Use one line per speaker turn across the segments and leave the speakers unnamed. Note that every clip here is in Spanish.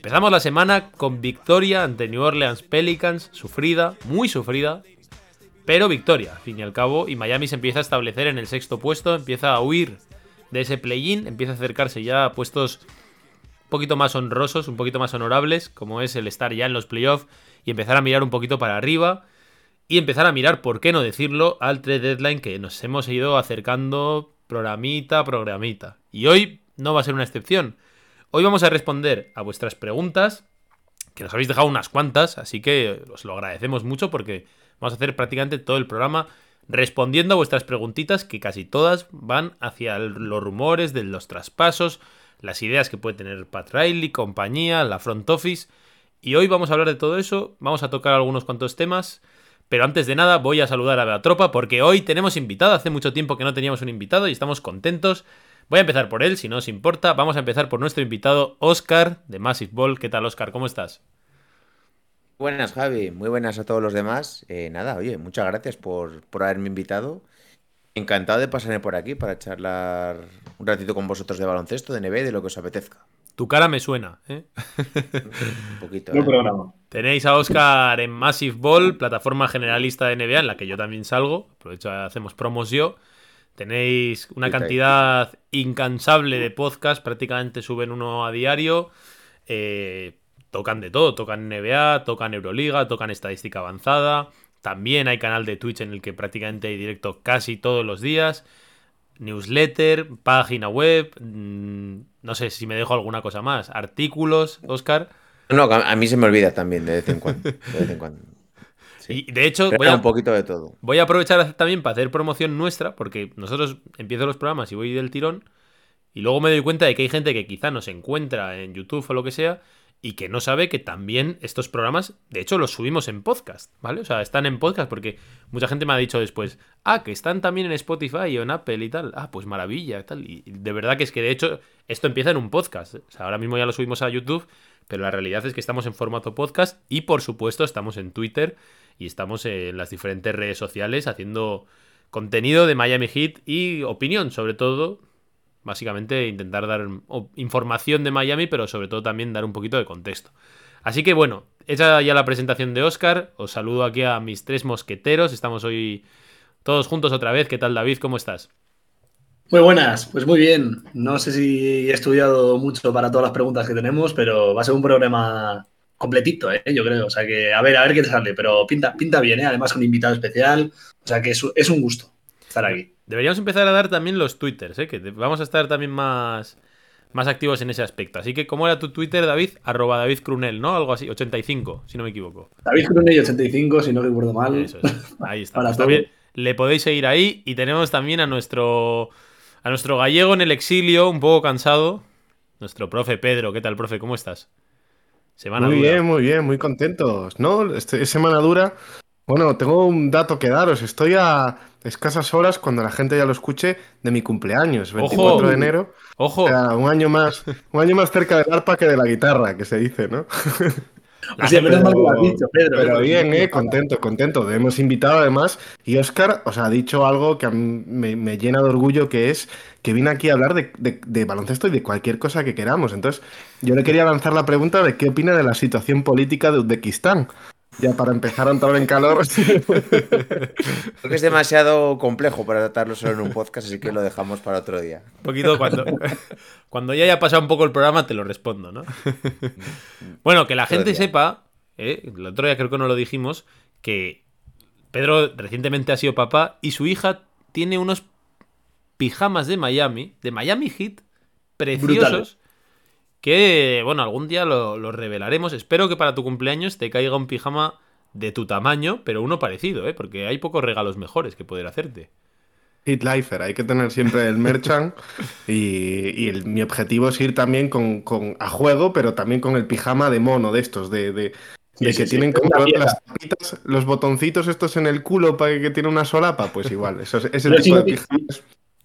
Empezamos la semana con victoria ante New Orleans Pelicans, sufrida, muy sufrida, pero victoria, al fin y al cabo, y Miami se empieza a establecer en el sexto puesto, empieza a huir de ese play-in, empieza a acercarse ya a puestos un poquito más honrosos, un poquito más honorables, como es el estar ya en los playoffs y empezar a mirar un poquito para arriba y empezar a mirar, por qué no decirlo, al trade deadline que nos hemos ido acercando programita, programita. Y hoy no va a ser una excepción. Hoy vamos a responder a vuestras preguntas, que nos habéis dejado unas cuantas, así que os lo agradecemos mucho porque vamos a hacer prácticamente todo el programa respondiendo a vuestras preguntitas, que casi todas van hacia los rumores de los traspasos, las ideas que puede tener Pat Riley, compañía, la front office. Y hoy vamos a hablar de todo eso, vamos a tocar algunos cuantos temas. Pero antes de nada voy a saludar a la tropa porque hoy tenemos invitado, hace mucho tiempo que no teníamos un invitado y estamos contentos. Voy a empezar por él, si no os importa. Vamos a empezar por nuestro invitado, Oscar, de Massive Ball. ¿Qué tal, Oscar? ¿Cómo estás?
Buenas, Javi. Muy buenas a todos los demás. Eh, nada, oye, muchas gracias por, por haberme invitado. Encantado de pasarme por aquí para charlar un ratito con vosotros de baloncesto, de NBA, de lo que os apetezca.
Tu cara me suena, ¿eh?
Un poquito. ¿eh?
Tenéis a Oscar en Massive Ball, plataforma generalista de NBA, en la que yo también salgo. Aprovecho, hacemos promos yo. Tenéis una cantidad incansable de podcasts, prácticamente suben uno a diario. Eh, tocan de todo, tocan NBA, tocan Euroliga, tocan estadística avanzada. También hay canal de Twitch en el que prácticamente hay directo casi todos los días. Newsletter, página web, mm, no sé si me dejo alguna cosa más. Artículos, Oscar.
No, a a mí se me olvida también de vez en cuando. De vez en cuando. Sí.
Y de hecho,
Pero
voy a,
un poquito de todo.
Voy a aprovechar también para hacer promoción nuestra, porque nosotros empiezo los programas y voy del tirón, y luego me doy cuenta de que hay gente que quizá nos encuentra en YouTube o lo que sea, y que no sabe que también estos programas, de hecho, los subimos en podcast, ¿vale? O sea, están en podcast porque mucha gente me ha dicho después, ah, que están también en Spotify o en Apple y tal. Ah, pues maravilla, tal. Y de verdad que es que de hecho esto empieza en un podcast. O sea, ahora mismo ya lo subimos a YouTube, pero la realidad es que estamos en formato podcast y por supuesto estamos en Twitter y estamos en las diferentes redes sociales haciendo contenido de Miami Heat y opinión, sobre todo. Básicamente intentar dar información de Miami, pero sobre todo también dar un poquito de contexto. Así que bueno, hecha ya la presentación de Oscar, os saludo aquí a mis tres mosqueteros. Estamos hoy todos juntos otra vez. ¿Qué tal, David? ¿Cómo estás?
Muy buenas, pues muy bien. No sé si he estudiado mucho para todas las preguntas que tenemos, pero va a ser un programa completito, ¿eh? yo creo. O sea que a ver, a ver qué te sale, pero pinta, pinta bien, ¿eh? además con invitado especial. O sea que es, es un gusto estar aquí.
Deberíamos empezar a dar también los twitters, ¿eh? que vamos a estar también más, más activos en ese aspecto. Así que, ¿cómo era tu Twitter, David? Arroba David Crunel, ¿no? Algo así, 85, si no me equivoco.
David Cruney 85, si no recuerdo mal.
Eso es. Ahí está.
Para
también le podéis seguir ahí. Y tenemos también a nuestro, a nuestro gallego en el exilio, un poco cansado. Nuestro profe Pedro. ¿Qué tal, profe? ¿Cómo estás? Semana
Muy
dura.
bien, muy bien, muy contentos. ¿No? Este, es semana dura. Bueno, tengo un dato que daros. Estoy a escasas horas, cuando la gente ya lo escuche, de mi cumpleaños, 24
Ojo.
de enero.
Ojo,
O sea, un año más, un año más cerca del arpa que de la guitarra, que se dice, ¿no?
la
O sea,
gente-
menos mal que lo has dicho, Pedro.
Pero bien, eh, contento, contento. Hemos invitado además y Oscar os ha dicho algo que a mí me, me llena de orgullo, que es que vine aquí a hablar de, de- de baloncesto y de cualquier cosa que queramos. Entonces, yo le quería lanzar la pregunta de qué opina de la situación política de Uzbekistán. Ya para empezar a entrar en calor.
Creo que es demasiado complejo para tratarlo solo en un podcast, así que lo dejamos para otro día.
Un poquito cuando, cuando ya haya pasado un poco el programa te lo respondo, ¿no? bueno, que la gente sepa, ¿eh? el otro día creo que no lo dijimos, que Pedro recientemente ha sido papá y su hija tiene unos pijamas de Miami, de Miami Heat, preciosos. Que, bueno, algún día lo, lo revelaremos. Espero que para tu cumpleaños te caiga un pijama de tu tamaño, pero uno parecido, ¿eh? Porque hay pocos regalos mejores que poder hacerte.
Hit Lifer, hay que tener siempre el merchant y, y el- mi objetivo es ir también con, con- a juego, pero también con el pijama de mono de estos, de, de-
Sí,
de
sí,
que
sí,
tienen como las tapitas, los botoncitos estos en el culo para que tiene una solapa, pues igual, eso, es- ese
Pero
tipo de pijamas.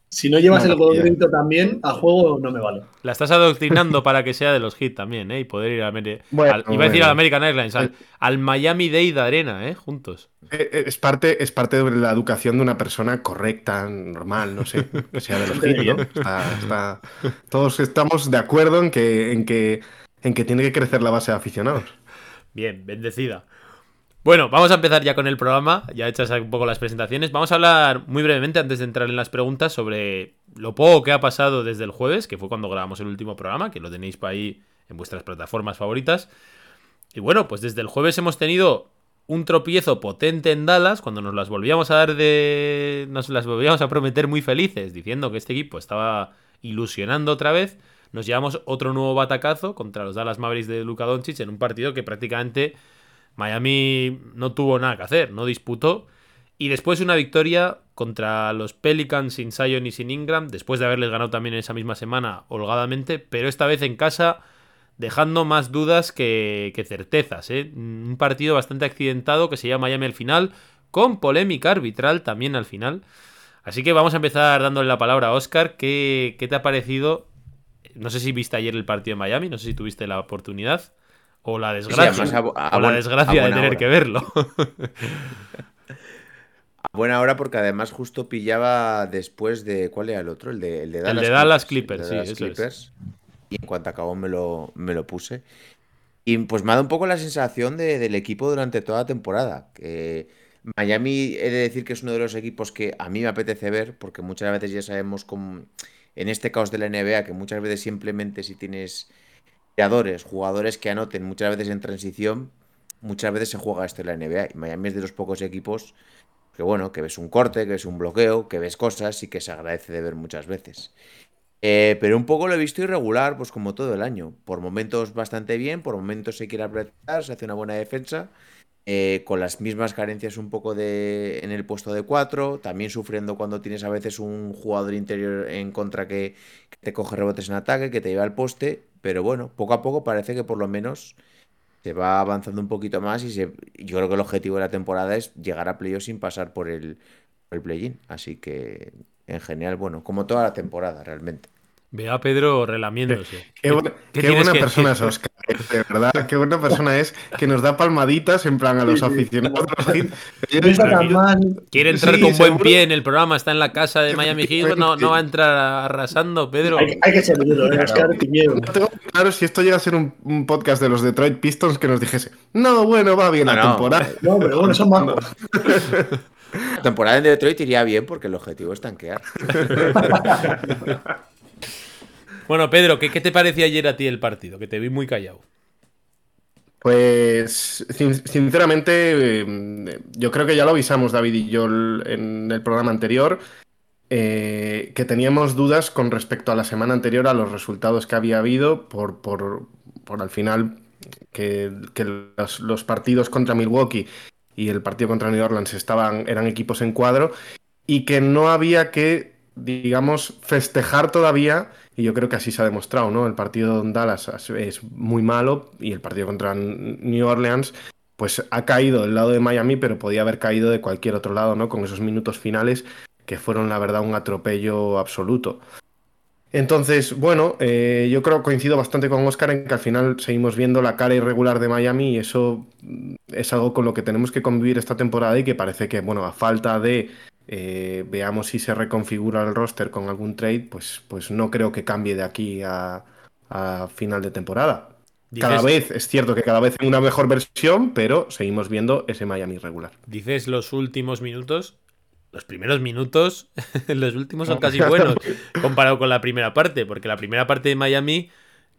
Si no llevas
Una
el cocodrilo también, a juego no me vale.
La estás adoctrinando para que sea de los hit también, ¿eh? Y poder ir al, Ameri-
Bueno,
al- iba a decir
bueno.
al American Airlines, al, al Miami Dade Arena, ¿eh? Juntos.
Eh, eh, Es parte, es parte de la educación de una persona correcta, normal, no sé, que sea de los hit, ¿no? Está- está- Todos estamos de acuerdo en que, en, que, en que tiene que crecer la base de aficionados.
Bien, bendecida. Bueno, vamos a empezar ya con el programa, ya hechas un poco las presentaciones. Vamos a hablar muy brevemente, antes de entrar en las preguntas, sobre lo poco que ha pasado desde el jueves, que fue cuando grabamos el último programa, que lo tenéis por ahí en vuestras plataformas favoritas. Y bueno, pues desde el jueves hemos tenido un tropiezo potente en Dallas, cuando nos las volvíamos a dar de... nos las volvíamos a prometer muy felices, diciendo que este equipo estaba ilusionando otra vez. Nos llevamos otro nuevo batacazo contra los Dallas Mavericks de Luka Doncic en un partido que prácticamente Miami no tuvo nada que hacer, no disputó. Y después una victoria contra los Pelicans sin Zion y sin Ingram, después de haberles ganado también en esa misma semana holgadamente, pero esta vez en casa dejando más dudas que, certezas. ¿eh? Un partido bastante accidentado que se llama Miami al final, con polémica arbitral también al final. Así que vamos a empezar dándole la palabra a Oscar. ¿Qué, qué te ha parecido? No sé si viste ayer el partido en Miami, no sé si tuviste la oportunidad. O la desgracia.
a a
o la desgracia de tener
hora.
que verlo.
A buena hora porque además justo pillaba después de. ¿Cuál era el otro? El de, el de Dallas,
de Dallas Clippers,
el
sí,
de Dallas
es.
Clippers. Y en cuanto acabó me lo, me lo puse. Y pues me ha dado un poco la sensación de- del equipo durante toda la temporada. Que Miami he de decir que es uno de los equipos que a mí me apetece ver, porque muchas veces ya sabemos cómo, en este caos de la NBA, que muchas veces simplemente si tienes jugadores que anoten muchas veces en transición, muchas veces se juega esto en la NBA. Y Miami es de los pocos equipos que bueno, que ves un corte, que ves un bloqueo, que ves cosas y que se agradece de ver muchas veces. Eh, pero un poco lo he visto irregular, pues como todo el año. Por momentos bastante bien, por momentos se quiere apretar, se hace una buena defensa, eh, con las mismas carencias un poco de en el puesto de 4, también sufriendo cuando tienes a veces un jugador interior en contra que, que te coge rebotes en ataque, que te lleva al poste, pero bueno, poco a poco parece que por lo menos se va avanzando un poquito más y se, yo creo que el objetivo de la temporada es llegar a playoff sin pasar por el, por el play-in. Así que, en general, bueno, como toda la temporada, realmente.
Ve a Pedro relamiéndose.
Qué, buena,
qué
qué
tienes
buena
que
persona es? Oscar, de verdad. Qué buena persona es que nos da palmaditas en plan a los aficionados.
Quiere entrar
Sí,
con buen
seguro.
pie en el programa, está en la casa de Miami Heat, no, no va a entrar arrasando, Pedro.
Hay, hay que ser duro, ¿eh, Oscar? Miedo.
No tengo claro si esto llega a ser un, un podcast de los Detroit Pistons que nos dijese, no, bueno, va bien
No,
la
no.
temporada.
No, pero bueno, son majos.
La temporada en Detroit iría bien porque el objetivo es tanquear.
Bueno, Pedro, ¿qué, qué te pareció ayer a ti el partido? Que te vi muy callado.
Pues sin- sinceramente, eh, yo creo que ya lo avisamos David y yo en el programa anterior, eh, que teníamos dudas con respecto a la semana anterior a los resultados que había habido por, por, por al final que, que los, los partidos contra Milwaukee y el partido contra New Orleans estaban, eran equipos en cuadro y que no había que, digamos, festejar todavía, y yo creo que así se ha demostrado, ¿no? El partido en Dallas es- muy malo y el partido contra New Orleans, pues ha caído del lado de Miami, pero podía haber caído de cualquier otro lado, ¿no? Con esos minutos finales que fueron, la verdad, un atropello absoluto. Entonces, bueno, eh, yo creo coincido bastante con Oscar en que al final seguimos viendo la cara irregular de Miami y eso es algo con lo que tenemos que convivir esta temporada y que parece que, bueno, a falta de eh, veamos si se reconfigura el roster con algún trade, pues, pues no creo que cambie de aquí a, a final de temporada. Cada
Dices-
vez, es cierto que cada vez en una mejor versión, pero seguimos viendo ese Miami irregular.
Dices los últimos minutos. Los primeros minutos, los últimos son casi buenos comparado con la primera parte, porque la primera parte de Miami,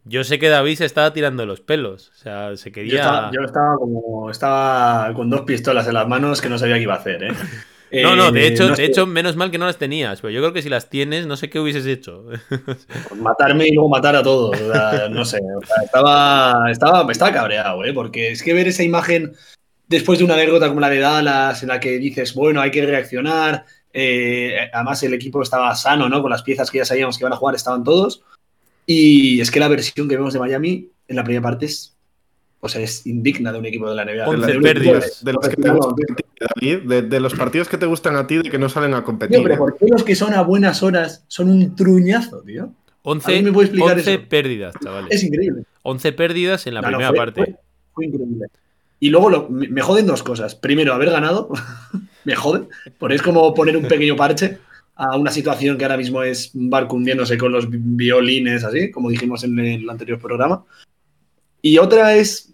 yo sé que David se estaba tirando los pelos. O sea, se
Yo
quería.
estaba, yo estaba como. Estaba con dos pistolas en las manos que no sabía qué iba a hacer, ¿eh?
No, no, de
Eh,
hecho,
no
de
sé,
hecho, menos mal que no las tenías, pero yo creo que si las tienes, no sé qué hubieses hecho.
Matarme y luego matar a todos. o sea, no sé. o sea, estaba, estaba, estaba cabreado, ¿eh? Porque es que ver esa imagen después de una derrota como la de Dallas, en la que dices, bueno, hay que reaccionar, Eh, además, el equipo estaba sano, ¿no? Con las piezas que ya sabíamos que iban a jugar, estaban todos. Y es que la versión que vemos de Miami en la primera parte es, o sea, es indigna de un equipo de la NBA.
11
de un
pérdidas.
De los, que te gustan a ti, David, de, de los partidos que te gustan a ti de que no salen a competir.
Tío, pero ¿por qué los que son a buenas horas son un truñazo, tío?
11,
¿Alguien me puede explicar
11
eso?
pérdidas, chavales.
Es increíble.
11 pérdidas en la
No, no,
primera
fue-
parte.
Fue, fue increíble. Y luego lo- me, me joden dos cosas. Primero, haber ganado. me jode. Porque es como poner un pequeño parche a una situación que ahora mismo es un barco hundiéndose con los vi- violines, así, como dijimos en el anterior programa. Y otra es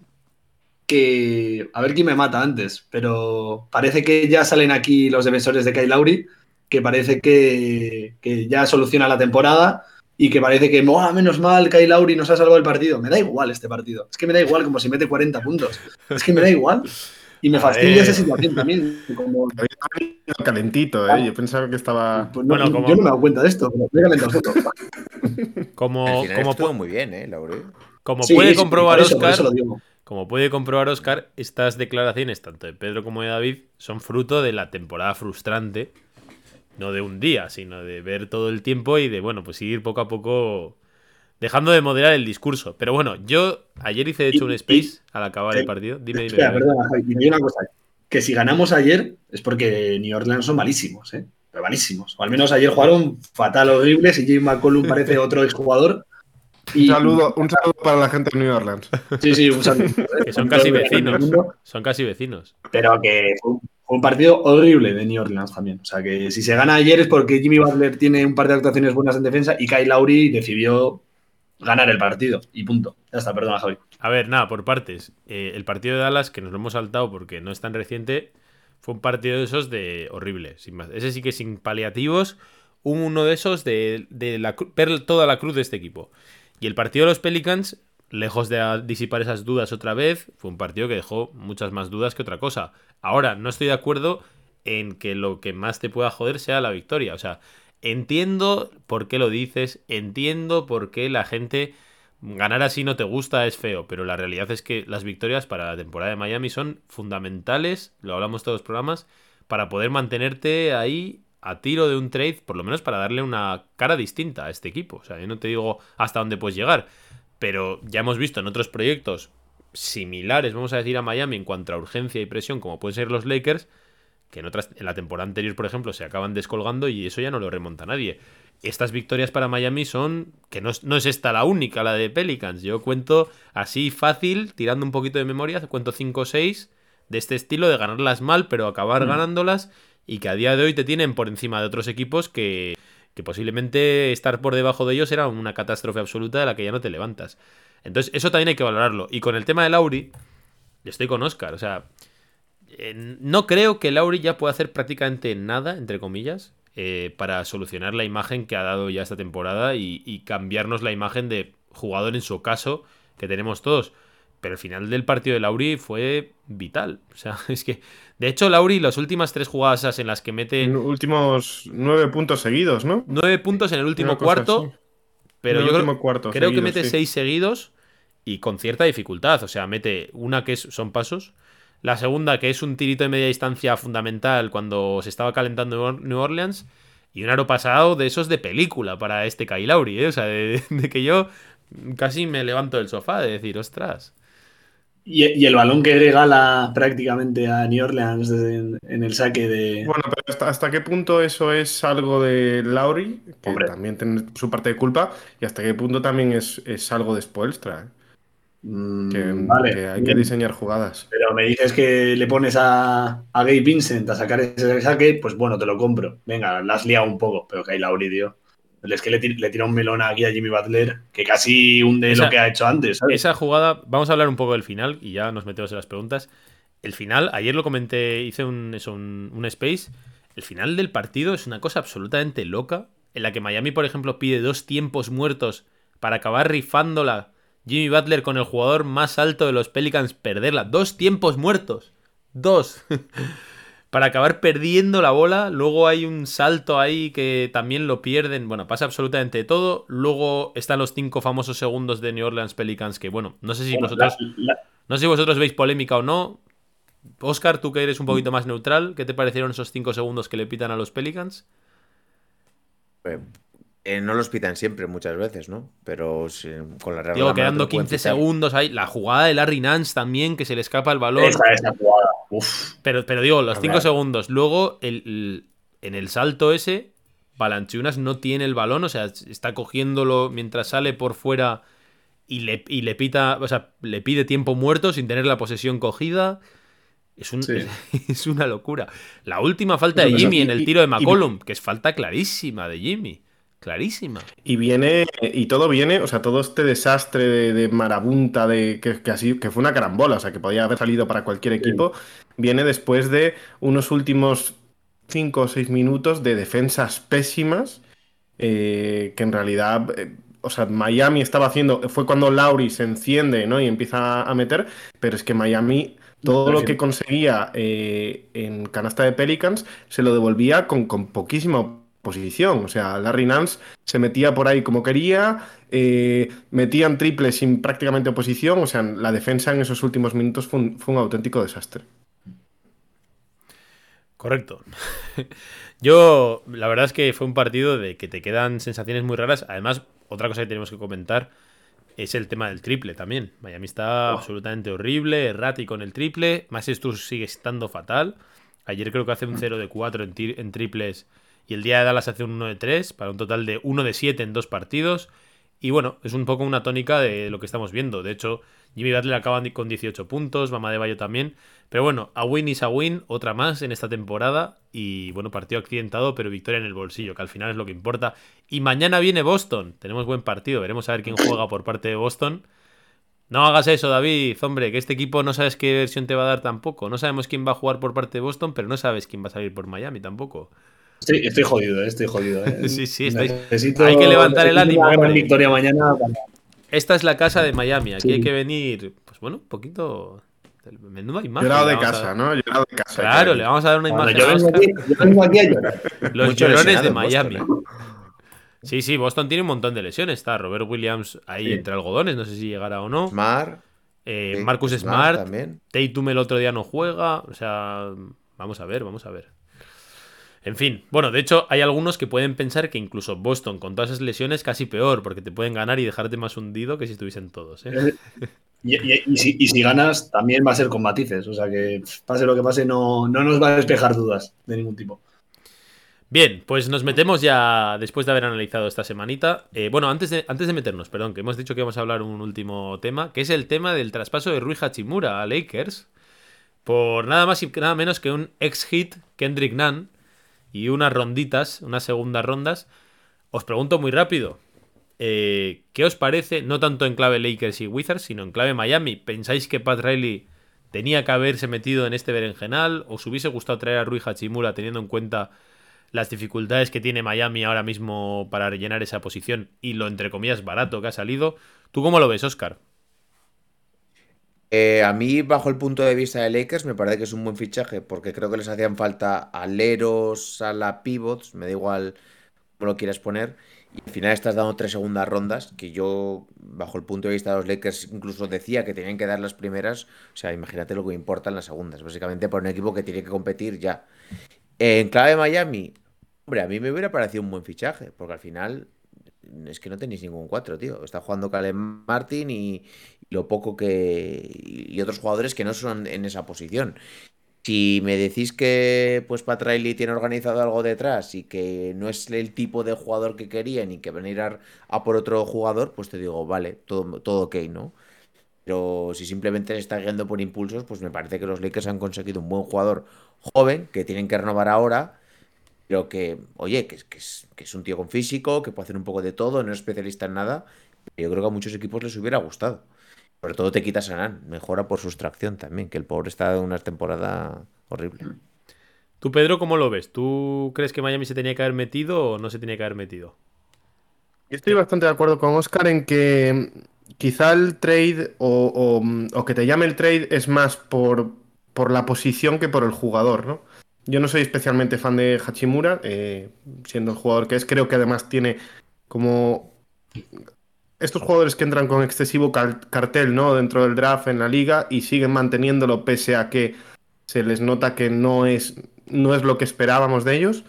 que. A ver quién me mata antes, pero parece que ya salen aquí los defensores de Kyle Lowry, que parece que, que ya soluciona la temporada y que parece que, "Buah, menos mal, Kyle Lowry nos ha salvado el partido. Me da igual este partido. Es que me da igual como si mete 40 puntos. Es que me da igual. Y me fastidia esa situación también. Como,
calentito, ¿eh? Yo pensaba que estaba.
pues no-
Bueno, como-
Yo no me he dado cuenta de esto, pero.
Como, como,
estuvo muy bien, ¿eh, Laure?
Como
Sí,
puede comprobar
eso,
Oscar, como puede comprobar Oscar, estas declaraciones, tanto de Pedro como de David, son fruto de la temporada frustrante. No de un día, sino de ver todo el tiempo y de, bueno, pues ir poco a poco dejando de moderar el discurso. Pero bueno, yo ayer hice de hecho
Y-
un
y-
space al acabar el partido. Dime, dime.
Espera,
dime.
perdona, Javi, una cosa. Que si ganamos ayer es porque New Orleans son malísimos, ¿eh? Pero malísimos. O al menos ayer jugaron fatal, horribles y Jim McCollum parece otro exjugador.
Un saludo, un saludo para la gente de New Orleans.
Sí, sí, un saludo.
Que son casi vecinos. Son casi vecinos.
Pero que fue un- partido horrible de New Orleans también. O sea que si se gana ayer es porque Jimmy Butler tiene un par de actuaciones buenas en defensa y Kyle Lowry decidió ganar el partido. Y punto. Ya está, perdona, Javi.
A ver, nada, por partes. Eh, el partido de Dallas, que nos lo hemos saltado porque no es tan reciente, fue un partido de esos de horrible, sin más. Ese sí que sin paliativos, uno de esos de, de la, cru- ver toda la cruz de este equipo. Y el partido de los Pelicans, lejos de disipar esas dudas otra vez, fue un partido que dejó muchas más dudas que otra cosa. Ahora, no estoy de acuerdo en que lo que más te pueda joder sea la victoria. O sea, entiendo por qué lo dices, entiendo por qué la gente ganar así no te gusta, es feo, pero la realidad es que las victorias para la temporada de Miami son fundamentales, lo hablamos todos los programas, para poder mantenerte ahí a tiro de un trade, por lo menos para darle una cara distinta a este equipo. O sea, yo no te digo hasta dónde puedes llegar, pero ya hemos visto en otros proyectos similares, vamos a decir, a Miami en cuanto a urgencia y presión, como pueden ser los Lakers, que en, otras, en la temporada anterior, por ejemplo, se acaban descolgando y eso ya no lo remonta nadie. Estas victorias para Miami son, que no es, no es esta la única, la de Pelicans. Yo cuento así fácil, tirando un poquito de memoria, cuento 5 o 6 de este estilo, de ganarlas mal, pero acabar ganándolas y que a día de hoy te tienen por encima de otros equipos que, que posiblemente estar por debajo de ellos era una catástrofe absoluta de la que ya no te levantas. Entonces, eso también hay que valorarlo. Y con el tema de Lauri, estoy con Oscar. O sea, eh, no creo que Lauri ya pueda hacer prácticamente nada, entre comillas, eh, para solucionar la imagen que ha dado ya esta temporada y cambiarnos la imagen de jugador en su caso que tenemos todos. Pero el final del partido de Lauri fue vital. O sea, es que, de hecho, Lauri, las últimas tres jugadas en las que mete
En últimos nueve puntos seguidos, ¿no?
nueve puntos en el último cuarto,
así.
pero
el
yo creo,
cuarto
creo que mete
sí.
seis seguidos y con cierta dificultad. O sea, mete una que es- son pasos. La segunda, que es un tirito de media distancia fundamental cuando se estaba calentando New Or- New Orleans. Y un aro pasado de esos de película para este Kyle Lowry, ¿eh? O sea, de, de que yo casi me levanto del sofá de decir, ostras.
Y, y el balón que regala prácticamente a New Orleans desde en, en el saque de.
Bueno, pero hasta, hasta qué punto eso es algo de Lauri, que
Hombre.
también tiene su parte de culpa, y hasta qué punto también es, es algo de Spoelstra,
Mm,
que,
vale,
que hay
bien.
que diseñar jugadas.
Pero me dices que le pones a, a Gabe Vincent a sacar ese saque, pues bueno, te lo compro. Venga, la has liado un poco, pero Kyle Lowry, tío. Es que le, tir- le tira un melón aquí a Jimmy Butler, que casi hunde
Esa-
lo que ha hecho antes, ¿sabes?
Esa jugada, vamos a hablar un poco del final y ya nos metemos en las preguntas. El final, ayer lo comenté, hice un, eso, un, un space. El final del partido es una cosa absolutamente loca, en la que Miami, por ejemplo, pide dos tiempos muertos para acabar rifándola. Jimmy Butler con el jugador más alto de los Pelicans perderla. Dos tiempos muertos. Dos. para acabar perdiendo la bola. Luego hay un salto ahí que también lo pierden. Bueno, pasa absolutamente todo. Luego están los cinco famosos segundos de New Orleans Pelicans que, bueno, no sé si
Bueno,
vosotros...
la- la-
No sé si vosotros veis polémica o no. Oscar, tú que eres un poquito más neutral, ¿qué te parecieron esos 5 segundos que le pitan a los Pelicans?
Eh, no los pitan siempre, muchas veces, ¿no? Pero si- con la regla.
Digo,
la
quedando
te pueden
15
pitar.
segundos ahí. La jugada de Larry Nance también, que se le escapa el balón.
Esa, esa jugada. Uf.
Pero, pero digo, los
A
5
ver.
segundos. Luego, el- el- en el salto ese, Balanchunas no tiene el balón, o sea, está cogiéndolo mientras sale por fuera y le, y le pita, o sea, le pide tiempo muerto sin tener la posesión cogida. Es, un,
Sí.
es una locura. La última falta de Jimmy en el tiro de
y-
McCollum, que es falta clarísima de Jimmy. Clarísima.
Y viene, y todo viene, o sea, todo este desastre de, de marabunta, de que, que así, que fue una carambola, o sea, que podía haber salido para cualquier equipo, viene después de unos últimos 5 o 6 minutos de defensas pésimas, eh, que en realidad, eh, o sea, Miami estaba haciendo, fue cuando Lauri se enciende, ¿no? Y empieza a meter, pero es que Miami, todo lo que conseguía eh, en canasta de Pelicans, se lo devolvía con, con poquísima posición. O sea, Larry Nance se metía por ahí como quería, eh, metían triples sin prácticamente oposición. O sea, la defensa en esos últimos minutos fue un, fue un auténtico desastre.
Correcto. Yo, la verdad es que fue un partido de que te quedan sensaciones muy raras. Además, otra cosa que tenemos que comentar es el tema del triple también. Miami está
Oh.
absolutamente horrible, errático en el triple. Massachusetts sigue estando fatal. Ayer creo que hace un 0 de 4 en, tir- en triples y el día de Dallas hace un 1 de 3 para un total de 1 de 7 en dos partidos. Y bueno, es un poco una tónica de lo que estamos viendo. De hecho, Jimmy Butler acaba con 18 puntos, Mama de Bayo también. Pero bueno, a win is a win, otra más en esta temporada. Y bueno, partido accidentado, pero victoria en el bolsillo, que al final es lo que importa. Y mañana viene Boston. Tenemos buen partido, veremos a ver quién juega por parte de Boston. No hagas eso, David, hombre, que este equipo no sabes qué versión te va a dar tampoco. No sabemos quién va a jugar por parte de Boston, pero no sabes quién va a salir por Miami tampoco.
Estoy, estoy jodido, eh, estoy jodido. eh.
Sí, sí, estáis-
Necesito-
hay que levantar el ánimo,
una gran
hombre.
victoria mañana. para-
Esta es la casa de Miami, aquí
Sí.
hay que venir, pues bueno, un poquito... Menuda imagen.
Llorado de casa. ¿no? Llorado de casa.
Claro, le vamos a dar una
Bueno,
imagen.
yo, vengo aquí, yo vengo aquí a llorar.
Los
Mucho
llorones de
Boston,
Miami.
¿eh?
Sí, sí, Boston tiene un montón de lesiones. Está Robert Williams ahí
Sí.
entre algodones, no sé si llegará o no.
Smart.
Eh,
sí,
Marcus Smart,
también.
Tatum el otro día no juega. O sea, vamos a ver, vamos a ver. En fin, bueno, de hecho hay algunos que pueden pensar que incluso Boston con todas esas lesiones casi peor, porque te pueden ganar y dejarte más hundido que si estuviesen todos. ¿eh?
Y, y- y si, y si ganas, también va a ser con matices. O sea que pase lo que pase, no, no nos va a despejar dudas de ningún tipo.
Bien, pues nos metemos ya después de haber analizado esta semanita. Eh, bueno, antes de, antes de meternos, perdón, que hemos dicho que vamos a hablar un último tema, que es el tema del traspaso de Rui Hachimura a Lakers por nada más y nada menos que un ex-hit Kendrick Nunn y unas ronditas, unas segundas rondas. Os pregunto muy rápido, eh, ¿qué os parece, no tanto en clave Lakers y Wizards, sino en clave Miami? ¿Pensáis que Pat Riley tenía que haberse metido en este berenjenal? ¿Os hubiese gustado traer a Rui Hachimura teniendo en cuenta las dificultades que tiene Miami ahora mismo para rellenar esa posición y lo entre comillas barato que ha salido? ¿Tú cómo lo ves, Oscar?
Eh, a mí, bajo el punto de vista de Lakers, me parece que es un buen fichaje, porque creo que les hacían falta aleros, a pivots, me da igual cómo lo quieras poner. Y al final estás dando tres segundas rondas, que yo, bajo el punto de vista de los Lakers, incluso decía que tenían que dar las primeras. O sea, imagínate lo que importan las segundas, básicamente para un equipo que tiene que competir ya. En clave Miami, hombre, a mí me hubiera parecido un buen fichaje, porque al final es que no tenéis ningún 4, tío. Está jugando Caleb Martin y, lo poco que. y otros jugadores que no son en esa posición. Si me decís que pues Pat Riley tiene organizado algo detrás y que no es el tipo de jugador que querían y que van a a, por otro jugador, pues te digo, vale, todo, todo ok, ¿no? Pero si simplemente está guiando por impulsos, pues me parece que los Lakers han conseguido un buen jugador joven que tienen que renovar ahora, pero que, oye, que, es- que es, que es un tío con físico, que puede hacer un poco de todo, no es especialista en nada. Yo creo que a muchos equipos les hubiera gustado. Sobre todo te quitas a Nan, mejora por sustracción también, que el pobre está en una temporada horrible.
Tú, Pedro, ¿cómo lo ves? ¿Tú crees que Miami se tenía que haber metido o no se tenía que haber metido?
Yo estoy bastante de acuerdo con Oscar en que quizá el trade o, o- o que te llame el trade es más por, por la posición que por el jugador, ¿no? Yo no soy especialmente fan de Hachimura, eh, siendo el jugador que es. Creo que además tiene como estos jugadores que entran con excesivo car- cartel, ¿no? Dentro del draft en la liga y siguen manteniéndolo pese a que se les nota que no es, no es lo que esperábamos de ellos.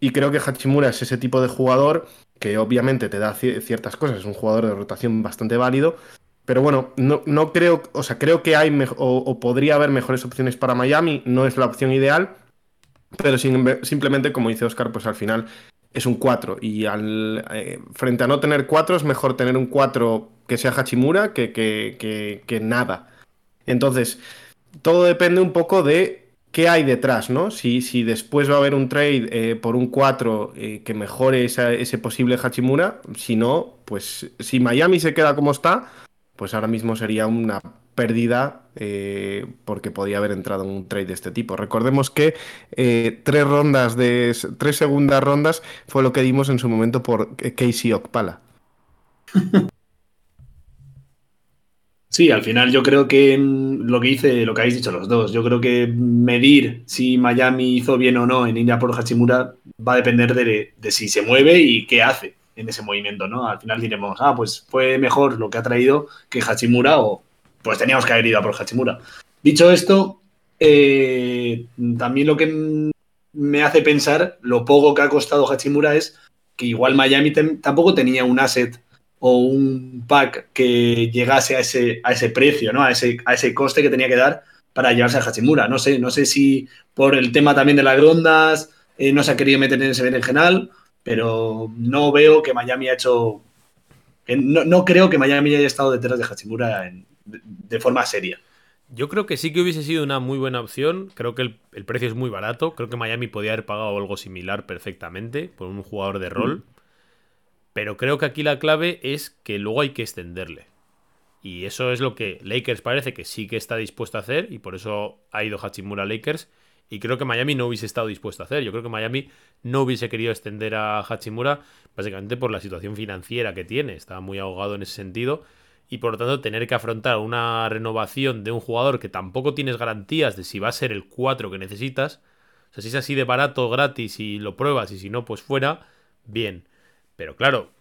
Y creo que Hachimura es ese tipo de jugador que obviamente te da ciertas cosas, es un jugador de rotación bastante válido, pero bueno, no, no creo, o sea, creo que hay o, podría haber mejores opciones para Miami, no es la opción ideal, pero simplemente, como dice Oscar, pues al final es un 4 y eh, frente a no tener 4 es mejor tener un 4 que sea Hachimura que, que, que nada. Entonces, todo depende un poco de qué hay detrás, ¿no? Si, si después va a haber un trade eh, por un 4 eh, que mejore ese posible Hachimura, si no, pues si Miami se queda como está, pues ahora mismo sería una pérdida eh, porque podía haber entrado en un trade de este tipo. Recordemos que tres rondas de tres segundas rondas fue lo que dimos en su momento por Casey Okpala.
Sí, al final yo creo que lo que hice, lo que habéis dicho los dos, yo creo que medir si Miami hizo bien o no en India por Hachimura va a depender de, si se mueve y qué hace en ese movimiento, ¿no? Al final diremos, ah, pues fue mejor lo que ha traído que Hachimura o pues teníamos que haber ido a por Hachimura. Dicho esto, eh, también lo que me hace pensar lo poco que ha costado Hachimura es que igual Miami tampoco tenía un asset o un pack que llegase a ese, a ese precio, ¿no? A ese, a ese coste que tenía que dar para llevarse a Hachimura. No sé, no sé si por el tema también de las rondas eh, no se ha querido meter en ese general, pero no veo que Miami ha hecho. No, no creo que Miami haya estado detrás de Hachimura de, forma seria.
Yo creo que sí que hubiese sido una muy buena opción. Creo que el, precio es muy barato. Creo que Miami podía haber pagado algo similar perfectamente por un jugador de rol. Pero creo que aquí la clave es que luego hay que extenderle. Y eso es lo que Lakers parece que sí que está dispuesto a hacer y por eso ha ido Hachimura a Lakers. Y creo que Miami no hubiese estado dispuesto a hacer. Yo creo que Miami no hubiese querido extender a Hachimura básicamente por la situación financiera que tiene. Está muy ahogado en ese sentido. Y por lo tanto tener que afrontar una renovación de un jugador que tampoco tienes garantías de si va a ser el 4 que necesitas. O sea, si es así de barato, gratis y lo pruebas y si no, pues fuera, bien. Pero claro,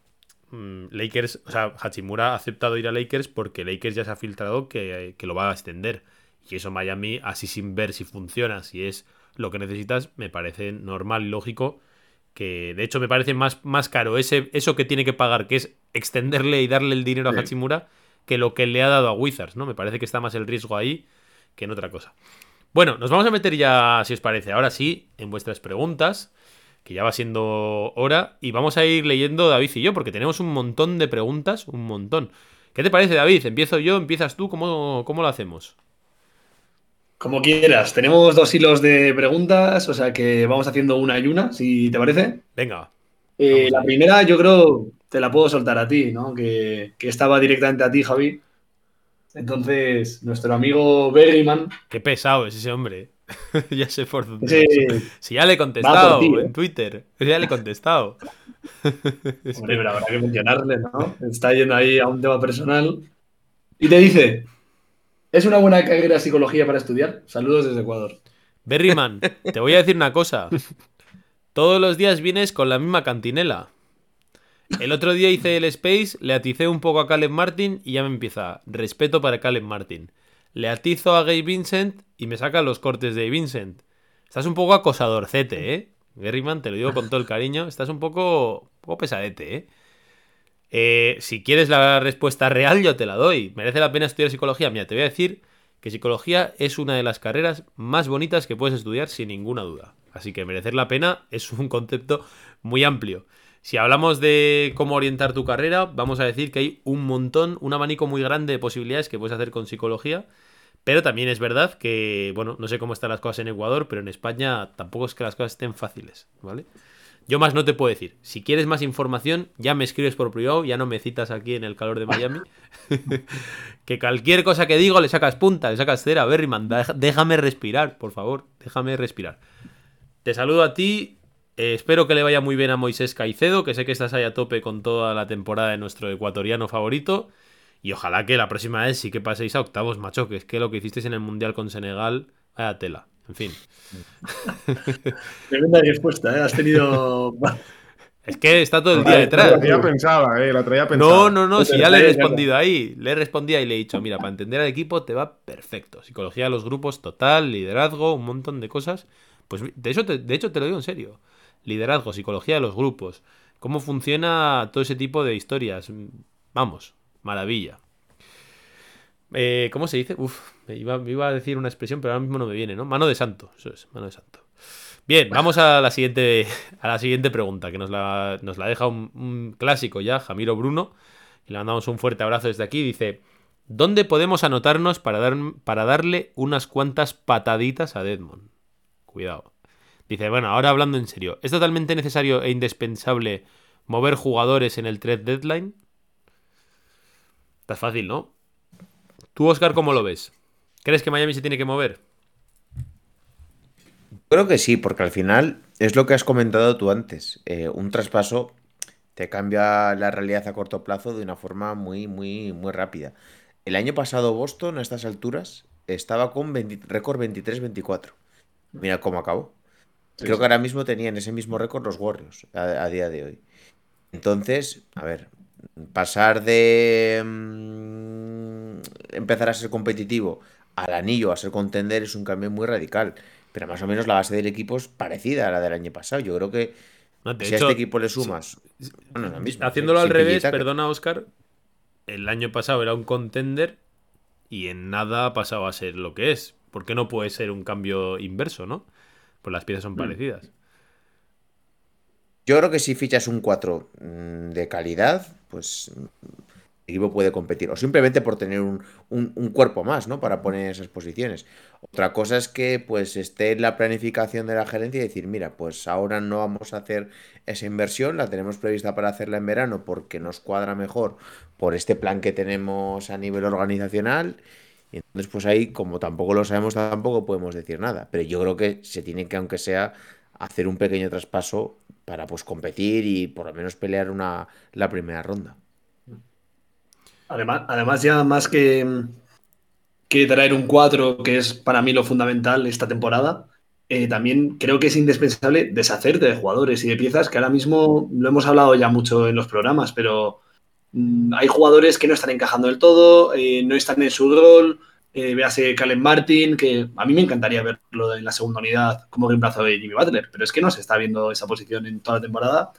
mm, Lakers, o sea, Hachimura ha aceptado ir a Lakers porque Lakers ya se ha filtrado que, lo va a extender. Y eso Miami, así sin ver si funciona, si es lo que necesitas, me parece normal y lógico. Que de hecho me parece más, más caro ese, eso que tiene que pagar, que es extenderle y darle el dinero a Hachimura, que lo que le ha dado a Wizards, ¿no? Me parece que está más el riesgo ahí que en otra cosa. Bueno, nos vamos a meter ya, si os parece, ahora sí, en vuestras preguntas que ya va siendo hora, y vamos a ir leyendo David y yo, porque tenemos un montón de preguntas, un montón. ¿Qué te parece, David? ¿Empiezo yo? ¿Empiezas tú? ¿Cómo, cómo lo hacemos?
Como quieras. Tenemos dos hilos de preguntas, o sea que vamos haciendo una y una, si te parece.
Venga.
Eh, la primera yo creo te la puedo soltar a ti, ¿no? Que, que estaba directamente a ti, Javi. Entonces, nuestro amigo Berryman.
Qué pesado es ese hombre. ya sé por dónde. Si ya le he contestado en ¿eh? Twitter. Ya le he contestado.
Hombre, pero habrá que mencionarle, ¿no? Está yendo ahí a un tema personal. Y te dice: ¿Es una buena carrera psicología para estudiar? Saludos desde Ecuador.
Berryman, te voy a decir una cosa. Todos los días vienes con la misma cantinela. El otro día hice el Space, le aticé un poco a Caleb Martin y ya me empieza. Respeto para Caleb Martin. Le atizo a Gay Vincent y me saca los cortes de Vincent. Estás un poco acosadorcete, ¿eh? Gerryman, te lo digo con todo el cariño. Estás un poco, poco pesadete, ¿eh? ¿eh? Si quieres la respuesta real, yo te la doy. ¿Merece la pena estudiar psicología? Mira, te voy a decir que psicología es una de las carreras más bonitas que puedes estudiar sin ninguna duda. Así que merecer la pena es un concepto muy amplio. Si hablamos de cómo orientar tu carrera, vamos a decir que hay un montón, un abanico muy grande de posibilidades que puedes hacer con psicología. Pero también es verdad que, bueno, no sé cómo están las cosas en Ecuador, pero en España tampoco es que las cosas estén fáciles, ¿vale? Yo más no te puedo decir. Si quieres más información, ya me escribes por privado, ya no me citas aquí en el calor de Miami. que cualquier cosa que digo le sacas punta, le sacas cera. Berryman, déjame respirar, por favor, déjame respirar. Te saludo a ti. Eh, espero que le vaya muy bien a Moisés Caicedo, que sé que estás ahí a tope con toda la temporada de nuestro ecuatoriano favorito. Y ojalá que la próxima vez sí que paséis a octavos, macho, que es que lo que hicisteis en el Mundial con Senegal, vaya tela. En fin.
Tremenda respuesta, ¿eh? Has tenido
Es que está todo el día
La
detrás.
traía pensada, eh, la traía pensada.
No, no, no, si ya le he respondido ahí. Le he respondido y le he dicho, mira, para entender al equipo te va perfecto. Psicología de los grupos total, liderazgo, un montón de cosas. Pues de, eso te, de hecho te lo digo en serio. Liderazgo, psicología de los grupos. Cómo funciona todo ese tipo de historias. Vamos, maravilla. Eh, ¿Cómo se dice? Uf, me iba, me iba a decir una expresión, pero ahora mismo no me viene, ¿no? Mano de santo, eso es, mano de santo. Bien, vamos a la siguiente, a la siguiente pregunta, que nos la, nos la deja un, un clásico ya, Jamiro Bruno. Y le mandamos un fuerte abrazo desde aquí. Dice: ¿Dónde podemos anotarnos para, dar, para darle unas cuantas pataditas a Deadmond? Cuidado. Dice: Bueno, ahora hablando en serio, ¿es totalmente necesario e indispensable mover jugadores en el trade deadline? Está fácil, ¿no? Tú, Oscar, ¿cómo lo ves? ¿Crees que Miami se tiene que mover?
Creo que sí, porque al final es lo que has comentado tú antes. eh, un traspaso te cambia la realidad a corto plazo de una forma muy, muy, muy rápida. El año pasado Boston a estas alturas estaba con 20 récord 23-24. Mira cómo acabó. Creo que ahora mismo tenían ese mismo récord los Warriors a, a día de hoy. Entonces, a ver, pasar de mm, empezar a ser competitivo al anillo a ser contender es un cambio muy radical. Pero más o menos la base del equipo es parecida a la del año pasado. Yo creo que
No,
si a este equipo le sumas. Bueno, la misma,
Haciéndolo al revés,
que-
perdona, Oscar. El año pasado era un contender y en nada ha pasado a ser lo que es. ¿Por qué no puede ser un cambio inverso, no? Pues las piezas son parecidas.
Yo creo que si fichas un 4 mm, de calidad, pues mm, el equipo puede competir. O simplemente por tener un, un- un cuerpo más, ¿no? Para poner esas posiciones. Otra cosa es que pues esté en la planificación de la gerencia y decir, mira, pues ahora no vamos a hacer esa inversión, la tenemos prevista para hacerla en verano porque nos cuadra mejor por este plan que tenemos a nivel organizacional. Y entonces, pues ahí, como tampoco lo sabemos, tampoco podemos decir nada. Pero yo creo que se tiene que, aunque sea, hacer un pequeño traspaso para pues competir y por lo menos pelear una, la primera ronda.
Además, además ya más que, que traer un 4, que es para mí lo fundamental esta temporada, eh, también creo que es indispensable deshacerte de jugadores y de piezas que ahora mismo lo hemos hablado ya mucho en los programas, pero hay jugadores que no están encajando del todo, eh, no están en su rol. Eh, véase Calen Martin, que a mí me encantaría verlo en la segunda unidad como reemplazo de Jimmy Butler, pero es que no se está viendo esa posición en toda la temporada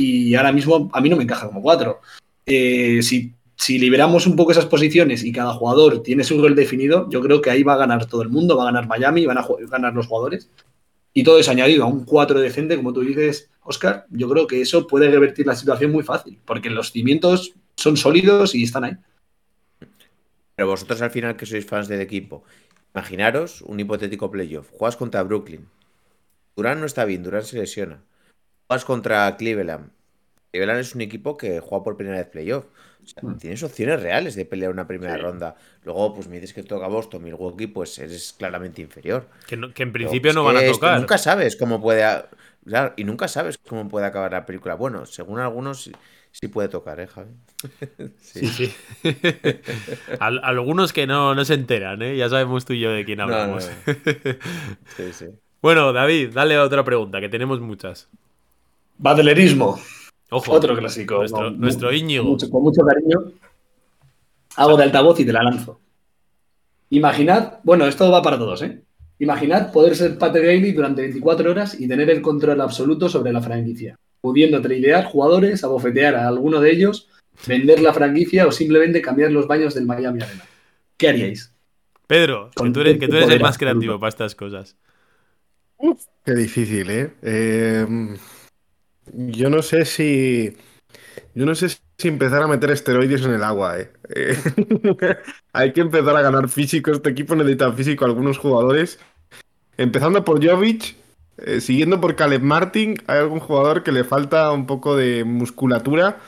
y ahora mismo a mí no me encaja como cuatro. Eh, si, liberamos un poco esas posiciones y cada jugador tiene su rol definido, yo creo que ahí va a ganar todo el mundo, va a ganar Miami, van a ganar los jugadores. Y todo eso añadido a un 4 decente, como tú dices, Oscar, yo creo que eso puede revertir la situación muy fácil, porque los cimientos son sólidos y están ahí.
Pero vosotros al final que sois fans del equipo, imaginaros un hipotético playoff. Juegas contra Brooklyn. Durán no está bien, Durán se lesiona. Juegas contra Cleveland. Cleveland es un equipo que juega por primera vez playoff. O sea, tienes opciones reales de pelear una primera
Sí.
ronda. Luego, pues me dices que toca Boston, Milwaukee, pues eres claramente inferior.
Que, no- que en principio no van a
esto
tocar.
Nunca sabes cómo puede. claro, y nunca sabes cómo puede acabar la película. Bueno, según algunos sí, puede tocar, ¿eh, Javi?
Sí, sí. Al- algunos que no, no se enteran, ¿eh? Ya sabemos tú y yo de quién
No, no,
hablamos.
no. Sí, sí.
bueno, David, dale otra pregunta, que tenemos muchas.
Badlerismo,
Ojo.
otro clásico.
Nuestro,
Con-
nuestro Íñigo.
Con mucho, con mucho cariño. Hago de altavoz y te la lanzo. Imaginad, bueno, esto va para todos, ¿eh? Imaginad poder ser Pat Riley durante 24 horas y tener el control absoluto sobre la franquicia, pudiendo tradear jugadores, abofetear a alguno de ellos, vender la franquicia o simplemente cambiar los baños del Miami Arena. ¿Qué haríais?
Pedro, que tú eres, que tú eres el más creativo para estas cosas.
Qué difícil, ¿eh? Eh, Yo no sé si. Yo no sé si empezar a meter esteroides en el agua, ¿eh? Eh, Hay que empezar a ganar físico. Este equipo necesita físico algunos jugadores. Empezando por Jovic, eh, siguiendo por Caleb Martin. Hay algún jugador que le falta un poco de musculatura.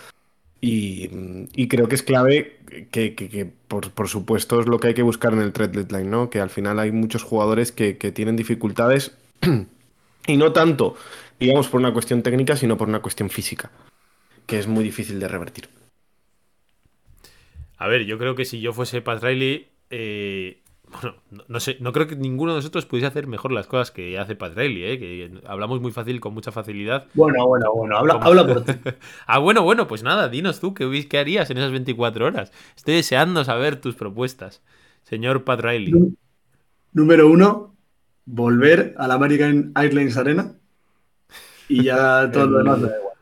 Y, y creo que es clave que, por, supuesto, es lo que hay que buscar en el trade deadline, ¿no? Que al final hay muchos jugadores que, que tienen dificultades y no tanto, digamos, por una cuestión técnica, sino por una cuestión física, que es muy difícil de revertir.
A ver, yo creo que si yo fuese Pat Riley, eh, bueno, no, no sé, no creo que ninguno de nosotros pudiese hacer mejor las cosas que hace Pat Riley, ¿eh? que hablamos muy fácil, con mucha facilidad.
Bueno, bueno, bueno, habla,
Como-
habla por ti.
ah, bueno, bueno, pues nada, dinos tú qué, qué harías en esas 24 horas. Estoy deseando saber tus propuestas, señor Pat Riley.
Nú- Número uno, volver al American Airlines Arena. Y ya todo lo demás me da igual.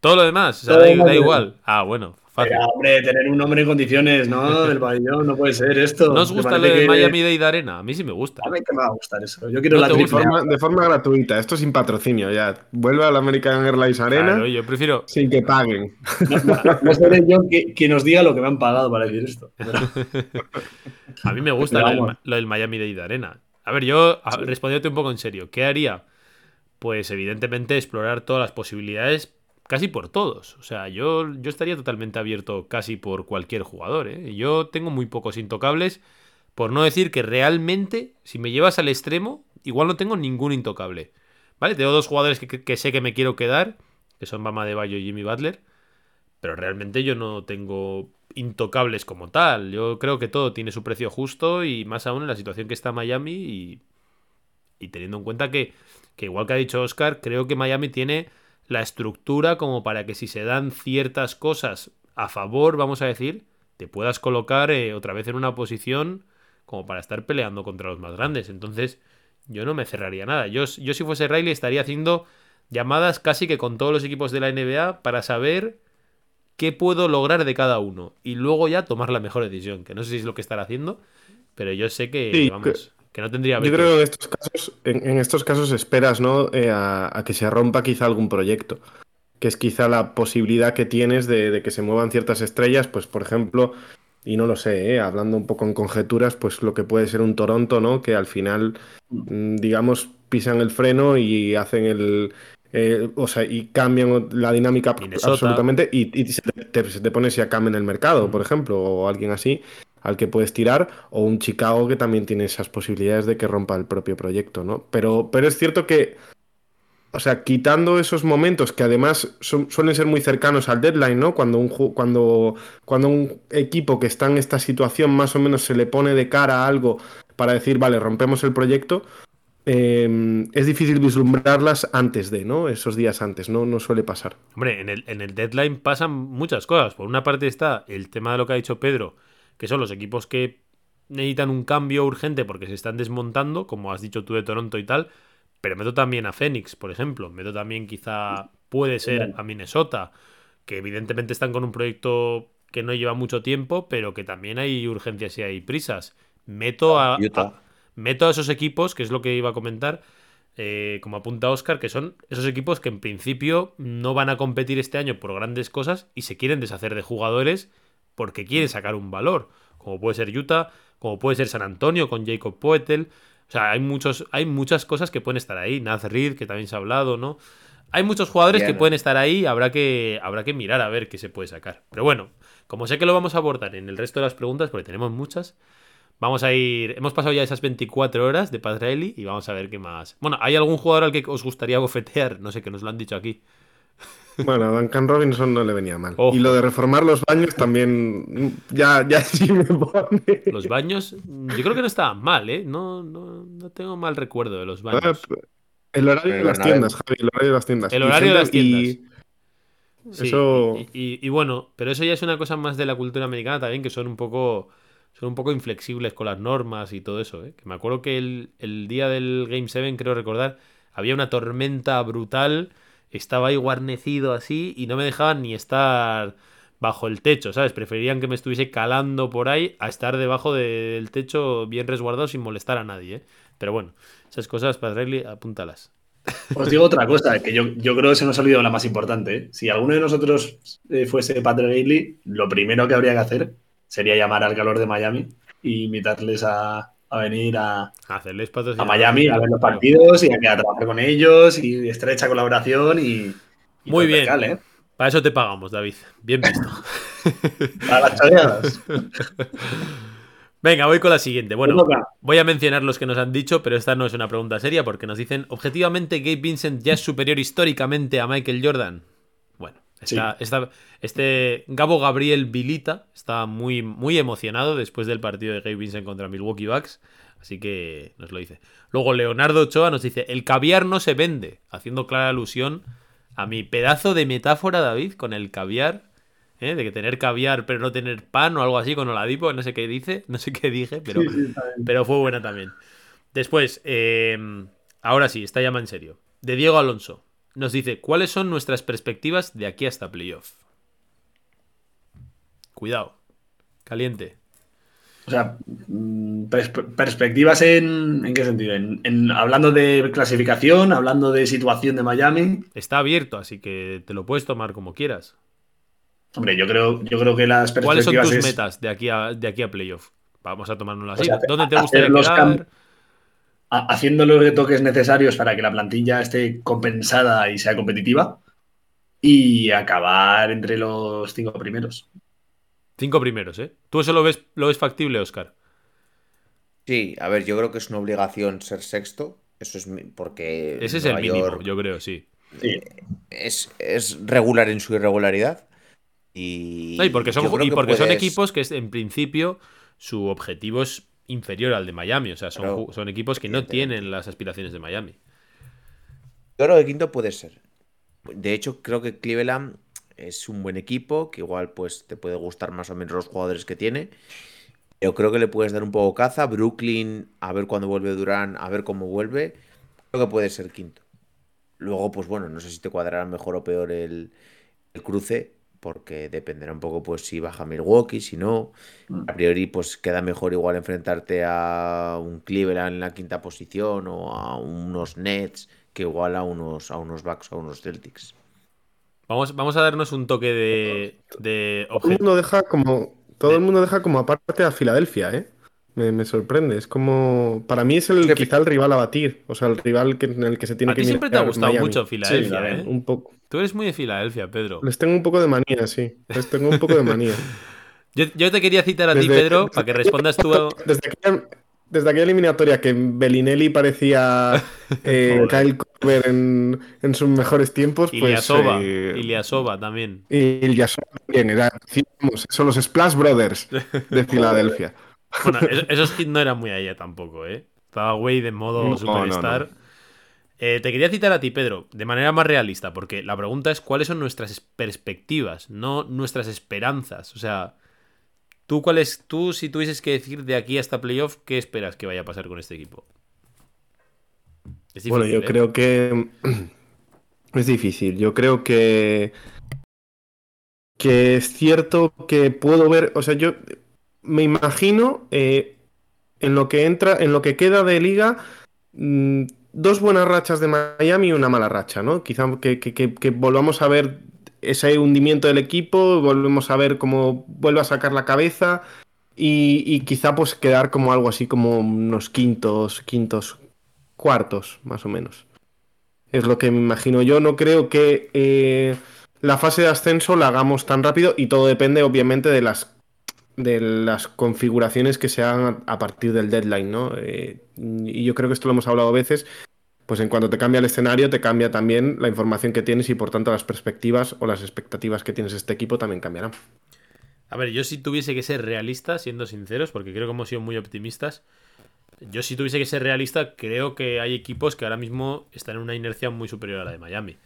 Todo lo demás, o sea, da igual. Ah, bueno, fácil.
Hombre, tener un hombre en condiciones, ¿no? Del pabellón, no puede ser esto.
¿No os gusta de
que-
Miami Dade Arena? A mí sí me gusta.
A mí que me va a gustar eso. Yo quiero
¿No
la
De forma, de forma gratuita, esto sin patrocinio ya. Vuelve a la American Airlines Arena
Claro, yo prefiero.
sin que paguen.
No, no- no seré yo que, que nos diga lo que me han pagado para decir esto.
A mí me gusta lo del, lo Miami Dade Arena. A ver, yo, respondiéndote un poco en serio, ¿qué haría? Pues evidentemente explorar todas las posibilidades, casi por todos. O sea, yo, yo estaría totalmente abierto casi por cualquier jugador. ¿eh? Yo tengo muy pocos intocables, por no decir que realmente, si me llevas al extremo, igual no tengo ningún intocable. ¿Vale? Tengo dos jugadores que, sé que me quiero quedar, que son Bama de Bayo y Jimmy Butler. Pero realmente yo no tengo intocables como tal. Yo creo que todo tiene su precio justo y más aún en la situación que está Miami y, y teniendo en cuenta que, que igual que ha dicho Oscar, creo que Miami tiene la estructura como para que si se dan ciertas cosas a favor, vamos a decir, te puedas colocar eh, otra vez en una posición como para estar peleando contra los más grandes. Entonces, yo no me cerraría nada. Yo, yo si fuese Riley estaría haciendo llamadas casi que con todos los equipos de la NBA para saber qué puedo lograr de cada uno y luego ya tomar la mejor decisión, que no sé si es lo que estará haciendo, pero yo sé que,
Sí,
vamos, que no tendría
Yo creo que en estos casos, en, en estos casos esperas, ¿no? Eh, a, a que se rompa quizá algún proyecto. Que es quizá la posibilidad que tienes de, de que se muevan ciertas estrellas, pues por ejemplo, y no lo sé, ¿eh? hablando un poco en conjeturas, pues lo que puede ser un Toronto, ¿no? Que al final, mm, digamos, pisan el freno y hacen el. eh, o sea, y cambian la dinámica
Minnesota.
absolutamente y, y se, te, se te pone en el mercado, por ejemplo, o alguien así al que puedes tirar, o un Chicago que también tiene esas posibilidades de que rompa el propio proyecto, ¿no? Pero, pero es cierto que, o sea, quitando esos momentos que además suelen ser muy cercanos al deadline, ¿no? Cuando un, cuando, cuando un equipo que está en esta situación más o menos se le pone de cara a algo para decir, vale, rompemos el proyecto, eh, es difícil vislumbrarlas antes de, ¿no? Esos días antes, ¿no? No suele pasar.
Hombre, en el, en el deadline pasan muchas cosas. Por una parte está el tema de lo que ha dicho Pedro, que son los equipos que necesitan un cambio urgente porque se están desmontando, como has dicho tú de Toronto y tal. Pero meto también a Phoenix, por ejemplo. Meto también quizá, puede ser, a Minnesota, que evidentemente están con un proyecto que no lleva mucho tiempo, pero que también hay urgencias y hay prisas. Meto a, meto a esos equipos, que es lo que iba a comentar, eh, como apunta Oscar, que son esos equipos que en principio no van a competir este año por grandes cosas y se quieren deshacer de jugadores porque quieren sacar un valor, como puede ser Utah, como puede ser San Antonio con Jacob Poetel. O sea, hay, muchos, hay muchas cosas que pueden estar ahí. Naz Reid, que también se ha hablado, ¿no? Hay muchos jugadores que pueden estar ahí, habrá que, habrá que mirar a ver qué se puede sacar. Pero bueno, como sé que lo vamos a abordar en el resto de las preguntas, porque tenemos muchas, vamos a ir. Hemos pasado ya esas 24 horas de Riley y vamos a ver qué más. Bueno, ¿hay algún jugador al que os gustaría bofetear? No sé, que nos lo han dicho aquí.
Bueno, a Duncan Robinson no le venía mal.
Ojo.
Y lo de reformar los baños también, ya, ya sí me pone.
Los baños, yo creo que no estaban mal, ¿eh? No, no, no tengo mal recuerdo de los baños.
El horario de las tiendas, Javi, el horario de las tiendas.
El horario de las tiendas. Sí,
Eso-
y, y- y bueno, pero eso ya es una cosa más de la cultura americana también, que son un poco, son un poco inflexibles con las normas y todo eso, ¿eh? Que me acuerdo que el, el día del Game 7, creo recordar, había una tormenta brutal, estaba ahí guarnecido así y no me dejaban ni estar bajo el techo, ¿sabes? Preferían que me estuviese calando por ahí a estar debajo del techo bien resguardado sin molestar a nadie, ¿eh? Pero bueno, esas cosas, Padre apúntalas.
Os digo otra cosa, que yo, yo creo que se nos ha olvidado la más importante. ¿eh? Si alguno de nosotros eh, fuese Bailey, lo primero que habría que hacer sería llamar al calor de Miami e invitarles a, a venir a,
Hacerles
a. Miami a ver los partidos y a, a trabajar con ellos y estrecha colaboración y, y
Muy bien.
percal, ¿eh?
Para eso te pagamos, David. Bien visto.
Para las choreadas.
Venga, voy con la siguiente. Bueno, voy a mencionar los que nos han dicho, pero esta no es una pregunta seria porque nos dicen, objetivamente, Gabe Vincent ya es superior históricamente a Michael Jordan. Está, está- este Gabo Gabriel Vilita está muy, muy emocionado después del partido de Gabe Vincent contra Milwaukee Bucks. Así que nos lo dice. Luego Leonardo Ochoa nos dice: El caviar no se vende. Haciendo clara alusión a mi pedazo de metáfora, David, con el caviar. ¿eh? De que tener caviar pero no tener pan o algo así con Oladipo. No sé qué dice, no sé qué dije, pero,
Sí, sí,
pero fue buena también. Después, eh, ahora sí, está llama en serio. De Diego Alonso. Nos dice, ¿cuáles son nuestras perspectivas de aquí hasta playoff? Cuidado. Caliente.
O sea, mm, pers- perspectivas en, ¿en qué sentido? En, en- hablando de clasificación, hablando de situación de Miami.
Está abierto, así que te lo puedes tomar como quieras.
Hombre, yo creo, yo creo que las
¿Cuáles
perspectivas
son tus
es-
metas de aquí a, de aquí a playoff? Vamos a tomárnoslo así. ¿Dónde te gustaría quedar?
Haciendo los retoques necesarios para que la plantilla esté compensada y sea competitiva y acabar entre los cinco primeros.
Cinco primeros, ¿eh? ¿Tú eso lo ves, lo ves factible, Oscar?
Sí, a ver, yo creo que es una obligación ser sexto. Eso es mi- porque
Ese es
Nueva
el mínimo,
York
yo creo, sí.
Sí,
es, es regular en su irregularidad. Y,
No, y porque, son, y son equipos que en principio su objetivo es inferior al de Miami. O sea, son, equipos que no tienen las aspiraciones de Miami.
Yo creo que quinto puede ser. De hecho, creo que Cleveland es un buen equipo, que igual pues te puede gustar más o menos los jugadores que tiene. Yo creo que le puedes dar un poco caza. Brooklyn, a ver cuándo vuelve Durán, a ver cómo vuelve. Creo que puede ser quinto. Luego, pues bueno, no sé si te cuadrará mejor o peor el, el cruce, porque dependerá un poco pues si baja Milwaukee, si no. A priori, pues queda mejor igual enfrentarte a un Cleveland en la quinta posición o a unos Nets que igual a unos, a unos Bucks o a unos Celtics.
Vamos, vamos a darnos un toque de, de
Todo el mundo deja como. Todo el mundo deja como aparte a Filadelfia, ¿eh? Me, me sorprende. Es como. Para mí es el quizá el rival a batir. O sea, el rival que, en el que se tiene
A
que
ti siempre te ha gustado
Miami.
mucho Filadelfia,
Sí,
¿eh?
Un poco.
Tú eres muy de Filadelfia, Pedro.
Les tengo un poco de manía, sí. Les tengo un poco de manía.
Yo, yo te quería citar a ti, Pedro, para que respondas tú. a-
Desde aquella, desde aquella eliminatoria que Bellinelli parecía eh, Kyle Korver en, en sus mejores tiempos, pues.
Iliasova.
eh,
Iliasova también.
y Ilyasova también. Era, decíamos, son los Splash Brothers de Filadelfia.
Bueno, esos, hits no eran muy allá tampoco, ¿eh? Estaba Wade de modo
No,
superstar.
no,
Eh, te quería citar a ti, Pedro, de manera más realista, porque la pregunta es cuáles son nuestras perspectivas, no nuestras esperanzas. O sea, tú cuál es, tú si tuvieses que decir de aquí hasta playoff, ¿qué esperas que vaya a pasar con este equipo? Es
Bueno,
difícil,
yo
¿eh?
creo que es difícil. Yo creo que que es cierto que puedo ver, o sea, yo me imagino eh, en lo que entra, en lo que queda de liga, mm, dos buenas rachas de Miami y una mala racha, ¿no? Quizá que, volvamos a ver ese hundimiento del equipo, volvemos a ver cómo vuelve a sacar la cabeza y, y quizá pues quedar como algo así como unos quintos, quintos, cuartos, más o menos. Es lo que me imagino. Yo no creo que eh, la fase de ascenso la hagamos tan rápido y todo depende obviamente de las de las configuraciones que se hagan a, partir del deadline, ¿no? Eh, y yo creo que esto lo hemos hablado veces. Pues en cuanto te cambia el escenario, te cambia también la información que tienes y por tanto las perspectivas o las expectativas que tienes este equipo también cambiarán.
A ver, yo si tuviese que ser realista, siendo sinceros, porque creo que hemos sido muy optimistas, yo si tuviese que ser realista, creo que hay equipos que ahora mismo están en una inercia muy superior a la de Miami.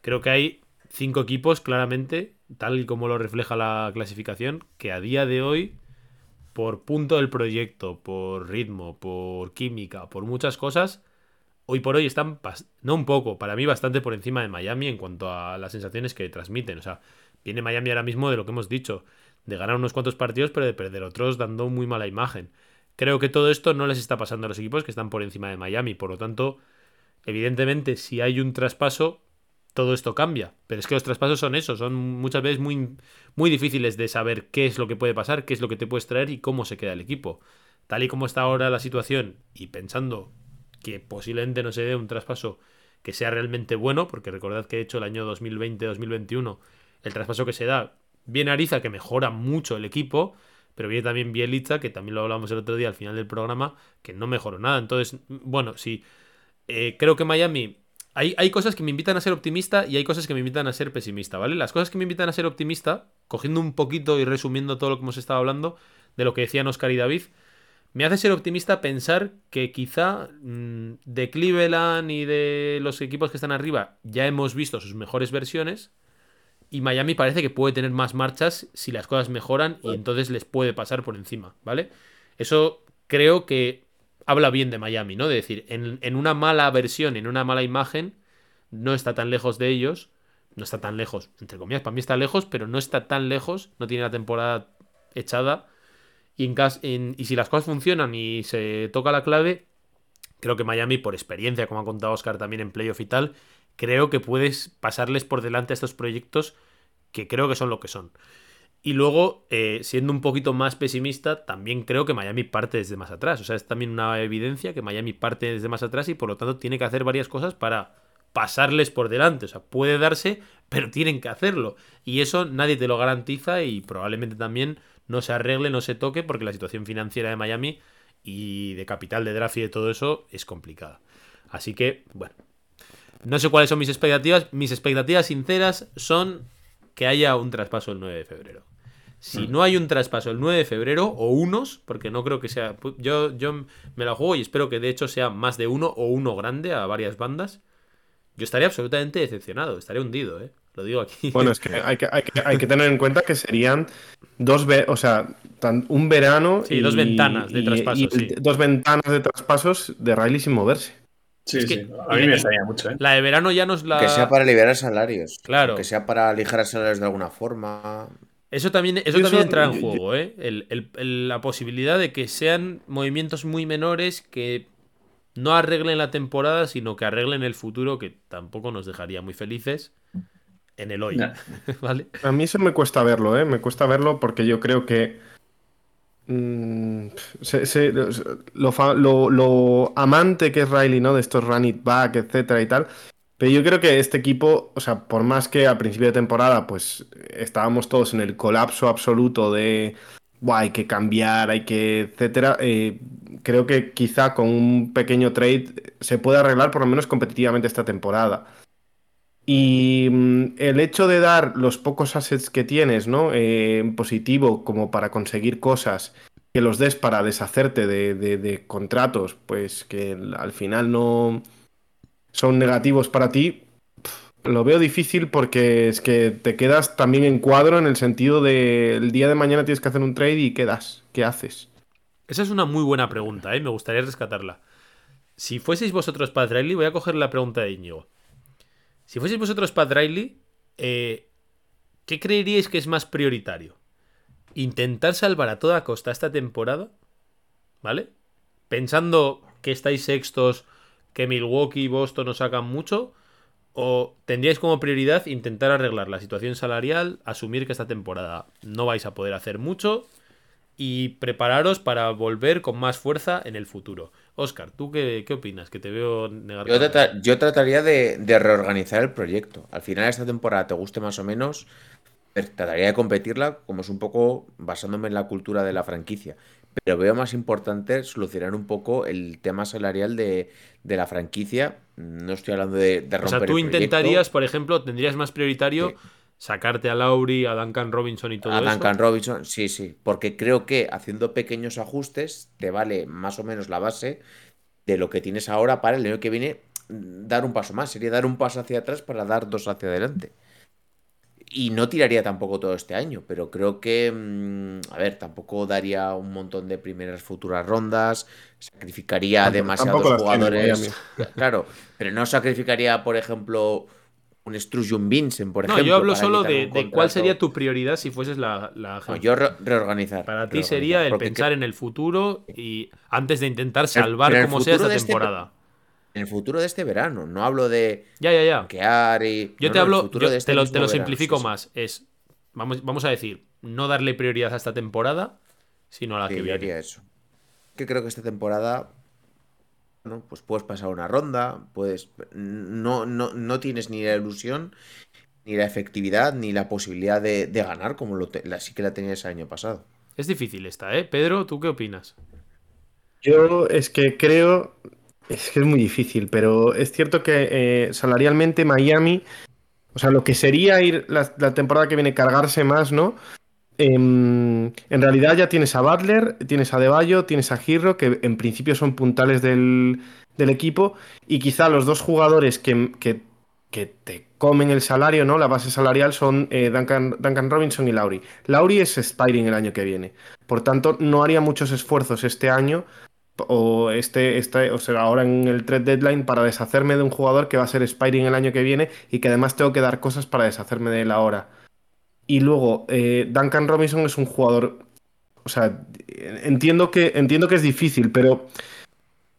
Creo que hay cinco equipos, claramente, tal y como lo refleja la clasificación, que a día de hoy, por punto del proyecto, por ritmo, por química, por muchas cosas, hoy por hoy están, no un poco, para mí bastante por encima de Miami en cuanto a las sensaciones que transmiten. O sea, viene Miami ahora mismo de lo que hemos dicho, de ganar unos cuantos partidos, pero de perder otros dando muy mala imagen. Creo que todo esto no les está pasando a los equipos que están por encima de Miami. Por lo tanto, evidentemente, si hay un traspaso, todo esto cambia. Pero es que los traspasos son eso, son muchas veces muy, muy difíciles de saber qué es lo que puede pasar, qué es lo que te puedes traer y cómo se queda el equipo. Tal y como está ahora la situación, y pensando que posiblemente no se dé un traspaso que sea realmente bueno, porque recordad que he hecho el año 2020-2021, el traspaso que se da, viene Ariza que mejora mucho el equipo, pero viene también Bielitza, que también lo hablamos el otro día al final del programa, que no mejoró nada. Entonces, bueno, sí, eh, creo que Miami hay, hay cosas que me invitan a ser optimista y hay cosas que me invitan a ser pesimista, ¿vale? Las cosas que me invitan a ser optimista, cogiendo un poquito y resumiendo todo lo que hemos estado hablando, de lo que decían Oscar y David, me hace ser optimista pensar que quizá mm, de Cleveland y de los equipos que están arriba ya hemos visto sus mejores versiones y Miami parece que puede tener más marchas si las cosas mejoran y entonces les puede pasar por encima, ¿vale? Eso creo que habla bien de Miami, ¿no? De decir, en, una mala versión, en una mala imagen, no está tan lejos de ellos, no está tan lejos, entre comillas, para mí está lejos, pero no está tan lejos, no tiene la temporada echada. Y, y si las cosas funcionan y se toca la clave, creo que Miami, por experiencia, como ha contado Oscar también en playoff y tal, creo que puedes pasarles por delante a estos proyectos que creo que son lo que son. Y luego, eh, siendo un poquito más pesimista, también creo que Miami parte desde más atrás. O sea, es también una evidencia que Miami parte desde más atrás y por lo tanto tiene que hacer varias cosas para pasarles por delante. O sea, puede darse, pero tienen que hacerlo. Y eso nadie te lo garantiza y probablemente también no se arregle, no se toque, porque la situación financiera de Miami y de capital de draft y de todo eso es complicada. Así que, bueno. No sé cuáles son mis expectativas. Mis expectativas sinceras son que haya un traspaso el 9 de febrero. Si no hay un traspaso el 9 de febrero, o unos, porque no creo que sea. Yo, yo me la juego y espero que de hecho sea más de uno o uno grande a varias bandas. Yo estaría absolutamente decepcionado, estaría hundido, ¿eh? Lo digo aquí.
Bueno, es que hay que, hay que, hay que tener en cuenta que serían dos, ve- o sea, tan- un verano
Sí, dos ventanas de traspasos,
y
sí.
dos ventanas de traspasos de Riley sin moverse.
Sí,
Es que-
sí. A mí me extraña mucho, ¿eh?
La de verano ya nos la.
Que sea para liberar salarios.
Claro.
Que sea para aligerar salarios de alguna forma.
Eso también, eso también
eso-
entra en
yo-
juego, ¿eh? El- el- el- la posibilidad de que sean movimientos muy menores que no arreglen la temporada, sino que arreglen el futuro, que tampoco nos dejaría muy felices en el hoy. ¿Vale?
A mí eso me cuesta verlo, ¿eh? Me cuesta verlo porque yo creo que mm, se- lo, amante que es Riley, ¿no? De estos run it back, etcétera y tal. Pero yo creo que este equipo, o sea, por más que a principio de temporada, pues estábamos todos en el colapso absoluto de, "Buah, hay que cambiar, hay que, etcétera. eh, creo que quizá con un pequeño trade se puede arreglar por lo menos competitivamente esta temporada. Y mm, el hecho de dar los pocos assets que tienes, ¿no? Eh, en positivo, como para conseguir cosas, que los des para deshacerte de, de- contratos, pues que al final no son negativos para ti, lo veo difícil porque es que te quedas también en cuadro en el sentido de el día de mañana tienes que hacer un trade y ¿qué das? ¿Qué haces?
Esa es una muy buena pregunta, ¿eh? Me gustaría rescatarla. Si fueseis vosotros Pat Riley, voy a coger la pregunta de Íñigo. Si fueseis vosotros Pat Riley, eh, ¿qué creeríais que es más prioritario? ¿Intentar salvar a toda costa esta temporada? ¿Vale? Pensando que estáis sextos, que Milwaukee y Boston os sacan mucho, ¿O tendríais como prioridad intentar arreglar la situación salarial, asumir que esta temporada no vais a poder hacer mucho y prepararos para volver con más fuerza en el futuro? Oscar, ¿tú qué, qué opinas? Que te veo negar.
Yo, trata- yo trataría de, de reorganizar el proyecto. Al final, esta temporada, te guste más o menos, trataría de competirla, como es un poco basándome en la cultura de la franquicia. Pero veo más importante solucionar un poco el tema salarial de, de la franquicia. No estoy hablando de, de
o
romper
sea, tú
el
intentarías, por ejemplo, tendrías más prioritario
Sí.
Sacarte a Lowry, a Duncan Robinson y todo
A
eso.
Duncan Robinson, sí, sí. Porque creo que haciendo pequeños ajustes te vale más o menos la base de lo que tienes ahora para el año que viene dar un paso más. Sería dar un paso hacia atrás para dar dos hacia adelante. Y no tiraría tampoco todo este año, pero creo que, mm, a ver, tampoco daría un montón de primeras futuras rondas, sacrificaría demasiados
tiene
jugadores. Claro, pero no sacrificaría, por ejemplo, un Strujum Vincent, por
No,
ejemplo.
yo hablo solo de, de cuál sería tu prioridad si fueses la, la
No, yo re- reorganizar.
Para ti sería el pensar en el futuro y antes de intentar salvar
el
como sea esta
este-
temporada.
En el futuro de este verano, no hablo de
Ya, ya, ya.
y.
Yo
no,
te
no,
hablo, yo
de este
te lo, te lo
verano,
simplifico
sí,
más. Es, vamos, vamos a decir, no darle prioridad a esta temporada, sino a la
Sí,
que
yo
viene.
haría eso. Que creo que esta temporada. Pues puedes pasar una ronda, puedes. No, no, no tienes ni la ilusión, ni la efectividad, ni la posibilidad de, de ganar como lo te- la, sí que la tenías el año pasado.
Es difícil esta, ¿eh? Pedro, ¿tú qué opinas?
Yo es que creo, Es que es muy difícil, pero es cierto que eh, salarialmente Miami, o sea, lo que sería ir la, la temporada que viene cargarse más, ¿no? Em, en realidad ya tienes a Butler, tienes a Deballo, tienes a Girro, que en principio son puntales del, equipo, y quizá los dos jugadores que, que, que, te comen el salario, ¿no? La base salarial son eh, Duncan, Duncan, Robinson y Lauri. Lauri es Spiring el año que viene. Por tanto, no haría muchos esfuerzos este año o este, este, o sea, ahora en el trade deadline para deshacerme de un jugador que va a ser Spiring el año que viene y que además tengo que dar cosas para deshacerme de él ahora. Y luego, eh, Duncan Robinson es un jugador. O sea, entiendo que, entiendo que es difícil, pero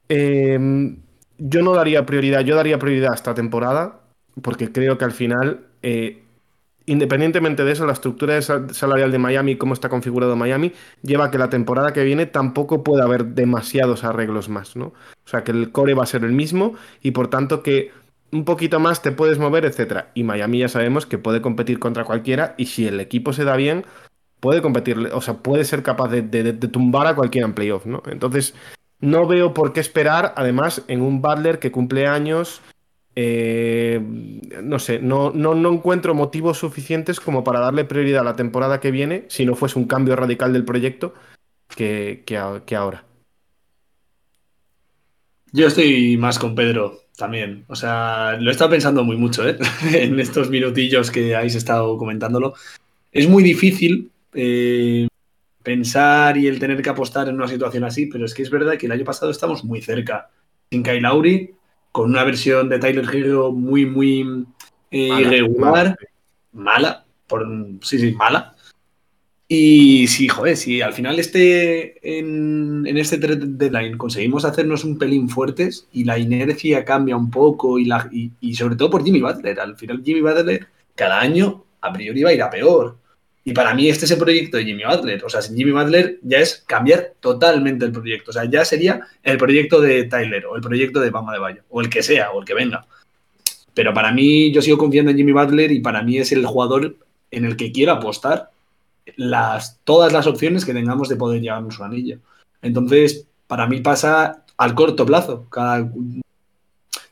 eh, yo no daría prioridad. Yo daría prioridad a esta temporada, porque creo que al final, eh, independientemente de eso, la estructura salarial de Miami, cómo está configurado Miami, lleva a que la temporada que viene tampoco pueda haber demasiados arreglos más, ¿no? O sea, que el core va a ser el mismo y por tanto que un poquito más te puedes mover, etcétera. Y Miami ya sabemos que puede competir contra cualquiera y si el equipo se da bien, puede competir, o sea, puede ser capaz de, tumbar a cualquiera en playoff, ¿no? Entonces, no veo por qué esperar, además, en un Butler que cumple años. Eh, no sé, no, no, no, encuentro motivos suficientes como para darle prioridad a la temporada que viene, si no fuese un cambio radical del proyecto, que, que, que ahora.
Yo estoy más con Pedro también. O sea, lo he estado pensando muy mucho, ¿eh? en estos minutillos que habéis estado comentándolo. Es muy difícil eh, pensar y el tener que apostar en una situación así, pero es que es verdad que el año pasado estamos muy cerca. Sin Kyle Lauri, con una versión de Tyler Hero muy, muy eh, mala, irregular, mala. mala, por, sí, sí, mala. Y sí, joder, si al final este, en, en, este deadline conseguimos hacernos un pelín fuertes y la inercia cambia un poco y, la, y, y, sobre todo por Jimmy Butler. Al final Jimmy Butler cada año a priori va a ir a peor. Y para mí este es el proyecto de Jimmy Butler. O sea, sin Jimmy Butler ya es cambiar totalmente el proyecto. O sea, ya sería el proyecto de Tyler o el proyecto de Bama de Bayo o el que sea o el que venga. Pero para mí yo sigo confiando en Jimmy Butler y para mí es el jugador en el que quiero apostar las, todas las opciones que tengamos de poder llevarnos un anillo. Entonces, para mí pasa al corto plazo. Cada,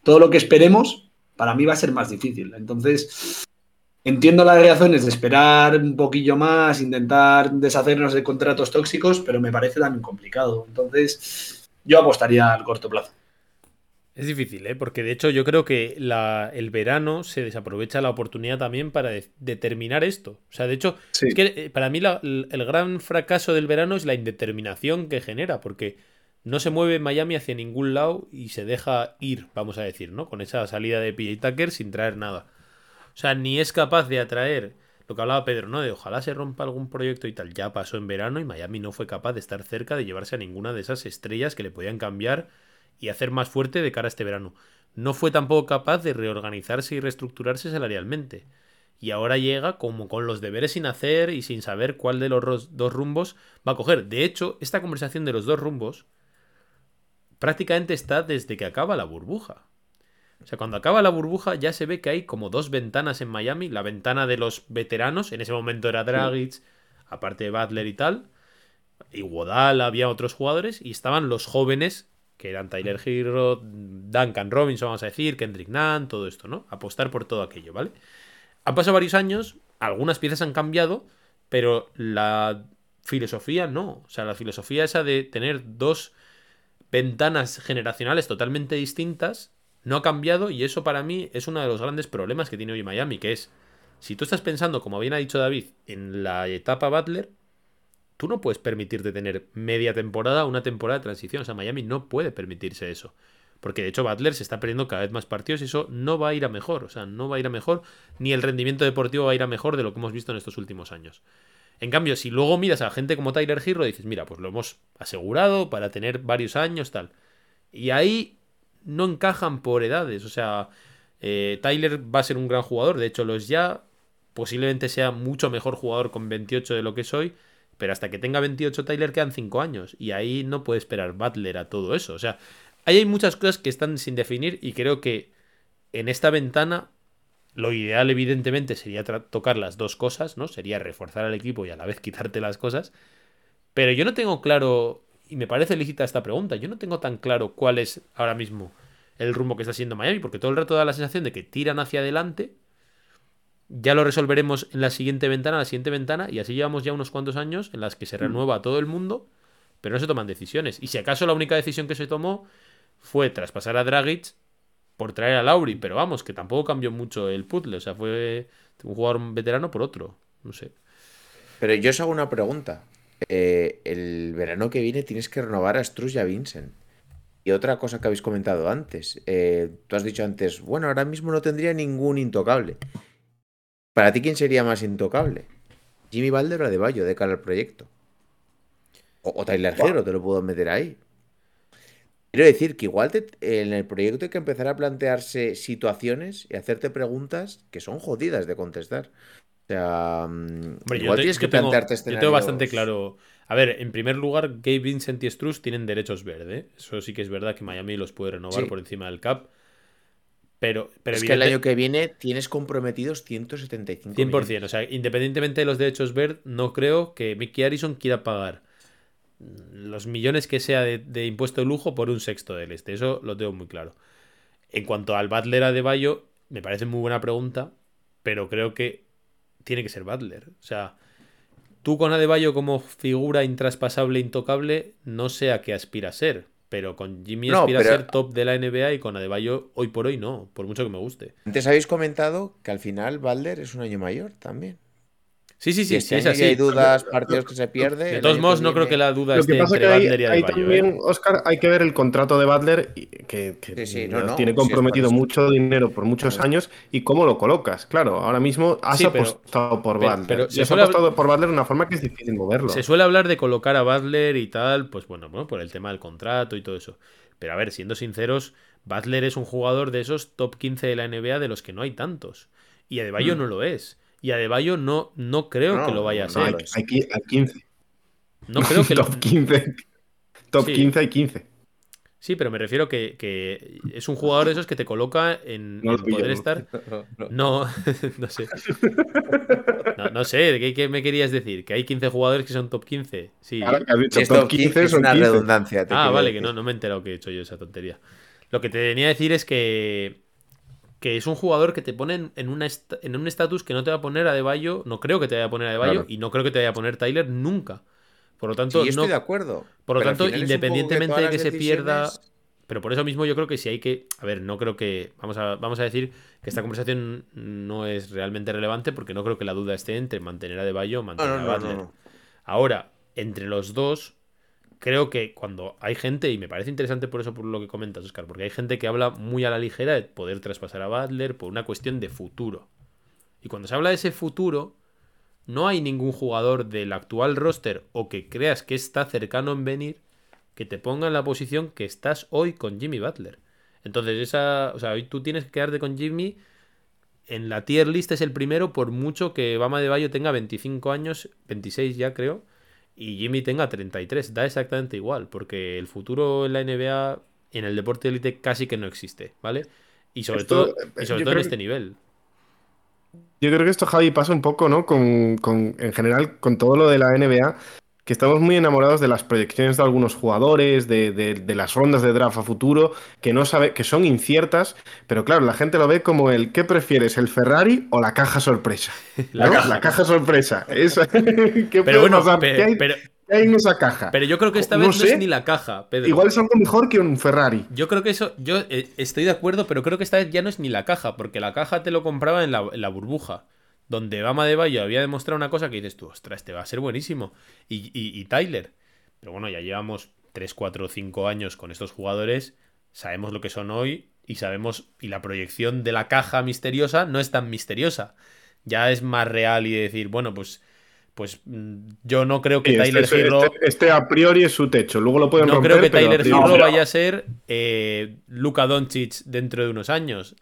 todo lo que esperemos, para mí va a ser más difícil. Entonces, entiendo las razones de esperar un poquillo más, intentar deshacernos de contratos tóxicos, pero me parece también complicado. Entonces, yo apostaría al corto plazo.
Es difícil, ¿eh? porque de hecho yo creo que la, el verano se desaprovecha la oportunidad también para de, determinar esto. O sea, de hecho, sí. es que eh, para mí la, el, el gran fracaso del verano es la indeterminación que genera, porque no se mueve Miami hacia ningún lado y se deja ir, vamos a decir, ¿no? Con esa salida de PJ Tucker sin traer nada. O sea, ni es capaz de atraer lo que hablaba Pedro, ¿no? De ojalá se rompa algún proyecto y tal. Ya pasó en verano y Miami no fue capaz de estar cerca de llevarse a ninguna de esas estrellas que le podían cambiar y hacer más fuerte de cara a este verano. No fue tampoco capaz de reorganizarse y reestructurarse salarialmente. Y ahora llega como con los deberes sin hacer y sin saber cuál de los dos rumbos va a coger. De hecho, esta conversación de los dos rumbos prácticamente está desde que acaba la burbuja. O sea, cuando acaba la burbuja ya se ve que hay como dos ventanas en Miami. La ventana de los veteranos, en ese momento era Dragic, aparte de Butler y tal. Y Wodal, había otros jugadores. Y estaban los jóvenes que eran Tyler Hero, Duncan Robinson, vamos a decir, Kendrick Nunn, todo esto, ¿no? Apostar por todo aquello, ¿vale? Han pasado varios años, algunas piezas han cambiado, pero la filosofía no. O sea, la filosofía esa de tener dos ventanas generacionales totalmente distintas no ha cambiado y eso para mí es uno de los grandes problemas que tiene hoy Miami, que es, si tú estás pensando, como bien ha dicho David, en la etapa Butler, tú no puedes permitirte tener media temporada, una temporada de transición. O sea, Miami no puede permitirse eso. Porque de hecho Butler se está perdiendo cada vez más partidos y eso no va a ir a mejor. O sea, no va a ir a mejor, ni el rendimiento deportivo va a ir a mejor de lo que hemos visto en estos últimos años. En cambio, si luego miras a gente como Tyler Hero, dices, mira, pues lo hemos asegurado para tener varios años, tal. Y ahí no encajan por edades. O sea, eh, Tyler va a ser un gran jugador. De hecho, los ya posiblemente sea mucho mejor jugador con 28 de lo que soy. Pero hasta que tenga 28 Tyler quedan 5 años. Y ahí no puede esperar Butler a todo eso. O sea, ahí hay muchas cosas que están sin definir. Y creo que en esta ventana lo ideal evidentemente sería tocar las dos cosas, ¿no? Sería reforzar al equipo y a la vez quitarte las cosas. Pero yo no tengo claro y me parece lícita esta pregunta. Yo no tengo tan claro cuál es ahora mismo el rumbo que está siendo Miami, porque todo el rato da la sensación de que tiran hacia adelante. Ya lo resolveremos en la siguiente ventana, la siguiente ventana, y así llevamos ya unos cuantos años en las que se renueva todo el mundo, pero no se toman decisiones. Y si acaso la única decisión que se tomó fue traspasar a Dragic por traer a Lauri, pero vamos, que tampoco cambió mucho el puzzle, o sea, fue un jugador veterano por otro, no sé.
Pero yo os hago una pregunta. Eh, el verano que viene tienes que renovar a Struz y a Vincent. Y otra cosa que habéis comentado antes. eh, tú has dicho antes, bueno, ahora mismo no tendría ningún intocable. ¿Para ti quién sería más intocable? ¿Jimmy Balder o Adebayo de cara al proyecto? O, o Tyler Hero, te lo puedo meter ahí. Quiero decir que igual te- en el proyecto hay que empezar a plantearse situaciones y hacerte preguntas que son jodidas de contestar. O sea, mm,
Hombre,
igual
te-
tienes que plantearte
Yo tengo bastante claro. A ver, en primer lugar, Gabe Vincent y Struz tienen derechos verde. Eso sí que es verdad que Miami los puede renovar
Sí.
por encima del cap. Pero, pero
es que el año que viene tienes comprometidos 175
100%.
millones.
O sea, independientemente de los derechos verde, no creo que Mickey Harrison quiera pagar los millones que sea de, de impuesto de lujo por un sexto del este. Eso lo tengo muy claro. En cuanto al Butler de Bayo, me parece muy buena pregunta, pero creo que tiene que ser Butler. O sea, tú con Adebayo como figura intraspasable, intocable, no sé a qué aspira a ser. Pero con Jimmy
No,
aspira
pero-
a ser top de la NBA y con Adebayo hoy por hoy no, por mucho que me guste.
Antes habéis comentado que al final Balder es un año mayor también.
Sí, sí, sí,
este
sí, es
año
así.
que hay dudas, partidos que se pierde.
De todos modos, no creo que la duda
Lo
esté
que pasa es
entre
que
Butler y
también,
¿eh?
Oscar, hay que ver el contrato de Butler, que, que
Sí, sí, no,
nos
no,
tiene comprometido mucho dinero por muchos años, y cómo lo colocas. Claro, ahora mismo has
Sí, pero-
apostado por
pero-
Butler.
pero se
has apostado por Butler de una forma que es difícil moverlo.
Se suele hablar de colocar a Butler y tal, pues bueno, bueno, por el tema del contrato y todo eso. Pero a ver, siendo sinceros, Butler es un jugador de esos top 15 de la NBA de los que no hay tantos. Y Adebayo
Mm.
no lo es. Y Adebayo no, no creo
No,
que lo vaya a
no,
ser.
hay,
lo es.
hay qui- hay 15.
No creo que lo...
Top 15. Top
Sí.
15 hay 15.
Sí, pero me refiero que, que es un jugador de esos que te coloca en,
No lo
en
pillo,
poder
¿no?
estar. No, no sé. No, no sé, ¿qué, qué me querías decir? ¿Que hay 15 jugadores que son top 15? Sí.
Ahora que has dicho
Si
top
top 15
15
es una
15.
redundancia. te
Ah, vale,
decir.
que no, no me he enterado que he hecho yo esa tontería. Lo que te venía a decir es que, que es un jugador que te pone en, en una est- en un estatus que no te va a poner a Deballo, no creo que te vaya a poner a Deballo
Claro.
y no creo que te vaya a poner Tyler nunca. Por lo tanto,
Sí, yo estoy
no,
de acuerdo.
por lo tanto,
que
independientemente de que se pierda, pero por eso mismo yo creo que si hay que, a ver, no creo que vamos a vamos a decir que esta conversación no es realmente relevante porque no creo que la duda esté entre mantener a Deballo o
No,
mantener
no,
a Butler. Ahora, entre los dos, creo que cuando hay gente, y me parece interesante por eso por lo que comentas, Oscar, porque hay gente que habla muy a la ligera de poder traspasar a Butler por una cuestión de futuro. Y cuando se habla de ese futuro, no hay ningún jugador del actual roster o que creas que está cercano en venir que te ponga en la posición que estás hoy con Jimmy Butler. Entonces, esa, o sea, hoy tú tienes que quedarte con Jimmy en la tier list es el primero por mucho que Bama de Bayo tenga 25 años, 26 ya creo, y Jimmy tenga 33. Da exactamente igual, porque el futuro en la NBA, en el deporte de élite, casi que no existe, ¿vale? Y sobre
Esto,
todo, y
eh,
sobre todo en este
que-
nivel.
Yo creo que esto, Javi, pasa un poco, ¿no? Con, con- en general, con todo lo de la NBA, que estamos muy enamorados de las proyecciones de algunos jugadores, de, de- de las rondas de draft a futuro, que no sabe, que son inciertas, pero claro, la gente lo ve como el ¿qué prefieres, el Ferrari o la caja sorpresa?
La
¿no?
caja.
La caja sorpresa. Esa- ¿Qué
Pero bueno,
pasar?
pe-
¿Qué hay,
pero,
qué hay en esa caja?
pero yo creo que esta
No
vez no
sé.
es ni la caja, Pedro.
Igual es algo mejor que un Ferrari.
Yo creo que eso, yo eh, estoy de acuerdo, pero creo que esta vez ya no es ni la caja, porque la caja te lo compraba en la, en la burbuja, donde Bama de Bayo había demostrado una cosa que dices tú, ostras, este va a ser buenísimo. Y, y- y Tyler. Pero bueno, ya llevamos 3, 4, 5 años con estos jugadores, sabemos lo que son hoy y sabemos, y la proyección de la caja misteriosa no es tan misteriosa. Ya es más real y decir, bueno, pues, pues mm, yo no creo que
Sí,
Tyler
este, este- este a priori es su techo. Luego lo pueden
No
romper,
creo que Tyler
pero-
vaya a ser eh, Luka Doncic dentro de unos años.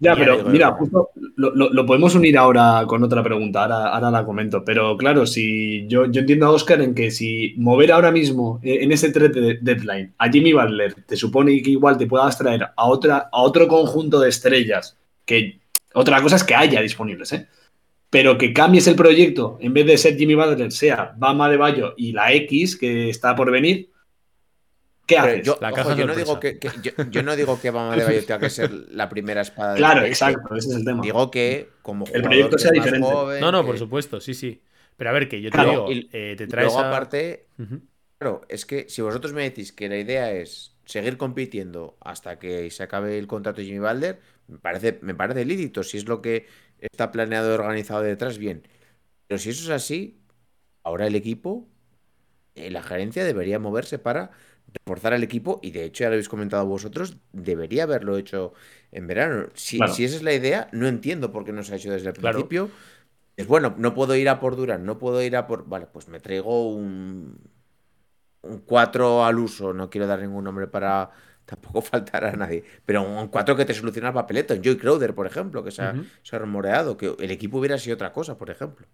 Ya,
Ya
pero mira, justo lo, lo- lo podemos unir ahora con otra pregunta, ahora, ahora la comento. Pero claro, si yo, yo entiendo a Oscar en que si mover ahora mismo eh, en ese trade de- deadline a Jimmy Butler te supone que igual te puedas traer a, otra, a otro conjunto de estrellas, que otra cosa es que haya disponibles, ¿eh? Pero que cambies el proyecto, en vez de ser Jimmy Butler, sea Bama de Bayo y la X que está por venir, ¿Qué haces?
yo,
La
ojo,
caja
yo no digo que, que- yo, yo no digo que Bama de Bayo tenga que ser la primera espada del
Claro,
proyecto.
exacto, ese es el tema.
Digo que como
El
jugador
proyecto
que
sea diferente.
joven,
No, no,
que-
por supuesto, sí, sí. Pero a ver, que yo te
Claro,
digo,
y
eh, te traes
Luego,
a-
aparte,
Ujú.
claro, es que si vosotros me decís que la idea es seguir compitiendo hasta que se acabe el contrato de Jimmy Balder, me parece, me parece lícito. Si es lo que está planeado y organizado detrás, bien. Pero si eso es así, ahora el equipo, eh, la gerencia debería moverse para reforzar al equipo y de hecho ya lo habéis comentado vosotros, debería haberlo hecho en verano. Si,
Claro.
si esa es la idea, no entiendo por qué no se ha hecho desde el
Claro.
principio. Es bueno, no puedo ir a por Durán, no puedo ir a por. Vale, pues me traigo un. Un 4 al uso, no quiero dar ningún nombre para tampoco faltar a nadie. Pero un 4 que te soluciona el papeleto. En Joy Crowder, por ejemplo, que se ha,
Ujú.
se ha rumoreado, que el equipo hubiera sido otra cosa, por ejemplo.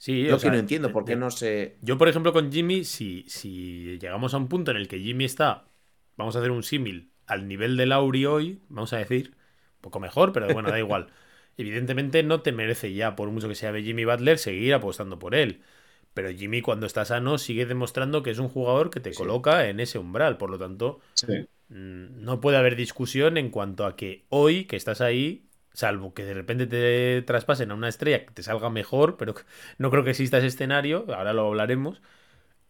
Sí,
Lo
o
que no entiendo, ¿por qué no se.
Yo, por ejemplo, con Jimmy, si, si llegamos a un punto en el que Jimmy está, vamos a hacer un símil al nivel de Lauri hoy, vamos a decir, un poco mejor, pero bueno, da igual. Evidentemente no te merece ya, por mucho que sea de Jimmy Butler, seguir apostando por él. Pero Jimmy, cuando está sano, sigue demostrando que es un jugador que te
Sí.
coloca en ese umbral. Por lo tanto,
Sí.
mm, no puede haber discusión en cuanto a que hoy, que estás ahí, salvo que de repente te traspasen a una estrella que te salga mejor, pero no creo que exista ese escenario, ahora lo hablaremos.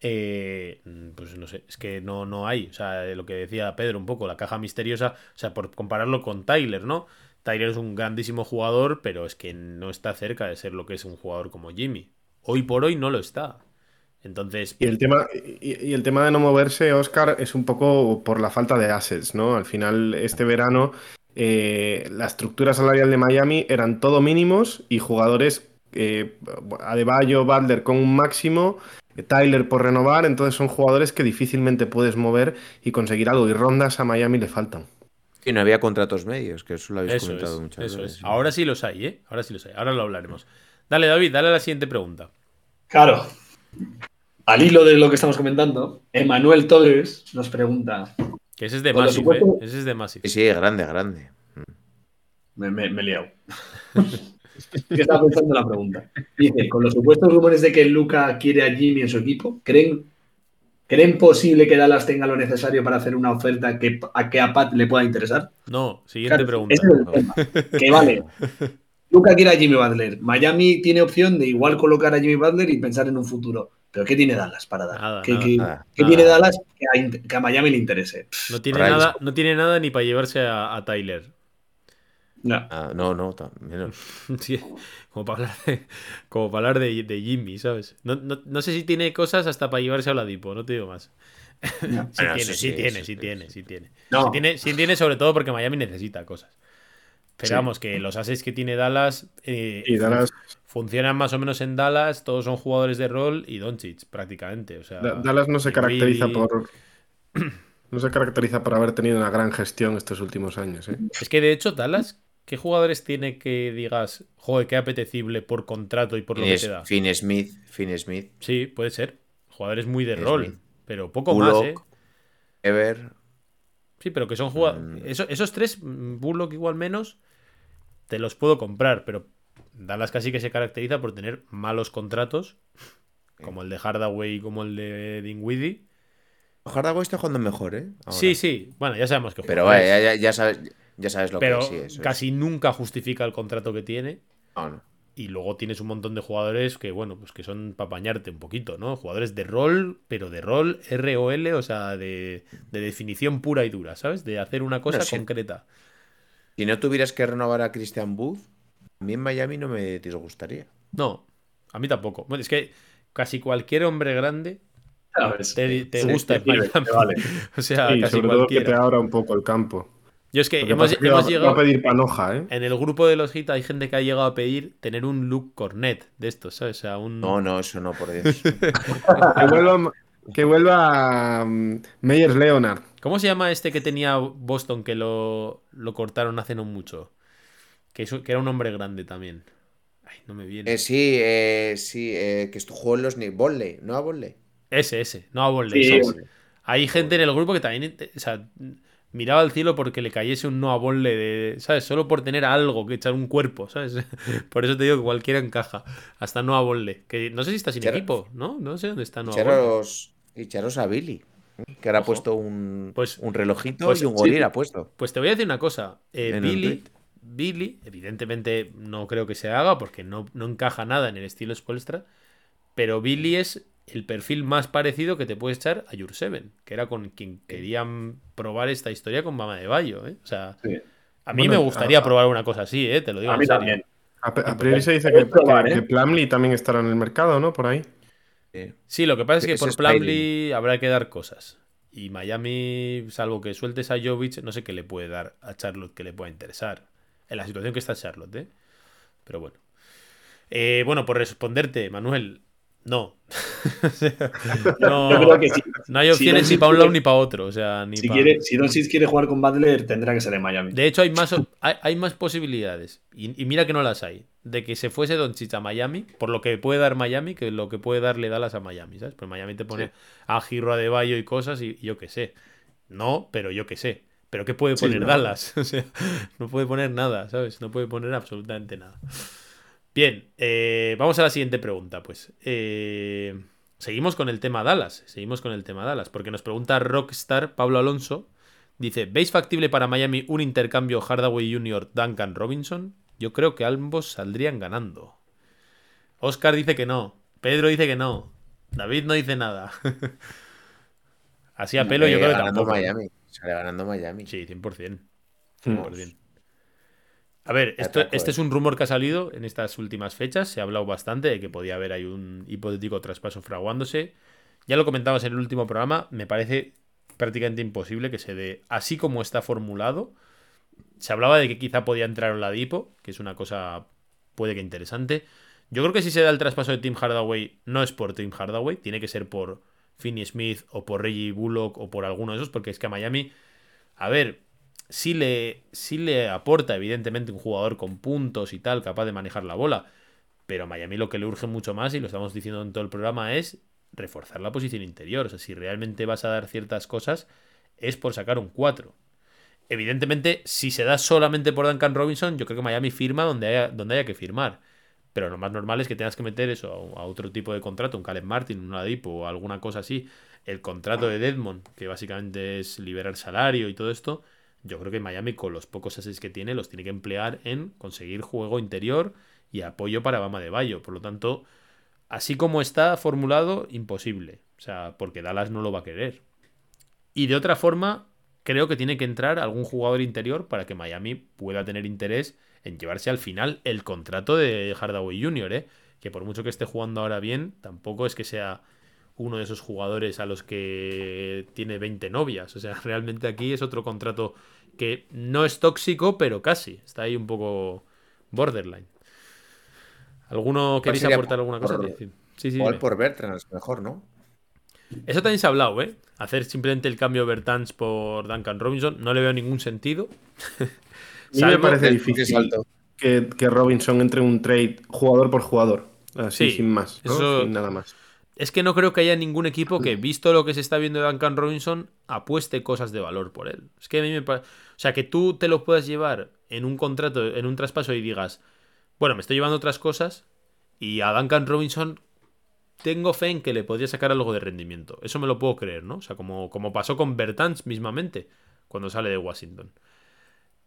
eh, pues no sé, es que no, no hay. O sea, lo que decía Pedro un poco, la caja misteriosa, o sea, por compararlo con Tyler, ¿no? Tyler es un grandísimo jugador, pero es que no está cerca de ser lo que es un jugador como Jimmy. Hoy por hoy no lo está. Entonces,
Y el tema, y, y el tema de no moverse, Oscar, es un poco por la falta de assets, ¿no? Al final, este verano, eh, la estructura salarial de Miami eran todo mínimos y jugadores, eh, Adebayo, Butler con un máximo, eh, Tyler por renovar, entonces son jugadores que difícilmente puedes mover y conseguir algo. Y rondas a Miami le faltan.
Y no había contratos medios, que eso lo habéis
eso
comentado
es,
muchas
eso
veces.
es. Ahora sí los hay, ¿eh? Ahora sí los hay. Ahora lo hablaremos. Dale, David, dale a la siguiente pregunta.
Claro. Al hilo de lo que estamos comentando, Emanuel Torres nos pregunta.
Que ese es de Massive, ¿eh?
supuesto-
Ese es de Massive.
Sí, sí, grande, grande.
Me, me, me he liado. ¿Qué estaba pensando en la pregunta? Dice: Con los supuestos rumores de que Luca quiere a Jimmy en su equipo, ¿creen, ¿creen posible que Dallas tenga lo necesario para hacer una oferta que, a que a Pat le pueda interesar?
No, siguiente
Claro,
pregunta.
ese es el tema. Que vale. Luca quiere a Jimmy Butler. Miami tiene opción de igual colocar a Jimmy Butler y pensar en un futuro. Pero ¿qué tiene Dallas para dar?
Nada,
¿Qué,
nada,
qué-
nada,
qué
nada.
tiene Dallas que a, in- que a Miami le interese?
No tiene nada, no tiene nada ni para llevarse a, a Tyler.
No.
Ah, no, no, ta- menos.
Sí, como para hablar de, como para hablar de, de Jimmy, ¿sabes? No, no- no sé si tiene cosas hasta para llevarse a Oladipo, no te digo más.
No.
Sí
Bueno,
tiene, sí,
sí,
tiene, sí
sí,
tiene,
sí.
sí tiene. Sí tiene. Sí tiene sobre todo porque Miami necesita cosas. Pero
Sí.
vamos, que los ases que tiene Dallas, eh,
Y Dallas,
funcionan más o menos en Dallas, todos son jugadores de rol y Doncic prácticamente. O sea,
Da- Dallas no se caracteriza
Reedy.
por. No se caracteriza por haber tenido una gran gestión estos últimos años. ¿eh?
Es que de hecho, Dallas, ¿qué jugadores tiene que digas, joder, qué apetecible por contrato y por lo que te da?
Finn Smith, Finn Smith,
Sí, puede ser. Jugadores muy de rol, pero poco
Bullock,
más, ¿eh?
Ever.
Sí, pero que son jugadores.
Mm.
esos tres, mm, Bullock igual menos, te los puedo comprar, pero Dallas casi que se caracteriza por tener malos contratos, como el de Hardaway y como el de Dinwiddie.
Hardaway está jugando mejor, ¿eh? Ahora.
Sí, sí, bueno, ya sabemos que
Pero vaya, ya, ya sabes, ya sabes lo
pero
que sí, eso es.
casi nunca justifica el contrato que tiene.
No, no.
Y luego tienes un montón de jugadores que, bueno, pues que son para apañarte un poquito, ¿no? Jugadores de rol, pero de rol, R-O-L, o sea, de, de definición pura y dura, ¿sabes? De hacer una cosa concreta.
Si no tuvieras que renovar a Christian Booth, a mí en Miami no me disgustaría.
No, a mí tampoco. Bueno, es que casi cualquier hombre grande
¿Sabes?
te, te
Sí,
gusta
sirve,
Miami.
vale.
O sea,
Y
casi
sobre todo que te abra un poco el campo.
Yo es que
Lo que
hemos,
va- va
llegado...
a pedir panoja, ¿eh?
En el grupo de los hits hay gente que ha llegado a pedir tener un look cornet de estos, ¿sabes? O sea, un...
No, no, eso no, por Dios.
Que vuelva, que vuelva Meyers Leonard.
¿Cómo se llama este que tenía Boston que lo, lo cortaron hace no mucho? Que, eso- que era un hombre grande también. Ay, no me viene.
Eh, sí, eh, sí, eh, que jugó en los. Volley, ¿no a Volley?
Ese, ese. No a Volley,
Sí.
Hay gente en el grupo que también, o sea, miraba al cielo porque le cayese un no a Volley de, ¿sabes? Solo por tener algo que echar un cuerpo, ¿sabes? Por eso te digo que cualquiera encaja. Hasta no a Volley. Que no sé si está sin
Charo-
equipo, ¿no? No sé dónde está no a Volley.
Echaros, echaros a Billy. Que ahora ha puesto un,
Pues-
un relojito
pues
y un
sí.
gorila ha puesto.
Pues te voy a decir una cosa. eh, Billy. Billy, evidentemente no creo que se haga porque no, no encaja nada en el estilo Spolstra. Pero Billy es el perfil más parecido que te puede echar a Your Seven, que era con quien querían probar esta historia con Mama de Bayo. ¿eh? O sea,
Sí.
a mí
Bueno,
me gustaría
a-
probar una cosa así, ¿eh? te lo digo
A
en
mí
serio.
también.
A, a priori se dice que,
probar,
que-
¿eh?
que Plumlee también estará en el mercado, ¿no? Por ahí.
Sí.
Lo que pasa es que
Es
por. Plumlee habrá que dar cosas. Y Miami, salvo que sueltes a Jovic, no sé qué le puede dar a Charlotte que le pueda interesar. En la situación que está Charlotte, ¿eh? Pero bueno. Eh, bueno, por responderte, Manuel, no. No,
Yo creo que sí.
no hay opciones ni para un lado ni para otro. O sea, ni
Si,
pa-
quiere, si Doncic quiere jugar con Butler, tendrá que ser en Miami.
De hecho, hay más, hay, hay más posibilidades. Y, y mira que no las hay. De que se fuese Doncic a Miami, por lo que puede dar Miami, que lo que puede darle Dallas a Miami, ¿sabes? Pues Miami te pone
Sí.
a Giro de Bayo y cosas y, y yo qué sé. No, pero yo qué sé. Pero ¿qué puede
Sí,
poner
no.
Dallas? O sea, no puede poner nada, ¿sabes? No puede poner absolutamente nada. Bien, eh, vamos a la siguiente pregunta, pues. Eh, seguimos con el tema Dallas. Seguimos con el tema Dallas. Porque nos pregunta Rockstar Pablo Alonso. Dice, ¿veis factible para Miami un intercambio Hardaway Jr. Duncan Robinson? Yo creo que ambos saldrían ganando. Oscar dice que no. Pedro dice que no. David no dice nada. Así a pelo yo creo que tampoco.
Miami. Sale ganando Miami.
Sí, 100%.
Hmm.
100%. A ver, esto, este es un rumor que ha salido en estas últimas fechas. Se ha hablado bastante de que podía haber ahí un hipotético traspaso fraguándose. Ya lo comentabas en el último programa. Me parece prácticamente imposible que se dé así como está formulado. Se hablaba de que quizá podía entrar Oladipo, que es una cosa puede que interesante. Yo creo que si se da el traspaso de Tim Hardaway, no es por Tim Hardaway, tiene que ser por Finney Smith o por Reggie Bullock o por alguno de esos, porque es que a Miami, a ver, sí le, sí le aporta evidentemente un jugador con puntos y tal, capaz de manejar la bola, pero a Miami lo que le urge mucho más, y lo estamos diciendo en todo el programa, es reforzar la posición interior. O sea, si realmente vas a dar ciertas cosas, es por sacar un 4. Evidentemente, si se da solamente por Duncan Robinson, yo creo que Miami firma donde haya, donde haya que firmar. Pero lo más normal es que tengas que meter eso a, otro tipo de contrato, un Caleb Martin, un Adipo o alguna cosa así. El contrato de Deadmond, que básicamente es liberar salario y todo esto. Yo creo que Miami, con los pocos assets que tiene, los tiene que emplear en conseguir juego interior y apoyo para Bama de Bayo. Por lo tanto, así como está formulado, imposible. O sea, porque Dallas no lo va a querer. Y de otra forma, creo que tiene que entrar algún jugador interior para que Miami pueda tener interés en llevarse al final el contrato de Hardaway Jr., ¿eh? que por mucho que esté jugando ahora bien, tampoco es que sea uno de esos jugadores a los que tiene 20 novias. O sea, realmente aquí es otro contrato que no es tóxico, pero casi. Está ahí un poco borderline. ¿Alguno queréis
sería
aportar alguna cosa?
por-
Sí, sí, sí,
por Bertrand es mejor, ¿no?
Eso también se ha hablado, ¿eh? Hacer simplemente el cambio Bertans por Duncan Robinson. No le veo ningún sentido.
A mí me parece
Es
difícil
salto.
que, que Robinson entre en un trade jugador por jugador. Así,
Sí,
sin más. ¿no?
eso-
Sin nada más.
Es que no creo que haya ningún equipo que, visto lo que se está viendo de Duncan Robinson, apueste cosas de valor por él. Es que a mí me parece. O sea, que tú te lo puedas llevar en un contrato, en un traspaso y digas, bueno, me estoy llevando otras cosas y a Duncan Robinson tengo fe en que le podría sacar algo de rendimiento. Eso me lo puedo creer, ¿no? O sea, como, como pasó con Bertans mismamente cuando sale de Washington.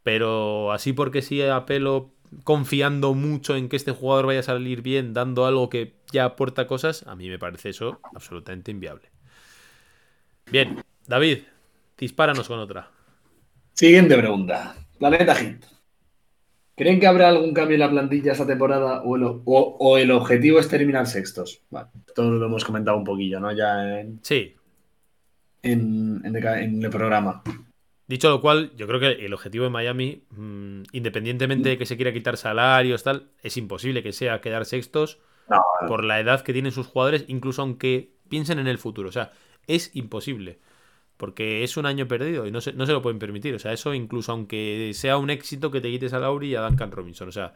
Pero así porque sí a pelo confiando mucho en que este jugador vaya a salir bien, dando algo que ya aporta cosas, a mí me parece eso absolutamente inviable. Bien, David, dispáranos con otra.
Siguiente pregunta. Planeta Hit. ¿Creen que habrá algún cambio en la plantilla esta temporada o el, o- o el objetivo es terminar sextos? Vale, esto lo hemos comentado un poquillo, ¿no? Ya en,
Sí,
en- en el, en el programa.
Dicho lo cual, yo creo que el objetivo de Miami, mm, independientemente de que se quiera quitar salarios, tal, es imposible que sea quedar sextos
No,
por la edad que tienen sus jugadores, incluso aunque piensen en el futuro. O sea, es imposible. Porque es un año perdido y no se, no se lo pueden permitir. O sea, eso incluso aunque sea un éxito que te quites a Lauri y a Duncan Robinson. O sea,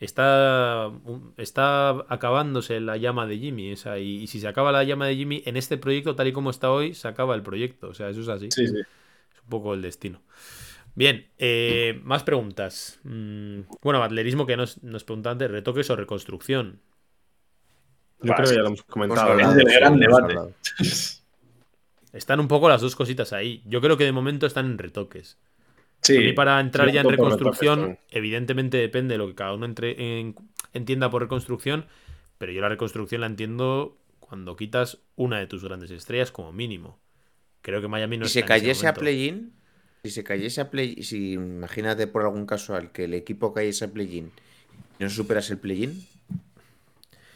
está, está acabándose la llama de Jimmy. O sea, y, y si se acaba la llama de Jimmy en este proyecto, tal y como está hoy, se acaba el proyecto. O sea, eso es así.
sí, sí.
Un poco el destino. Bien, eh, más preguntas. Mm, bueno, atlerismo que nos, nos pregunta antes, retoques o reconstrucción.
Yo
Vale,
creo que ya lo hemos comentado.
Es el gran debate.
Están un poco las dos cositas ahí. Yo creo que de momento están en retoques.
Sí.
Y para entrar ya en reconstrucción,
retoques,
evidentemente depende de lo que cada uno entre en- entienda por reconstrucción, pero yo la reconstrucción la entiendo cuando quitas una de tus grandes estrellas como mínimo. Creo que Miami no
Si
está
se cayese a play-in, si se cayese a play si imagínate por algún casual que el equipo cayese a play-in y no superas el play-in,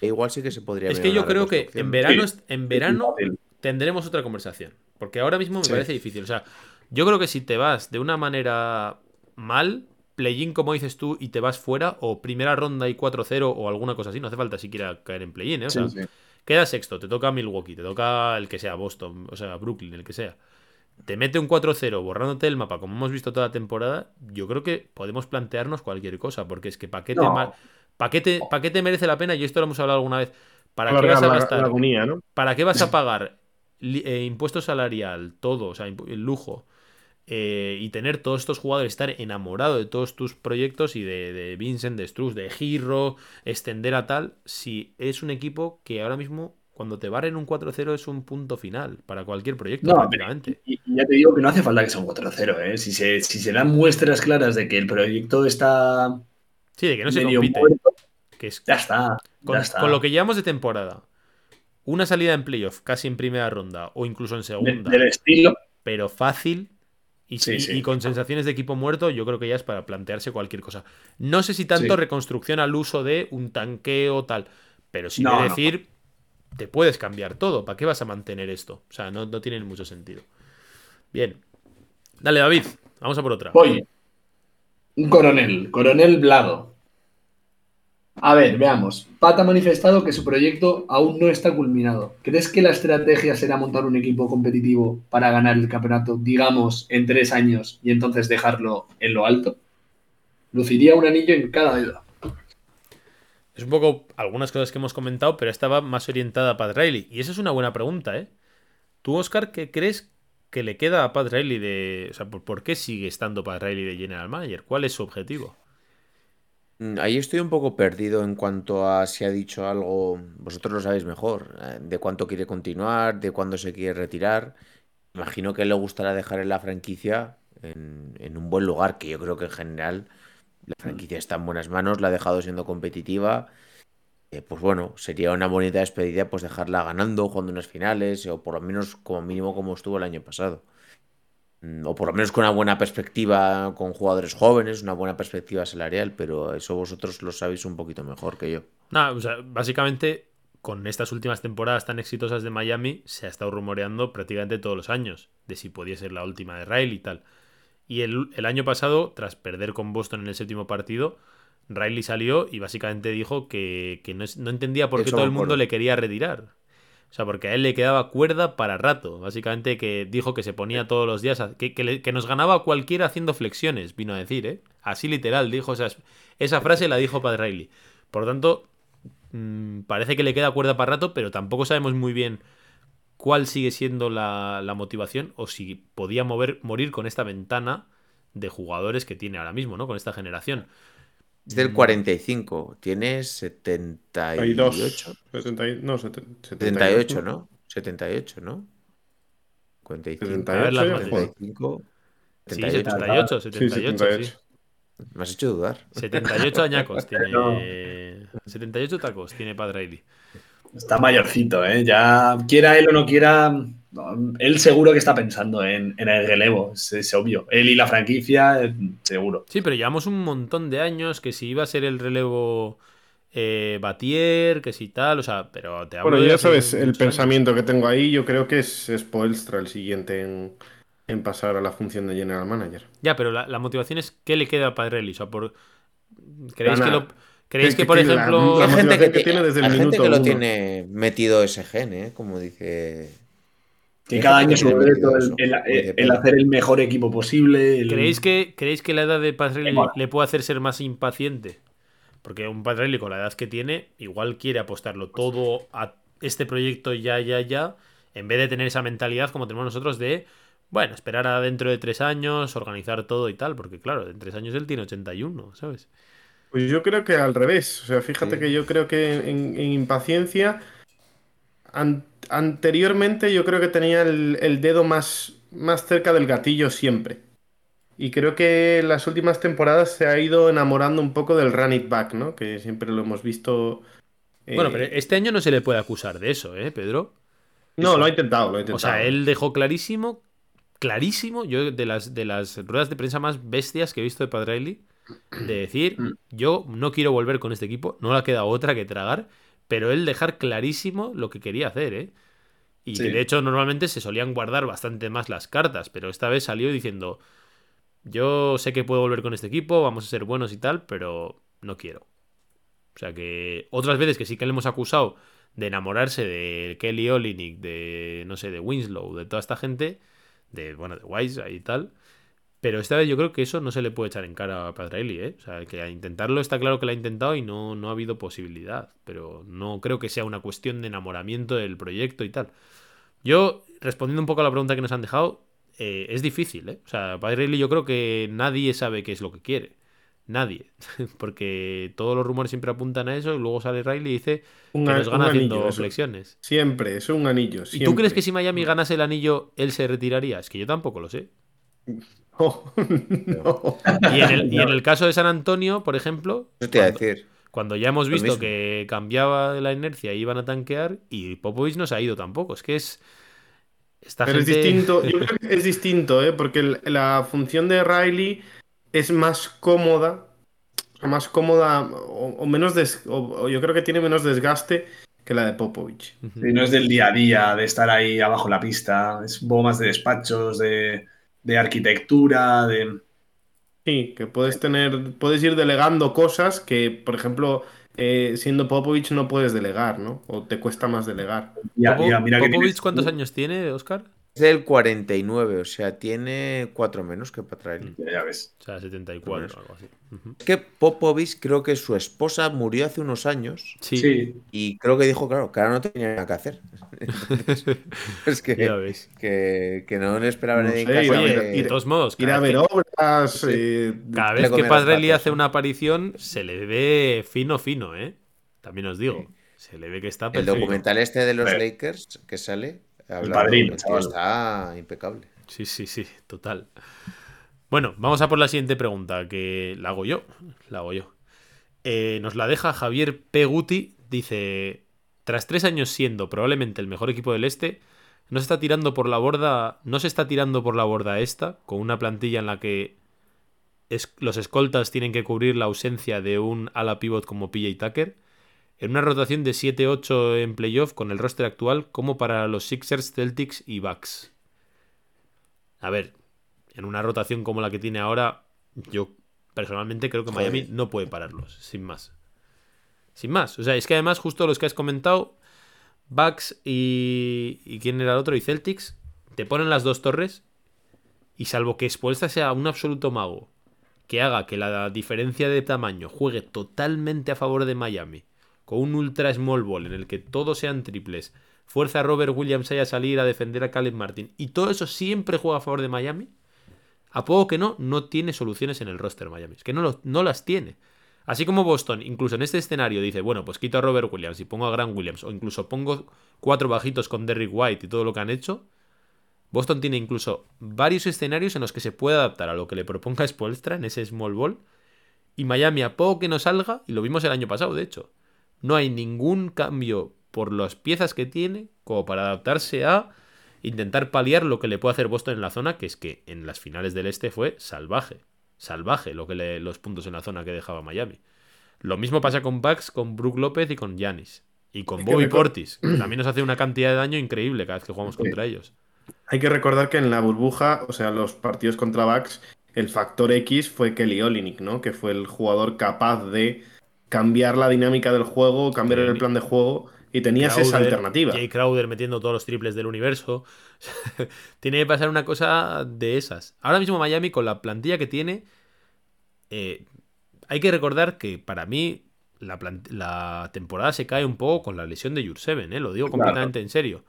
igual sí que se podría
Es que yo creo que en verano,
Sí.
en verano tendremos otra conversación. Porque ahora mismo me
Sí.
parece difícil. O sea, yo creo que si te vas de una manera mal, play-in, como dices tú, y te vas fuera, o primera ronda y 4-0 o alguna cosa así, no hace falta siquiera caer en play-in, ¿eh? O sea,
Sí, sí.
Queda sexto, te toca Milwaukee, te toca el que sea, Boston, o sea, Brooklyn, el que sea. Te mete un 4-0 borrándote el mapa, como hemos visto toda la temporada, yo creo que podemos plantearnos cualquier cosa, porque es que ¿para qué, te
No.
ma- pa' qué te, pa' qué te merece la pena? Y esto lo hemos hablado alguna vez. ¿Para qué vas a gastar?
agonía, ¿no?
¿Para qué vas a pagar eh, impuesto salarial, todo, o sea, el lujo, eh, y tener todos estos jugadores, estar enamorado de todos tus proyectos y de, de Vincent, de Struz, de Giro, extender a tal, si es un equipo que ahora mismo, cuando te barren un 4-0, es un punto final para cualquier proyecto,
No,
prácticamente.
Y, y ya te digo que no hace falta que sea un 4-0, ¿eh? Si se, si se dan muestras claras de que el proyecto está
Sí, de que no se compite.
muerto,
Que es,
ya está.
con,
ya está.
con lo que llevamos de temporada, una salida en playoff, casi en primera ronda, o incluso en
De-
segunda.
del estilo.
pero fácil y,
Sí,
y-
sí.
y con sensaciones de equipo muerto, yo creo que ya es para plantearse cualquier cosa. No sé si tanto
Sí.
reconstrucción al uso de un tanqueo tal, pero sí
No,
de
no.
decir, te puedes cambiar todo. ¿Para qué vas a mantener esto? O sea, no, no tiene mucho sentido. Bien. Dale, David. Vamos a por otra.
Voy. Un coronel, coronel Blado. A ver, veamos. Pat ha manifestado que su proyecto aún no está culminado. ¿Crees que la estrategia será montar un equipo competitivo para ganar el campeonato, digamos, en tres años y entonces dejarlo en lo alto? Luciría un anillo en cada dedo.
Es un poco algunas cosas que hemos comentado, pero estaba más orientada a Pat Riley. Y esa es una buena pregunta, ¿eh? ¿Tú, Oscar, qué crees que le queda a Pat Riley de. O sea, ¿por, qué sigue estando Pat Riley de General Manager? ¿Cuál es su objetivo?
Mm, Ahí estoy un poco perdido en cuanto a si ha dicho algo, vosotros lo sabéis mejor, eh, de cuánto quiere continuar, de cuándo se quiere retirar. Imagino que le gustará dejar en la franquicia en, en un buen lugar, que yo creo que en general la franquicia está en buenas manos, la ha dejado siendo competitiva. Eh, pues bueno, sería una bonita despedida pues dejarla ganando, jugando unas finales, o por lo menos como mínimo como estuvo el año pasado. Mm, O por lo menos con una buena perspectiva con jugadores jóvenes, una buena perspectiva salarial, pero eso vosotros lo sabéis un poquito mejor que yo.
Nada, o sea, básicamente, con estas últimas temporadas tan exitosas de Miami, se ha estado rumoreando prácticamente todos los años de si podía ser la última de Riley y tal. Y el, el año pasado, tras perder con Boston en el séptimo partido, Riley salió y básicamente dijo que, que no, no entendía por qué todo el mundo le quería retirar. O sea, porque a él le quedaba cuerda para rato. Básicamente que dijo que se ponía todos los días, a- que, que le- que nos ganaba cualquiera haciendo flexiones, vino a decir, ¿eh? Así literal, dijo, o sea, esa frase la dijo Pat Riley. Por lo tanto, mm, parece que le queda cuerda para rato, pero tampoco sabemos muy bien cuál sigue siendo la, la motivación o si podía mover, morir con esta ventana de jugadores que tiene ahora mismo, ¿no? Con esta generación.
Es del 45, tienes 78.
70 y- no, seten-
78, ¿no? 78, ¿no? 45.
78
A ver las
ya,
mates.
joder.
75.
Sí,
78.
78,
Sí,
78,
78.
sí.
Me has hecho dudar.
78 añacos tiene.
No.
78 tacos tiene Pat Riley.
Está mayorcito, ¿eh? Ya quiera él o no quiera, él seguro que está pensando en, en el relevo, es, es obvio. Él y la franquicia, seguro.
Sí, pero llevamos un montón de años que si iba a ser el relevo eh, Batier, que si tal, o sea, pero te hablo
Bueno, ya sabes, el
años.
pensamiento que tengo ahí, yo creo que es, es Poelstra el siguiente en, en pasar a la función de General Manager.
Ya, pero la, la motivación es ¿qué le queda a Pat Riley? O sea, por... ¿Creéis que lo... ¿Creéis
Que-
que, por
la-
ejemplo...
la
Hay gente que,
tiene desde el
hay gente que lo
uno.
tiene metido ese gen, ¿eh? Como dice.
Que cada año es un reto el, hacer el mejor equipo posible. el-
¿Creéis que, ¿Creéis que la edad de Pat Riley
Igual.
le puede hacer ser más impaciente? Porque un Pat Riley con la edad que tiene, igual quiere apostarlo todo a este proyecto ya, ya, ya, en vez de tener esa mentalidad como tenemos nosotros de, bueno, esperar a dentro de tres años, organizar todo y tal, porque claro, en tres años él tiene 81, ¿sabes?
Pues yo creo que al revés. O sea, fíjate
Sí.
que yo creo que en, en impaciencia, an- anteriormente yo creo que tenía el, el dedo más, más cerca del gatillo siempre. Y creo que en las últimas temporadas se ha ido enamorando un poco del run it back, ¿no? Que siempre lo hemos visto. eh,
Bueno, pero este año no se le puede acusar de eso, ¿eh, Pedro?
No, lo ha intentado, lo ha intentado.
O sea, él dejó clarísimo, clarísimo, yo de las, de las ruedas de prensa más bestias que he visto de Padraili, de decir, yo no quiero volver con este equipo, no le ha quedado otra que tragar, pero él dejar clarísimo lo que quería hacer, ¿eh? Y
Sí.
que de hecho normalmente se solían guardar bastante más las cartas, pero esta vez salió diciendo, yo sé que puedo volver con este equipo, vamos a ser buenos y tal, pero no quiero. O sea que otras veces que sí que le hemos acusado de enamorarse de Kelly Olynyk, de no sé, de Winslow, de toda esta gente, de bueno, de Wise y tal. Pero esta vez yo creo que eso no se le puede echar en cara a Padraili, ¿eh? O sea, que a intentarlo está claro que lo ha intentado y no, no ha habido posibilidad. Pero no creo que sea una cuestión de enamoramiento del proyecto y tal. Yo, respondiendo un poco a la pregunta que nos han dejado, eh, es difícil, ¿eh? O sea, Padraili yo creo que nadie sabe qué es lo que quiere. Nadie. Porque todos los rumores siempre apuntan a eso y luego sale Riley y dice
Un
que nos gana
anillo,
haciendo
eso.
flexiones.
Siempre, es un anillo.
¿Y tú crees que si Miami ganase el anillo, él se retiraría? Es que yo tampoco lo sé.
No.
Y en el, y en el caso de San Antonio, por ejemplo, cuando,
decir.
cuando ya hemos visto que cambiaba la inercia y iban a tanquear, y Popovich no se ha ido tampoco. Es que es. Esta
Pero
gente...
es distinto, yo creo que es distinto, ¿eh? Porque el- la función de Riley es más cómoda, más cómoda o, o menos des- o- o yo creo que tiene menos desgaste que la de Popovich.
Sí, no es del día a día, de estar ahí abajo en la pista. Es un poco más de despachos, de, de arquitectura, de.
Sí, que puedes tener, puedes ir delegando cosas que, por ejemplo, eh, siendo Popovich no puedes delegar, ¿no? O te cuesta más delegar.
Ya,
Popo-
ya, mira que
Popovich,
tienes-
¿cuántos años tiene, Oscar?
Es del 49, o sea, tiene cuatro menos que Patraili.
Ya, ya ves.
O sea, 74 o algo así.
Es que Popovich creo que su esposa murió hace unos años
Sí,
Sí,
y creo que dijo, claro, que ahora no tenía nada que hacer. Entonces, es
ya
que,
ves.
que, que no le esperaba
No sé.
Oye,
que-
de todos modos,
Ir
cada
a
vez
ver
que-
obras.
Sí.
eh,
Cada vez que Padrelli hace una aparición, se le ve fino, fino, ¿eh? También os digo. Se le ve que está
El
perfecto.
documental este de los. Lakers que sale,
padrino,
el
chaval.
está impecable.
Sí, sí, sí, total. Bueno, vamos a por la siguiente pregunta, que la hago yo. La hago yo. Eh, nos la deja Javier Peguti. Dice: Tras tres años siendo probablemente el mejor equipo del este, no se está tirando por la borda. No se está tirando por la borda esta, con una plantilla en la que es- los escoltas tienen que cubrir la ausencia de un ala pivot como PJ Tucker. En una rotación de 7-8 en playoff con el roster actual, como para los Sixers, Celtics y Bucks. A ver, en una rotación como la que tiene ahora, yo personalmente creo que
Joder.
Miami no puede pararlos, sin más. Sin más. O sea, es que además, justo los que has comentado, Bucks y. ¿Y quién era el otro? Y Celtics, te ponen las dos torres. Y salvo que Spoelstra sea un absoluto mago que haga que la diferencia de tamaño juegue totalmente a favor de Miami, con un ultra small ball en el que todos sean triples, fuerza a Robert Williams a salir a defender a Caleb Martin, y todo eso siempre juega a favor de Miami, a poco que no, no tiene soluciones en el roster Miami. Es que no, lo- no las tiene. Así como Boston, incluso en este escenario, dice, bueno, pues quito a Robert Williams y pongo a Grant Williams, o incluso pongo cuatro bajitos con Derrick White y todo lo que han hecho. Boston tiene incluso varios escenarios en los que se puede adaptar a lo que le proponga Spoelstra en ese small ball. Y Miami, a poco que no salga, y lo vimos el año pasado, de hecho, no hay ningún cambio por las piezas que tiene como para adaptarse a intentar paliar lo que le puede hacer Boston en la zona, que es que en las finales del este fue salvaje. Salvaje lo que le- los puntos en la zona que dejaba Miami. Lo mismo pasa con Bucks, con Brook López y con Giannis. Y con Bobby Portis, que también nos hace una cantidad de daño increíble cada vez que jugamos contra ellos.
Hay que recordar que en la burbuja, o sea, los partidos contra Bucks, el factor X fue Kelly Olynyk, ¿no? Que fue el jugador capaz de cambiar la dinámica del juego, cambiar el plan de juego y tenías esa alternativa.
Jay Crowder metiendo todos los triples del universo. tiene que pasar una cosa de esas. Ahora mismo Miami, con la plantilla que tiene, eh, hay que recordar que para mí la, temporada se cae un poco con la lesión de Jurseven, ¿eh? lo digo
Claro.
completamente en serio.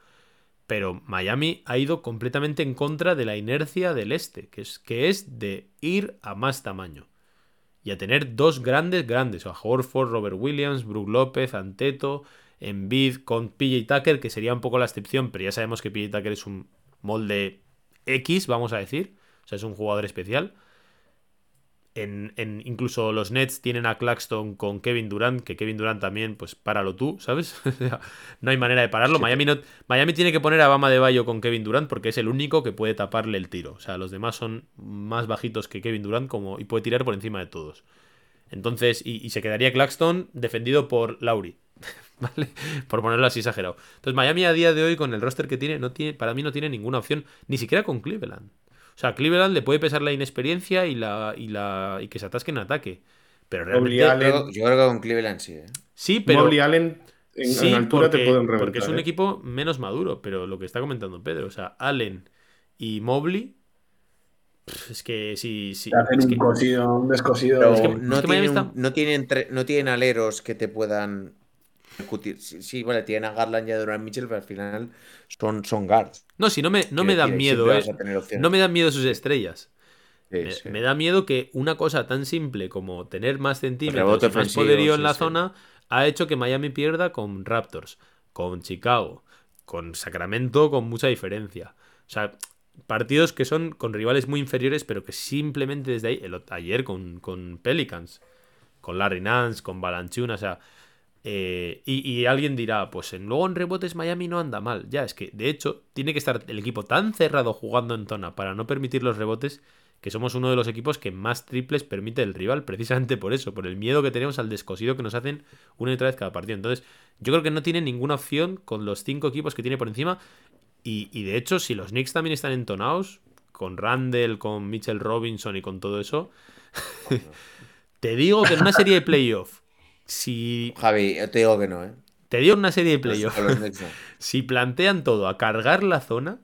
Pero Miami ha ido completamente en contra de la inercia del este, que es, que es de ir a más tamaño. Y a tener dos grandes, grandes. O a Horford, Robert Williams, Brook López, Anteto, Embiid con PJ Tucker, que sería un poco la excepción, pero ya sabemos que PJ Tucker es un molde X, vamos a decir. O sea, es un jugador especial. En, en- incluso los Nets tienen a Claxton con Kevin Durant, que Kevin Durant también, pues páralo tú, ¿sabes? No hay manera de pararlo. Miami, no, Miami tiene que poner a Bama de Bayo con Kevin Durant porque es el único que puede taparle el tiro. O sea, los demás son más bajitos que Kevin Durant como, y puede tirar por encima de todos. Entonces, y, y se quedaría Claxton defendido por Lauri. ¿Vale? Por ponerlo así exagerado. Entonces, Miami a día de hoy, con el roster que tiene, no tiene, para mí no tiene ninguna opción, ni siquiera con Cleveland. O sea, a Cleveland le puede pesar la inexperiencia y la, y la. y que se atasque en ataque. Pero realmente.
Mobley, Allen,
Yo, yo creo que con Cleveland sí. ¿eh?
Sí, pero.
Mobley Allen en,
Sí,
en altura
porque,
te pueden reventar.
porque es un
¿eh?
equipo menos maduro, pero lo que está comentando Pedro, o sea, Allen y Mobley, es que sí, sí.
Hacen
es
un
que-
cosido, un descosido.
Pero
es que-
no,
es que Miami
tienen,
está-
no, tienen tre- no tienen aleros que te puedan discutir. Sí, sí, vale, tienen a Garland y a Durant Mitchell, pero al final son, son guards.
No, si no me, no me dan miedo, eh. No me dan miedo sus estrellas.
Sí,
Me,
sí.
me da miedo que una cosa tan simple como tener más centímetros y más poderío en la zona ha hecho que Miami pierda con Raptors, con Chicago, con Sacramento con mucha diferencia. O sea, partidos que son con rivales muy inferiores, pero que simplemente desde ahí, el ayer con, con Pelicans, con Larry Nance, con Balanchuna, o sea, eh, y, alguien dirá, pues en, luego en rebotes Miami no anda mal. Ya, es que de hecho tiene que estar el equipo tan cerrado jugando en zona para no permitir los rebotes que somos uno de los equipos que más triples permite el rival, precisamente por eso, por el miedo que tenemos al descosido que nos hacen una y otra vez cada partido. Entonces, yo creo que no tiene ninguna opción con los cinco equipos que tiene por encima. Y, y de hecho, si los Knicks también están entonados, con Randall, con Mitchell Robinson y con todo eso, te digo que en una serie de playoff, si
Javi, yo te digo que no, ¿eh?
te digo en una serie de
Con los-
playoff,
con los Knicks no.
si plantean todo a cargar la zona,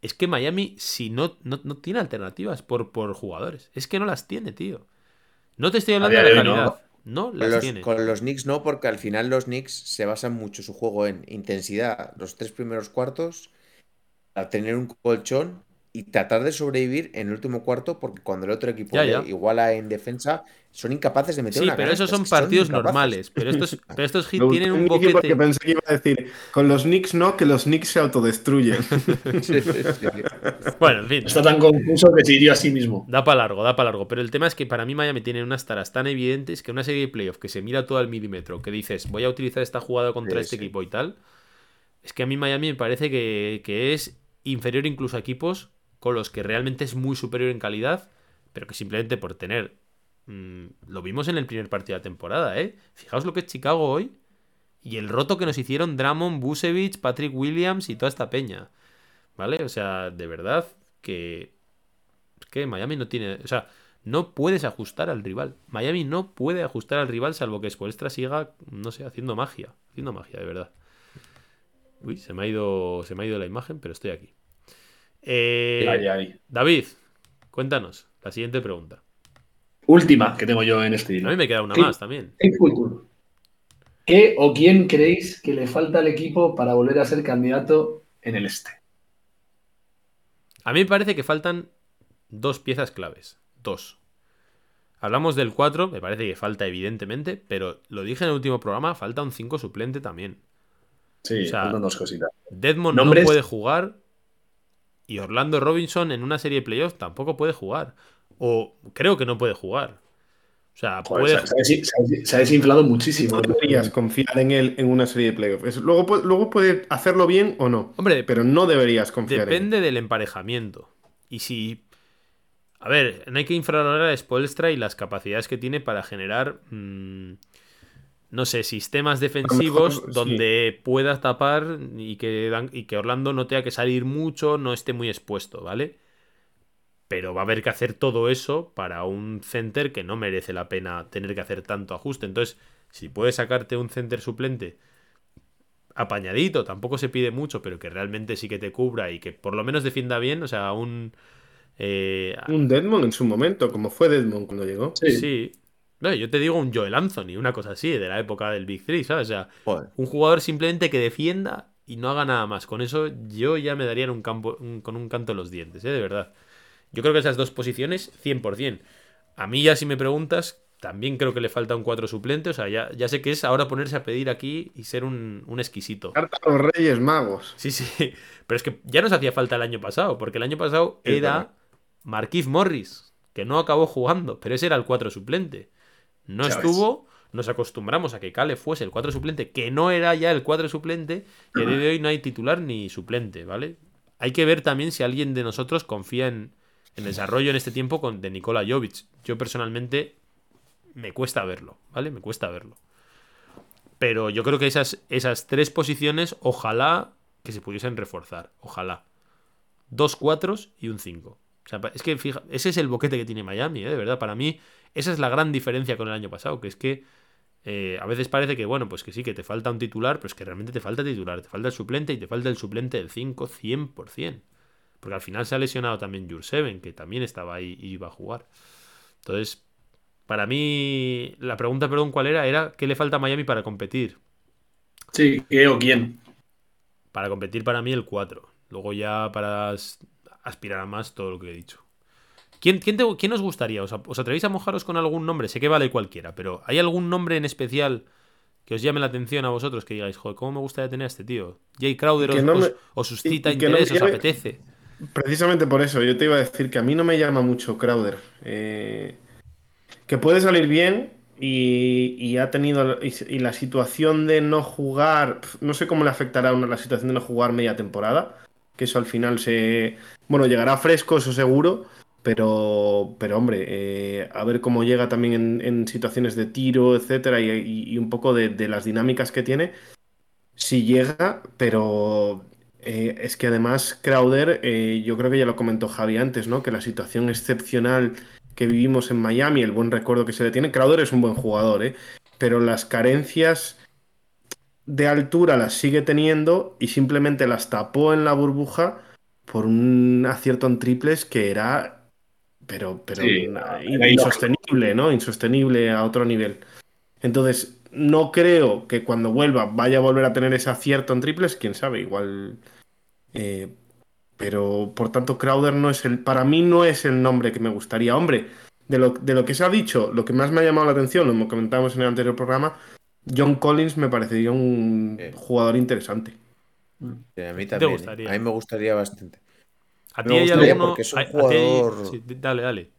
es que Miami, si no, no, no tiene alternativas por, por jugadores. Es que no las tiene, tío. No te estoy hablando de la calidad. No,
Con
las
los,
tiene.
con los Knicks no, porque al final los Knicks se basan mucho su juego en intensidad, los tres primeros cuartos, a tener un colchón y tratar de sobrevivir en el último cuarto, porque cuando el otro equipo
Ya,
le
ya.
iguala en defensa, son incapaces de meter
Sí,
una
pero esos
es
son partidos normales. Pero estos, pero estos hits
Me
tienen un
Miki porque
boquete.
pensé que iba a decir, con los Knicks no, que los Knicks se autodestruyen.
Sí, sí, sí.
Bueno, en fin.
Está tan confuso que se hirió a sí mismo.
Da para largo, da para largo. Pero el tema es que para mí Miami tiene unas taras tan evidentes que una serie de playoff que se mira todo al milímetro, que dices, voy a utilizar esta jugada contra
Sí,
este
sí.
equipo y tal. Es que a mí Miami me parece que, que es inferior incluso a equipos con los que realmente es muy superior en calidad, pero que simplemente por tener... mm, lo vimos en el primer partido de la temporada, ¿eh? Fijaos lo que es Chicago hoy y el roto que nos hicieron Drummond, Busevich, Patrick Williams y toda esta peña. ¿Vale? O sea, de verdad que es que Miami no tiene. O sea, no puedes ajustar al rival. Miami no puede ajustar al rival salvo que Spoelstra siga, no sé, haciendo magia. Haciendo magia, de verdad. Uy, se me ha ido, se me ha ido la imagen, pero estoy aquí. Eh. David, cuéntanos. La siguiente pregunta.
Última que tengo yo en este
A mí me queda una más también.
¿Qué o quién creéis que le falta al equipo para volver a ser candidato en el este?
A mí me parece que faltan dos piezas claves. Dos. Hablamos del 4, me parece que falta evidentemente, pero lo dije en el último programa, falta un 5 suplente también.
Sí,
O sea,
faltan dos cositas.
Deadmond
¿Nombres?
no puede jugar y Orlando Robinson en una serie de playoffs tampoco puede jugar. O creo que no puede jugar. O sea,
Joder,
puede...
se, ha desi- se ha- se ha desinflado muchísimo.
No deberías confiar en él en una serie de playoffs. Luego, luego puede hacerlo bien o no.
Hombre,
Pero no deberías confiar en
Depende del emparejamiento. Y si. A ver, no hay que infravalorar a Spoelstra y las capacidades que tiene para generar. mm, no sé, sistemas defensivos
mejor, sí.
donde pueda tapar y que, Dan- y que Orlando no tenga que salir mucho, no esté muy expuesto, ¿vale? Pero va a haber que hacer todo eso para un center que no merece la pena tener que hacer tanto ajuste. Entonces, si puedes sacarte un center suplente apañadito, tampoco se pide mucho, pero que realmente sí que te cubra y que por lo menos defienda bien, o sea, un... eh.
Un Deadmond en su momento, como fue Deadmond cuando llegó.
Sí.
sí. No, yo te digo un Joel Anthony, una cosa así, de la época del Big Three, ¿sabes? O sea,
Joder.
un jugador simplemente que defienda y no haga nada más. Con eso yo ya me daría en un campo, un- con un canto en los dientes, ¿eh? De verdad. Yo creo que esas dos posiciones, 100%. A mí ya si me preguntas, también creo que le falta un 4 suplente. O sea, ya, ya sé que es ahora ponerse a pedir aquí y ser un, un exquisito.
Carta a los Reyes Magos.
Sí, sí. Pero es que ya nos hacía falta el año pasado, porque el año pasado era
verdad.
Marquise Morris, que no acabó jugando, pero ese era el 4 suplente. No estuvo, nos acostumbramos a que Cale fuese el 4 suplente, que no era ya el 4 suplente, y a día de hoy no hay titular ni suplente, ¿vale? Hay que ver también si alguien de nosotros confía en, en desarrollo en este tiempo con, de Nikola Jovic. Yo personalmente me cuesta verlo, ¿vale? Me cuesta verlo. Pero yo creo que esas, esas tres posiciones, ojalá que se pudiesen reforzar. Ojalá. Dos cuatros y un cinco. O sea, es que fija, ese es el boquete que tiene Miami, ¿eh? de verdad. Para mí, esa es la gran diferencia con el año pasado, que es que eh, a veces parece que, bueno, pues que sí, que te falta un titular, pero es que realmente te falta titular, te falta el suplente y te falta el suplente del 5 100%. Porque al final se ha lesionado también Jurseven, que también estaba ahí y iba a jugar. Entonces, para mí, la pregunta, perdón, ¿cuál era? Era, ¿qué le falta a Miami para competir?
Sí, ¿qué o quién?
Para competir para mí el 4. Luego ya para as- aspirar a más todo lo que he dicho. ¿Quién, quién, te- quién os gustaría? ¿Os, ¿Os atrevéis a mojaros con algún nombre? Sé que vale cualquiera, pero ¿hay algún nombre en especial que os llame la atención a vosotros? Que digáis, joder, ¿cómo me gustaría tener a este tío? Jay Crowder os,
no me-
os- os suscita
y- y que no me
interés, os apetece.
Precisamente por eso, yo te iba a decir que a mí no me llama mucho Crowder. Eh, que puede salir bien y, y ha tenido. Y, la situación de no jugar. No sé cómo le afectará a la situación de no jugar media temporada. Que eso al final se. Bueno, llegará fresco, eso seguro. Pero, pero hombre, eh, a ver cómo llega también en, situaciones de tiro, etcétera, y, y- y un poco de, de las dinámicas que tiene. Si llega, pero eh, es que además Crowder, eh, yo creo que ya lo comentó Javi antes, ¿no? Que la situación excepcional que vivimos en Miami, el buen recuerdo que se le tiene, Crowder es un buen jugador, ¿eh? Pero las carencias de altura las sigue teniendo y simplemente las tapó en la burbuja por un acierto en triples que era, pero, pero
Sí,
na-
era
insostenible, ¿no? Insostenible a otro nivel. Entonces, no creo que cuando vuelva vaya a volver a tener ese acierto en triples, quién sabe, igual. eh, pero por tanto, Crowder no es el. Para mí no es el nombre que me gustaría. Hombre, de lo, de lo que se ha dicho, lo que más me ha llamado la atención, lo comentábamos en el anterior programa, John Collins me parecería un
Sí.
jugador interesante.
Sí, a mí también. ¿eh?
gustaría?
A mí me gustaría bastante.
¿A ti hay
gustaría
alguno?
porque es un
a- a ti hay-
jugador-
sí, dale, dale.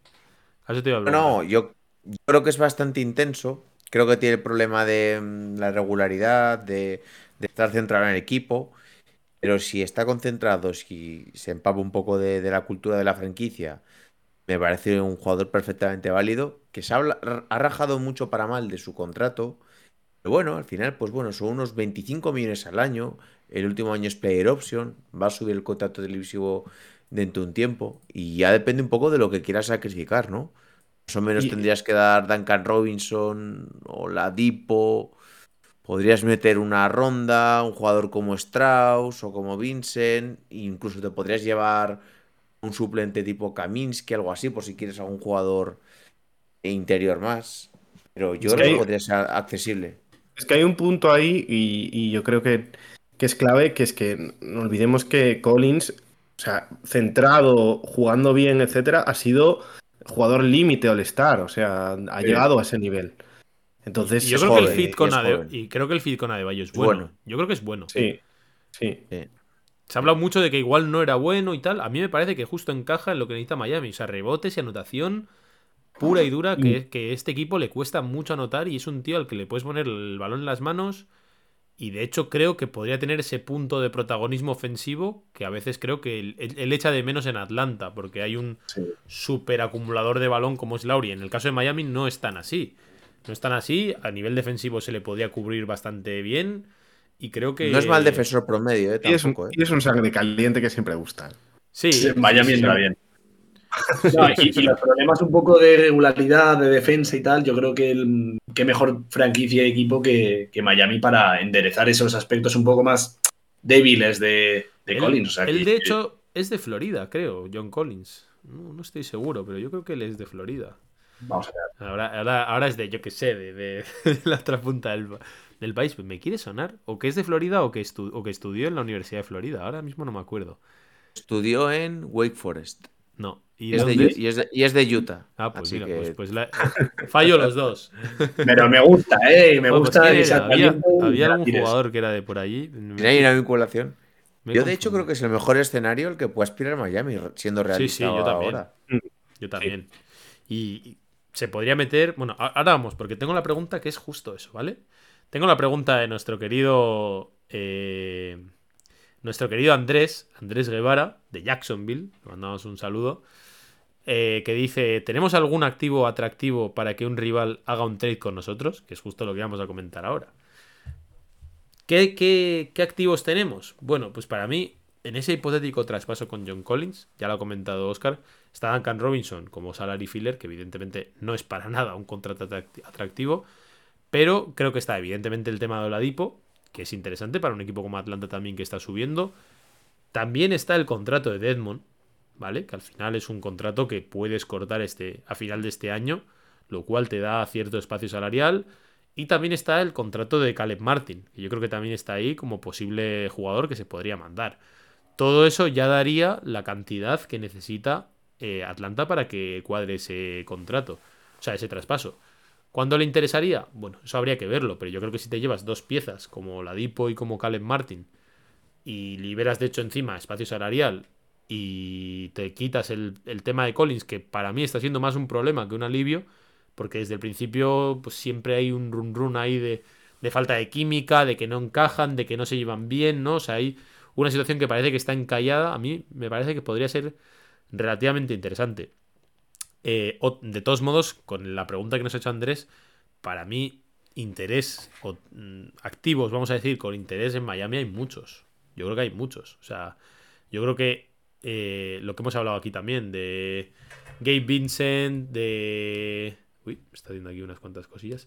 A eso te iba a
No,
preguntar.
no, yo, yo creo que es bastante intenso. Creo que tiene el problema de mm, la regularidad, de, estar centrado en el equipo. Pero si está concentrado, si se empapa un poco de, la cultura de la franquicia, me parece un jugador perfectamente válido, que se ha, ha rajado mucho para mal de su contrato. Pero bueno, al final, pues bueno, son unos 25 millones al año. El último año es player option. Va a subir el contrato televisivo dentro de un tiempo. Y ya depende un poco de lo que quieras sacrificar, ¿no? Más o menos
Y-
tendrías que dar Duncan Robinson o la Dipo. Podrías meter una ronda, un jugador como Strauss o como Vincent. e incluso te podrías llevar un suplente tipo Kaminsky, algo así, por si quieres algún jugador interior más. Pero yo
Es
creo
que
podría ser accesible.
Es que hay un punto ahí y, y yo creo que, que es clave, que es que no olvidemos que Collins, o sea, centrado, jugando bien, etcétera, ha sido jugador límite All-Star, o sea, ha
Sí.
llegado a ese nivel. Entonces,
Y yo creo que el fit con
es
Ade-
joven.
y creo que el fit con Adebayo es
Es
bueno.
bueno.
Yo creo que es bueno.
sí, sí.
Se ha hablado mucho de que igual no era bueno y tal. A mí me parece que justo encaja en lo que necesita Miami. O sea, rebotes y anotación pura y dura que, que este equipo le cuesta mucho anotar y es un tío al que le puedes poner el balón en las manos y de hecho creo que podría tener ese punto de protagonismo ofensivo que a veces creo que él, él- él echa de menos en Atlanta porque hay un
Sí.
super acumulador de balón como es Lauri. En el caso de Miami no es tan así. No es tan así. A nivel defensivo se le podía cubrir bastante bien y creo que...
No es mal defensor promedio, ¿eh?
Y es, un,
Tampoco, ¿eh?
y es un sangre caliente que siempre gusta.
Sí,
Sí, Miami
sí, sí.
entra bien. No, y, y los problemas un poco de regularidad, de defensa y tal, yo creo que el, qué mejor franquicia y equipo que, que Miami para enderezar esos aspectos un poco más débiles de, de
Él-
Collins. o sea,
él,
que-
de hecho, es de Florida, creo, John Collins. No, no estoy seguro, pero yo creo que él es de Florida.
Vamos a ver.
Ahora, ahora, ahora es de, yo qué sé, de, de- de la otra punta del, del país. ¿Me quiere sonar? O que es de Florida o que, estu- o que estudió en la Universidad de Florida. Ahora mismo no me acuerdo.
Estudió en Wake Forest.
No. ¿Y,
es, de,
dónde
Yu- y es de- y es de Utah.
Ah, pues
Así
mira,
que
pues, pues la- fallo los dos.
Pero me gusta, ¿eh? Me
Bueno, pues
gusta
Había, algún jugador que era de por allí.
¿Tiene ahí una vinculación?
Me
Yo, de hecho, creo que es el mejor escenario el que puede aspirar Miami, siendo
Sí,
realista
sí, yo también.
ahora.
Yo también. Y, y se podría meter. Bueno, a- ahora vamos, porque tengo la pregunta que es justo eso, ¿vale? Tengo la pregunta de nuestro querido. eh, nuestro querido Andrés, Andrés Guevara, de Jacksonville. Le mandamos un saludo. eh, que dice: ¿Tenemos algún activo atractivo para que un rival haga un trade con nosotros? Que es justo lo que vamos a comentar ahora. ¿Qué, qué, qué activos tenemos? Bueno, pues para mí, en ese hipotético traspaso con John Collins, ya lo ha comentado Oscar, está Duncan Robinson como salary filler, que evidentemente no es para nada un contrato atract- atractivo, pero creo que está evidentemente el tema de Oladipo, que es interesante para un equipo como Atlanta también que está subiendo. También está el contrato de Deadmond, ¿vale? Que al final es un contrato que puedes cortar este, a final de este año, lo cual te da cierto espacio salarial. Y también está el contrato de Caleb Martin, que yo creo que también está ahí como posible jugador que se podría mandar. Todo eso ya daría la cantidad que necesita eh, Atlanta para que cuadre ese contrato, o sea, ese traspaso. ¿Cuándo le interesaría? Bueno, eso habría que verlo, pero yo creo que si te llevas dos piezas, como la Dipo y como Caleb Martin, y liberas de hecho encima espacio salarial y te quitas el, el tema de Collins, que para mí está siendo más un problema que un alivio, porque desde el principio pues siempre hay un run run ahí de, de falta de química, de que no encajan, de que no se llevan bien, ¿no? O sea, hay una situación que parece que está encallada, a mí me parece que podría ser relativamente interesante. Eh, de todos modos, con la pregunta que nos ha hecho Andrés, para mí, interés o mm, activos, vamos a decir, con interés en Miami hay muchos. Yo creo que hay muchos. O sea, yo creo que eh, lo que hemos hablado aquí también, de Gabe Vincent, de... Uy, me está haciendo aquí unas cuantas cosillas.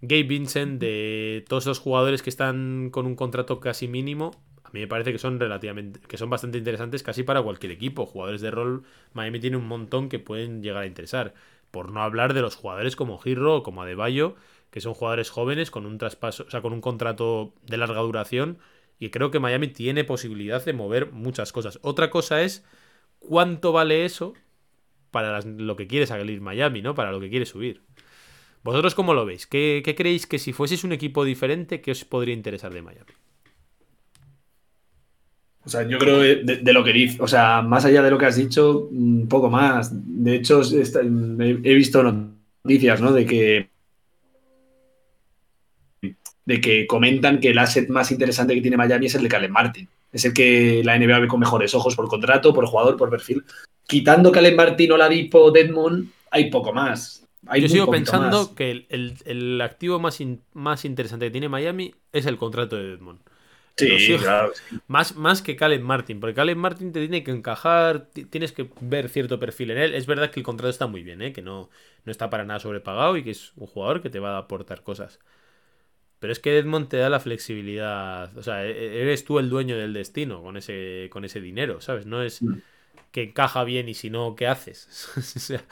Gabe Vincent, de todos los jugadores que están con un contrato casi mínimo, mí me parece que son relativamente, que son bastante interesantes casi para cualquier equipo. Jugadores de rol, Miami tiene un montón que pueden llegar a interesar. Por no hablar de los jugadores como Girro o como Adebayo, que son jugadores jóvenes con un traspaso, o sea, con un contrato de larga duración. Y creo que Miami tiene posibilidad de mover muchas cosas. Otra cosa es cuánto vale eso para lo que quiere salir Miami, ¿no? Para lo que quiere subir. ¿Vosotros cómo lo veis? ¿Qué, qué creéis que si fueseis un equipo diferente, qué os podría interesar de Miami?
O sea, yo creo de, de lo que dices, o sea, más allá de lo que has dicho, un poco más. De hecho, he visto noticias, ¿no? De que de que comentan que el asset más interesante que tiene Miami es el de Caleb Martin. Es el que la NBA ve con mejores ojos por contrato, por jugador, por perfil. Quitando Caleb Martin, Oladipo, Deadmond, hay poco más. Hay
Yo sigo pensando
más.
que el, el- el activo más, in- más interesante que tiene Miami es el contrato de Edmond.
Sí, claro.
Más, más que Caleb Martin, porque Caleb Martin te tiene que encajar, ti- tienes que ver cierto perfil en él. Es verdad que el contrato está muy bien, ¿eh? que no, no está para nada sobrepagado y que es un jugador que te va a aportar cosas. Pero es que Edmond te da la flexibilidad. O sea, e- eres tú el dueño del destino con ese, con ese dinero, ¿sabes? No es
Mm.
que encaja bien y si no, ¿qué haces? o sea,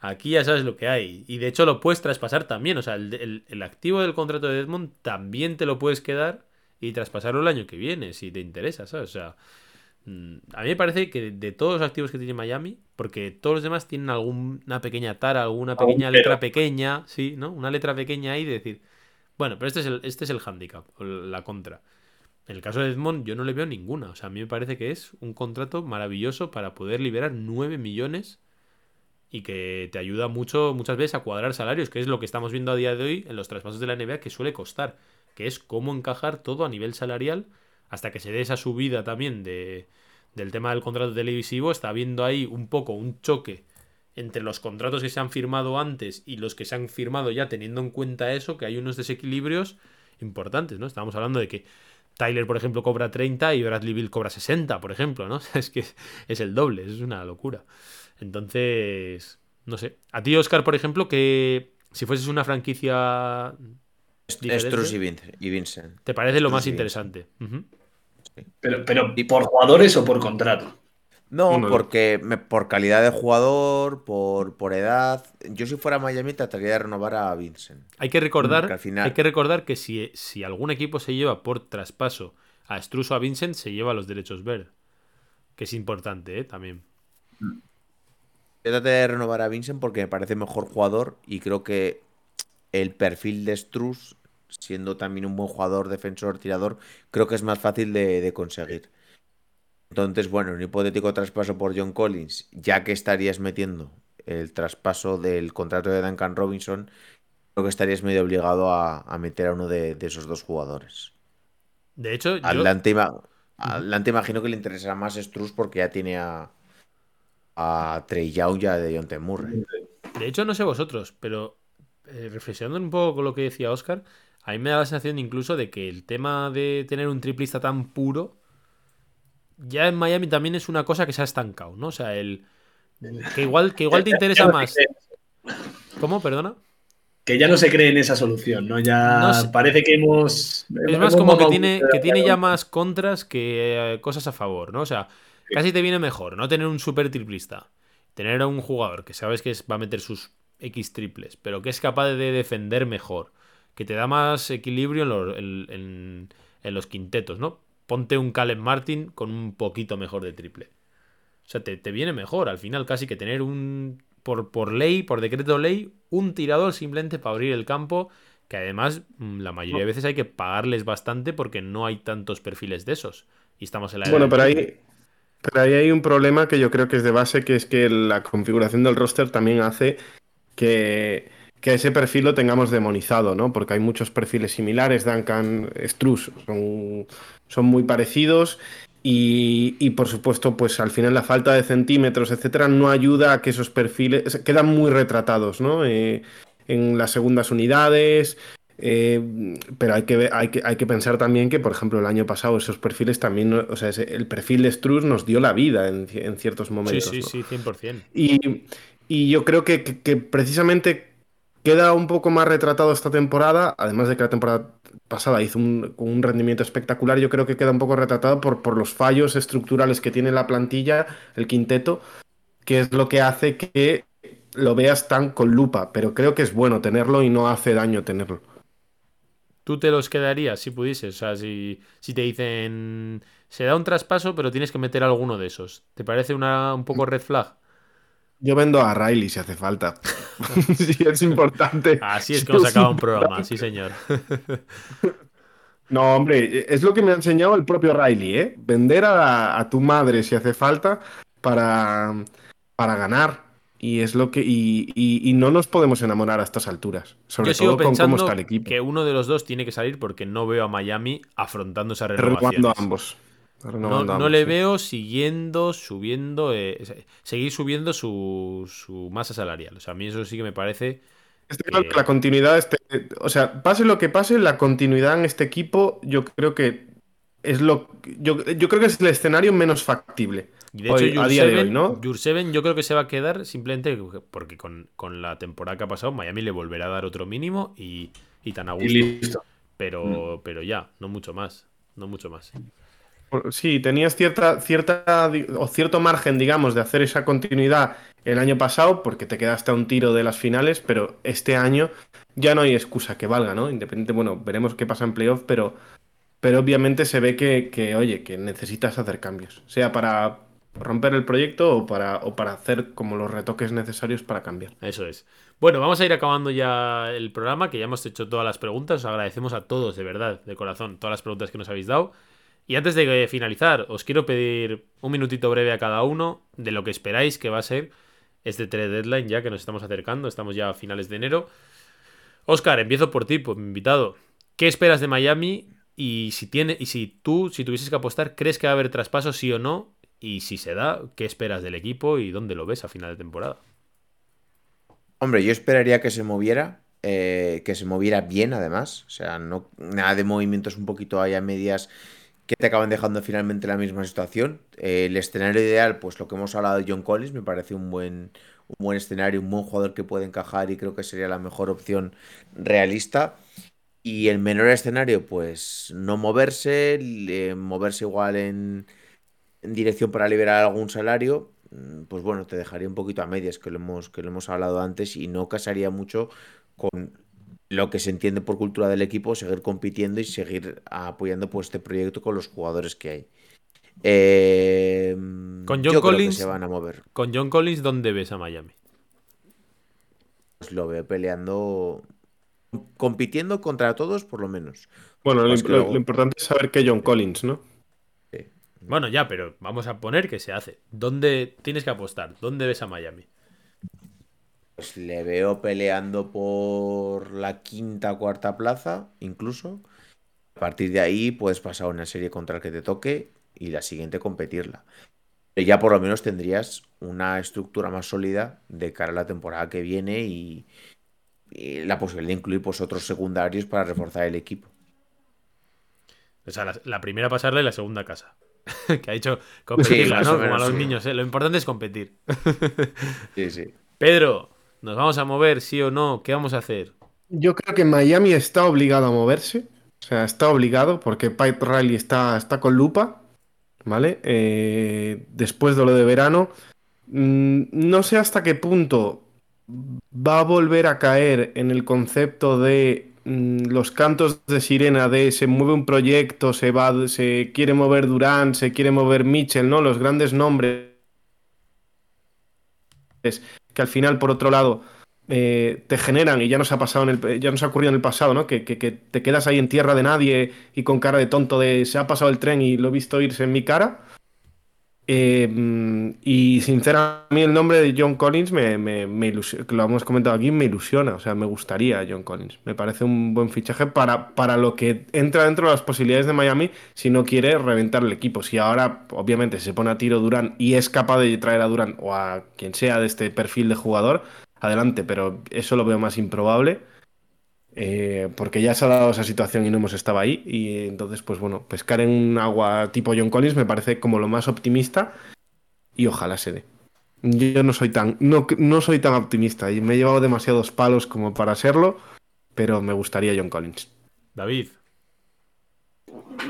aquí ya sabes lo que hay. Y de hecho lo puedes traspasar también. O sea, el, el- el activo del contrato de Edmond también te lo puedes quedar y traspasarlo el año que viene, si te interesa, ¿sabes? O sea, mm, a mí me parece que de todos los activos que tiene Miami, porque todos los demás tienen alguna pequeña tara, alguna pequeña letra pequeña, sí, ¿no? Una letra pequeña ahí de decir, bueno, pero este es el, este es el handicap, la contra. En el caso de Edmond, yo no le veo ninguna. O sea, a mí me parece que es un contrato maravilloso para poder liberar 9 millones y que te ayuda mucho, muchas veces, a cuadrar salarios, que es lo que estamos viendo a día de hoy en los traspasos de la NBA que suele costar, que es cómo encajar todo a nivel salarial hasta que se dé esa subida también de, del tema del contrato televisivo. Está habiendo ahí un poco un choque entre los contratos que se han firmado antes y los que se han firmado ya teniendo en cuenta eso, que hay unos desequilibrios importantes, ¿no? Estábamos hablando de que Tyler, por ejemplo, cobra 30 y Bradley Bill cobra 60, por ejemplo, ¿no? Es que es el doble, es una locura. Entonces, no sé. A ti, Oscar, por ejemplo, que si fueses una franquicia
Struz y Vincent. y Vincent.
te parece lo
Struz
más
y
interesante.
Pero, pero ¿por jugadores o por contrato?
No,
Uno.
porque me- por calidad de jugador, por, por edad. Yo si fuera Miami trataría de renovar a Vincent.
Hay que recordar,
Que al final-
hay que, recordar que si, si algún equipo se lleva por traspaso a Struz o a Vincent, se lleva los derechos ver. Que es importante, ¿eh? También.
trate de renovar a Vincent porque me parece mejor jugador y creo que el perfil de Struz, siendo también un buen jugador, defensor, tirador, creo que es más fácil de, de conseguir. Entonces, bueno, un hipotético traspaso por John Collins, ya que estarías metiendo el traspaso del contrato de Duncan Robinson, creo que estarías medio obligado a, a meter a uno de, de esos dos jugadores.
De hecho, yo-
Atlante, Atlante imagino que le interesará más Struz porque ya tiene a, a Trey Young y a Dejounte Murray.
De hecho, no sé vosotros, pero eh, reflexionando un poco con lo que decía Oscar, a mí me da la sensación incluso de que el tema de tener un triplista tan puro, ya en Miami también es una cosa que se ha estancado, ¿no? O sea, el que igual, que igual te interesa más. ¿Cómo? Perdona.
Que ya no se cree en esa solución, ¿no? Ya
No sé.
parece que hemos.
Es más como que tiene, que tiene ya más contras que eh, cosas a favor, ¿no? O sea, casi te viene mejor no tener un super triplista. Tener a un jugador que sabes que va a meter sus X triples, pero que es capaz de defender mejor. Que te da más equilibrio en los, en- en- en los quintetos, ¿no? Ponte un Caleb Martin con un poquito mejor de triple. O sea, te, te viene mejor al final casi que tener un. Por, por ley, por decreto ley, un tirador simplemente para abrir el campo. Que además, mm, la mayoría de veces hay que pagarles bastante porque no hay tantos perfiles de esos. Y estamos en la
Bueno, pero ahí, pero ahí hay un problema que yo creo que es de base, que es que la configuración del roster también hace que, que ese perfil lo tengamos demonizado, ¿no? Porque hay muchos perfiles similares, Duncan, Struz, son, son muy parecidos. Y, y, por supuesto, pues al final la falta de centímetros, etcétera, no ayuda a que esos perfiles quedan muy retratados, ¿no? Eh, en las segundas unidades, eh, pero hay que, hay, que, hay que pensar también que, por ejemplo, el año pasado esos perfiles también, o sea, ese- el perfil de Struz nos dio la vida en, en ciertos
Sí,
momentos.
sí,
¿no?
sí, 100%.
Y, y yo creo que, que- que precisamente queda un poco más retratado esta temporada, además de que la temporada pasada hizo un, un rendimiento espectacular, yo creo que queda un poco retratado por, por los fallos estructurales que tiene la plantilla, el quinteto, que es lo que hace que lo veas tan con lupa, pero creo que es bueno tenerlo y no hace daño tenerlo.
Tú te los quedarías si pudieses. O sea, si, si te dicen. Se da un traspaso, pero tienes que meter alguno de esos. ¿Te parece una, un poco red flag?
Yo vendo a Riley si hace falta. si es importante.
Así es que nos
es
acaba un programa, sí, señor.
No, hombre, es lo que me ha enseñado el propio Riley, ¿eh? Vender a, a tu madre si hace falta para, para ganar. Y es lo que. Y, y- y no nos podemos enamorar a estas alturas. Sobre
Yo sigo
todo con cómo está el equipo.
que uno de los dos tiene que salir porque no veo a Miami afrontando esa
Renovando
renovación.
a ambos.
No, le
sí.
veo siguiendo, subiendo, eh, se- seguir subiendo su, su masa salarial. O sea, a mí eso sí que me parece.
Está claro
Eh,
que la continuidad, este, o sea, pase lo que pase, la continuidad en este equipo, yo creo que es lo, yo, yo creo que es el escenario menos factible.
Y de
hoy-
hecho,
a día de hoy, ¿no?
Jurseven yo creo que se va a quedar simplemente porque con, con la temporada que ha pasado, Miami le volverá a dar otro mínimo y, y tan a
Y
gusto.
listo.
Pero, pero ya, no mucho más. No mucho más.
Sí, tenías cierta, cierta o cierto margen, digamos, de hacer esa continuidad el año pasado, porque te quedaste a un tiro de las finales, pero este año ya no hay excusa que valga, ¿no? Independiente, bueno, veremos qué pasa en playoff, pero, pero obviamente se ve que, que, oye, que necesitas hacer cambios, sea para romper el proyecto o para, o para hacer como los retoques necesarios para cambiar.
Eso es. Bueno, vamos a ir acabando ya el programa, que ya hemos hecho todas las preguntas. Os agradecemos a todos, de verdad, de corazón, todas las preguntas que nos habéis dado. Y antes de finalizar, os quiero pedir un minutito breve a cada uno de lo que esperáis que va a ser este trade deadline, ya que nos estamos acercando, estamos ya a finales de enero. Oscar, empiezo por ti, por mi invitado. ¿Qué esperas de Miami? Y si tiene, y si tú, si tuvieses que apostar, ¿crees que va a haber traspaso, sí o no? Y si se da, ¿qué esperas del equipo y dónde lo ves a final de temporada?
Hombre, yo esperaría que se moviera, eh, que se moviera bien además. O sea, no nada de movimientos un poquito ahí a medias que te acaban dejando finalmente en la misma situación. Eh, el escenario ideal, pues lo que hemos hablado de John Collins, me parece un buen, un buen escenario, un buen jugador que puede encajar y creo que sería la mejor opción realista. Y el menor escenario, pues no moverse, le- moverse igual en, en dirección para liberar algún salario, mm, pues bueno, te dejaría un poquito a medias, que lo hemos, que lo hemos hablado antes, y no casaría mucho con lo que se entiende por cultura del equipo, seguir compitiendo y seguir apoyando pues, este proyecto con los jugadores que hay. Eh,
Con John
yo creo que
Collins-
se van a mover.
Con John Collins, ¿dónde ves a Miami?
Pues lo veo peleando, compitiendo contra todos, por lo menos.
Bueno, lo, lo- importante es saber que John Collins, ¿no?
Bueno, ya, pero vamos a poner que se hace. ¿Dónde tienes que apostar? ¿Dónde ves a Miami?
Pues le veo peleando por la quinta o cuarta plaza, incluso. A partir de ahí puedes pasar una serie contra el que te toque y la siguiente competirla. Pero ya por lo menos tendrías una estructura más sólida de cara a la temporada que viene y, y la posibilidad de incluir pues, otros secundarios para reforzar el equipo.
O sea, la, la primera pasarla y la segunda casa. que ha dicho competirla, ¿no? Como a los
sí.
niños, ¿eh? Lo importante es competir.
Sí, sí.
Pedro, ¿nos vamos a mover, sí o no? ¿Qué vamos a hacer?
Yo creo que Miami está obligado a moverse. O sea, está obligado porque Pipe Riley está, está con lupa. ¿Vale? Eh, después de lo de verano. mm, no sé hasta qué punto va a volver a caer en el concepto de mm, los cantos de sirena de se mueve un proyecto, se va, se quiere mover Durán, se quiere mover Mitchell, ¿no? Los grandes nombres que al final, por otro lado, eh, te generan, y ya nos ha pasado en el, ya nos ha ocurrido en el pasado, ¿no? Que, que- que te quedas ahí en tierra de nadie y con cara de tonto de se ha pasado el tren y lo he visto irse en mi cara. Eh, mm, y sinceramente, a mí el nombre de John Collins me, me, me lo hemos comentado aquí, me ilusiona. O sea, me gustaría John Collins. Me parece un buen fichaje para, para lo que entra dentro de las posibilidades de Miami si no quiere reventar el equipo. Si ahora, obviamente, se pone a tiro Durán y es capaz de traer a Durán o a quien sea de este perfil de jugador, adelante, pero eso lo veo más improbable. Eh, porque ya se ha dado esa situación y no hemos estado ahí. Y entonces, pues bueno, pescar en un agua tipo John Collins me parece como lo más optimista. Y ojalá se dé. Yo no soy tan, no, no soy tan optimista y me he llevado demasiados palos como para serlo, pero me gustaría John Collins.
David.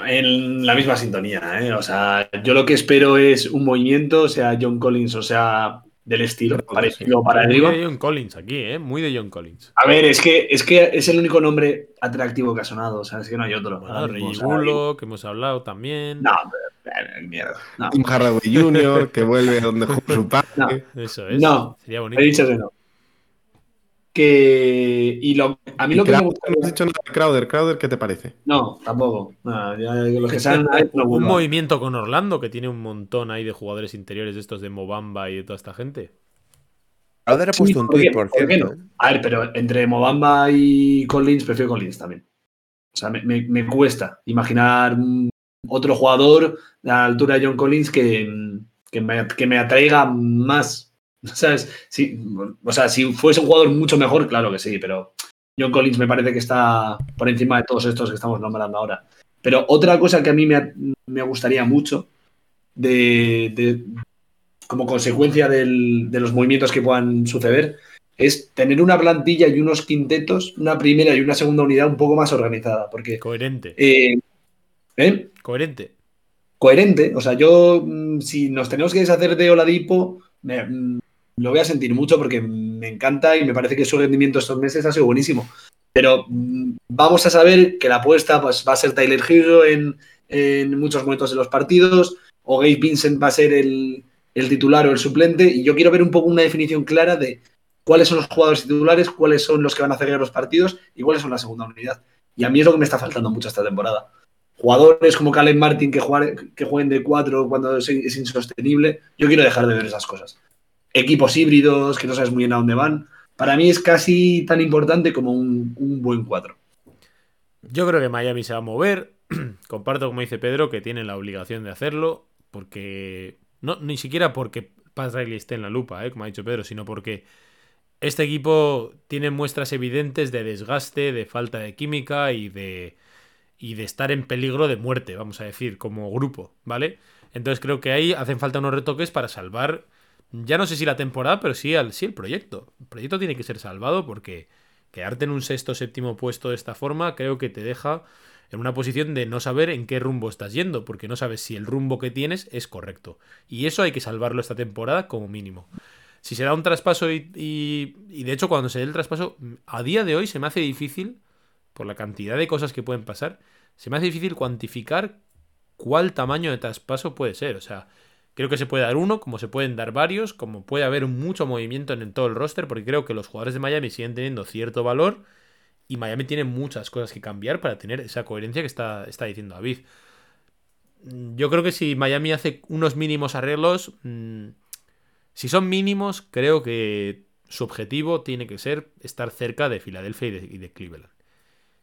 En la misma sintonía, ¿eh? O sea, yo lo que espero es un movimiento, sea John Collins o sea del estilo,
Pero,
parecido
sí.
para
Muy
arriba.
de John Collins aquí, ¿eh? Muy de John Collins.
A ver, es que, es que es el único nombre atractivo que ha sonado, o sea, es que no hay otro.
Bueno, Reggie Bullock, que hemos hablado también.
No, pero, eh, mierda. No,
Tim Hardaway Jr., que vuelve a donde jugó su padre.
No.
Eso es.
No,
Sería bonito.
he dicho que no. Que. Y lo, a mí lo que me
Crowder,
gusta.
no has dicho nada de Crowder. Crowder, ¿qué te parece?
No, tampoco. No, ya, los que no
Un movimiento con Orlando, que tiene un montón ahí de jugadores interiores de estos de Mobamba y de toda esta gente.
Crowder ha
Sí,
puesto un
¿por qué?
tuit, por
¿Por qué
cierto.
no? A ver, pero entre Mobamba y Collins, prefiero Collins también. O sea, me, me- me cuesta imaginar otro jugador a la altura de John Collins que, que, me, que me atraiga más. ¿Sabes? Sí, o sea, si fuese un jugador mucho mejor, claro que sí, pero John Collins me parece que está por encima de todos estos que estamos nombrando ahora. Pero otra cosa que a mí me, me gustaría mucho de, de- como consecuencia del- de los movimientos que puedan suceder es tener una plantilla y unos quintetos, una primera y una segunda unidad un poco más organizada, porque
Coherente.
eh, ¿eh?
Coherente.
coherente, o sea, yo mm, si nos tenemos que deshacer de Oladipo, me- mm, lo voy a sentir mucho porque me encanta y me parece que su rendimiento estos meses ha sido buenísimo. Pero mm, vamos a saber que la apuesta pues, va a ser Tyler Hero en, muchos momentos de los partidos, o Gabe Vincent va a ser el, titular o el suplente, y yo quiero ver un poco una definición clara de cuáles son los jugadores titulares, cuáles son los que van a hacer los partidos y cuáles son la segunda unidad. Y a mí es lo que me está faltando mucho esta temporada jugadores como Caleb Martin que, jugar- que jueguen de 4 cuando es insostenible, yo quiero dejar de ver esas cosas. Equipos híbridos que no sabes muy bien a dónde van. Para mí es casi tan importante como un, buen 4.
Yo creo que Miami se va a mover. Comparto, como dice Pedro, que tienen la obligación de hacerlo. Porque. No, ni siquiera porque Pat Riley esté en la lupa, ¿eh? como ha dicho Pedro, sino porque este equipo tiene muestras evidentes de desgaste, de falta de química y de. y de estar en peligro de muerte, vamos a decir, como grupo, ¿vale? Entonces creo que ahí hacen falta unos retoques para salvar. Ya no sé si la temporada, pero sí, al, sí el proyecto. El proyecto tiene que ser salvado porque quedarte en un sexto o séptimo puesto de esta forma creo que te deja en una posición de no saber en qué rumbo estás yendo, porque no sabes si el rumbo que tienes es correcto. Y eso hay que salvarlo esta temporada como mínimo. Si se da un traspaso y, y- y de hecho cuando se dé el traspaso, a día de hoy se me hace difícil, por la cantidad de cosas que pueden pasar, se me hace difícil cuantificar cuál tamaño de traspaso puede ser. O sea, creo que se puede dar uno, como se pueden dar varios, como puede haber mucho movimiento en, todo el roster, porque creo que los jugadores de Miami siguen teniendo cierto valor y Miami tiene muchas cosas que cambiar para tener esa coherencia que está, está diciendo David. Yo creo que si Miami hace unos mínimos arreglos, mm, si son mínimos, creo que su objetivo tiene que ser estar cerca de Filadelfia y de, Cleveland.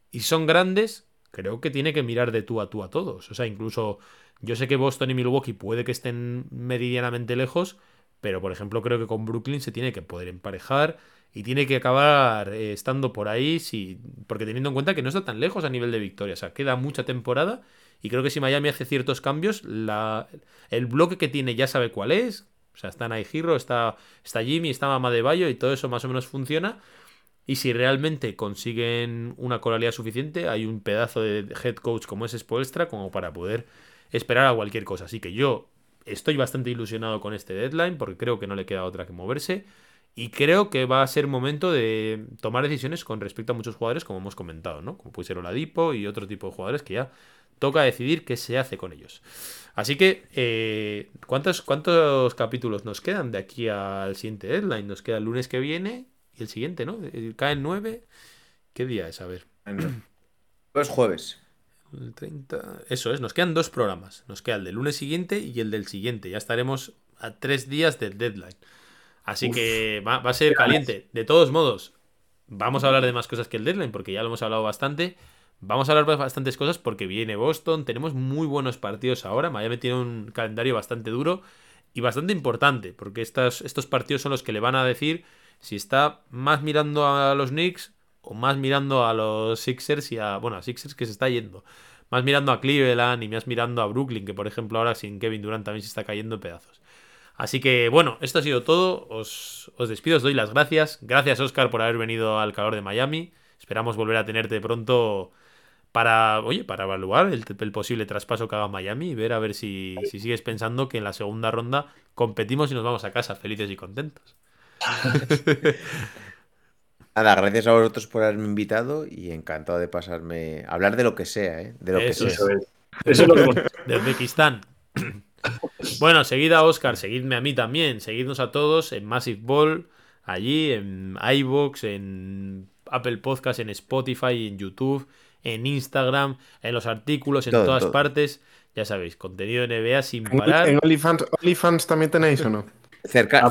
Y si son grandes, creo que tiene que mirar de tú a tú a todos. O sea, incluso yo sé que Boston y Milwaukee puede que estén meridianamente lejos, pero por ejemplo creo que con Brooklyn se tiene que poder emparejar y tiene que acabar eh, estando por ahí, sí, porque teniendo en cuenta que no está tan lejos a nivel de victoria. O sea, queda mucha temporada y creo que si Miami hace ciertos cambios, el bloque que tiene ya sabe cuál es. O sea, está Naihiro, está, está Jimmy, está Mama de Bayo y todo eso más o menos funciona. Y si realmente consiguen una coralidad suficiente, hay un pedazo de head coach como es Spoelstra como para poder esperar a cualquier cosa. Así que yo estoy bastante ilusionado con este deadline porque creo que no le queda otra que moverse. Y creo que va a ser momento de tomar decisiones con respecto a muchos jugadores, como hemos comentado, ¿no? Como puede ser Oladipo y otro tipo de jugadores que ya toca decidir qué se hace con ellos. Así que, eh, ¿cuántos, ¿cuántos capítulos nos quedan de aquí al siguiente deadline? Nos queda el lunes que viene y el siguiente, ¿no? Cae el 9. ¿Qué día es? A ver.
Los jueves.
El 30. Eso es, nos quedan dos programas. Nos queda el del lunes siguiente y el del siguiente. Ya estaremos a tres días del deadline. Así que va, va, a ser caliente. De todos modos, vamos a hablar de más cosas que el deadline, porque ya lo hemos hablado bastante. Vamos a hablar de bastantes cosas porque viene Boston, tenemos muy buenos partidos ahora, Miami tiene un calendario bastante duro y bastante importante, porque estos, estos partidos son los que le van a decir si está más mirando a los Knicks o más mirando a los Sixers y a, bueno, a Sixers que se está yendo, más mirando a Cleveland y más mirando a Brooklyn, que por ejemplo ahora sin Kevin Durant también se está cayendo en pedazos. Así que bueno, esto ha sido todo, os, os despido, os doy las gracias, gracias Oscar por haber venido al calor de Miami, esperamos volver a tenerte pronto para, oye, para evaluar el, posible traspaso que haga Miami y ver a ver si, sigues pensando que en la segunda ronda competimos y nos vamos a casa felices y contentos.
Nada, gracias a vosotros por haberme invitado y encantado de pasarme a hablar de lo que sea, ¿eh? De lo
eso
que
sea. Eso es lo que... De Uzbekistán. bueno, seguid a Oscar, seguidme a mí también, seguidnos a todos en Massive Ball, allí, en iVoox, en Apple Podcast, en Spotify, en YouTube en Instagram, en los artículos, en todas partes. Ya sabéis, contenido de NBA sin parar.
¿En OnlyFans, también tenéis o no?
Cerca,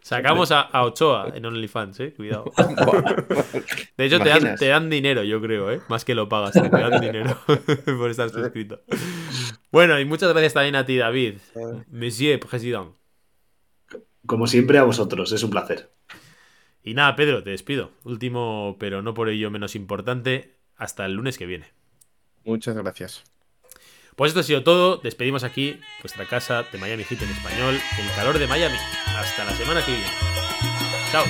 Sacamos a, Ochoa en OnlyFans, eh. Cuidado. De hecho, te dan, dinero, yo creo, eh. Más que lo pagas, te dan dinero por estar suscrito. Bueno, y muchas gracias también a ti, David. Monsieur Président.
Como siempre, a vosotros, es un placer.
Y nada, Pedro, te despido. Último, pero no por ello menos importante, hasta el lunes que viene.
Muchas gracias.
Pues esto ha sido todo. Despedimos aquí vuestra casa de Miami Heat en español, el calor de Miami. Hasta la semana que viene. Chao.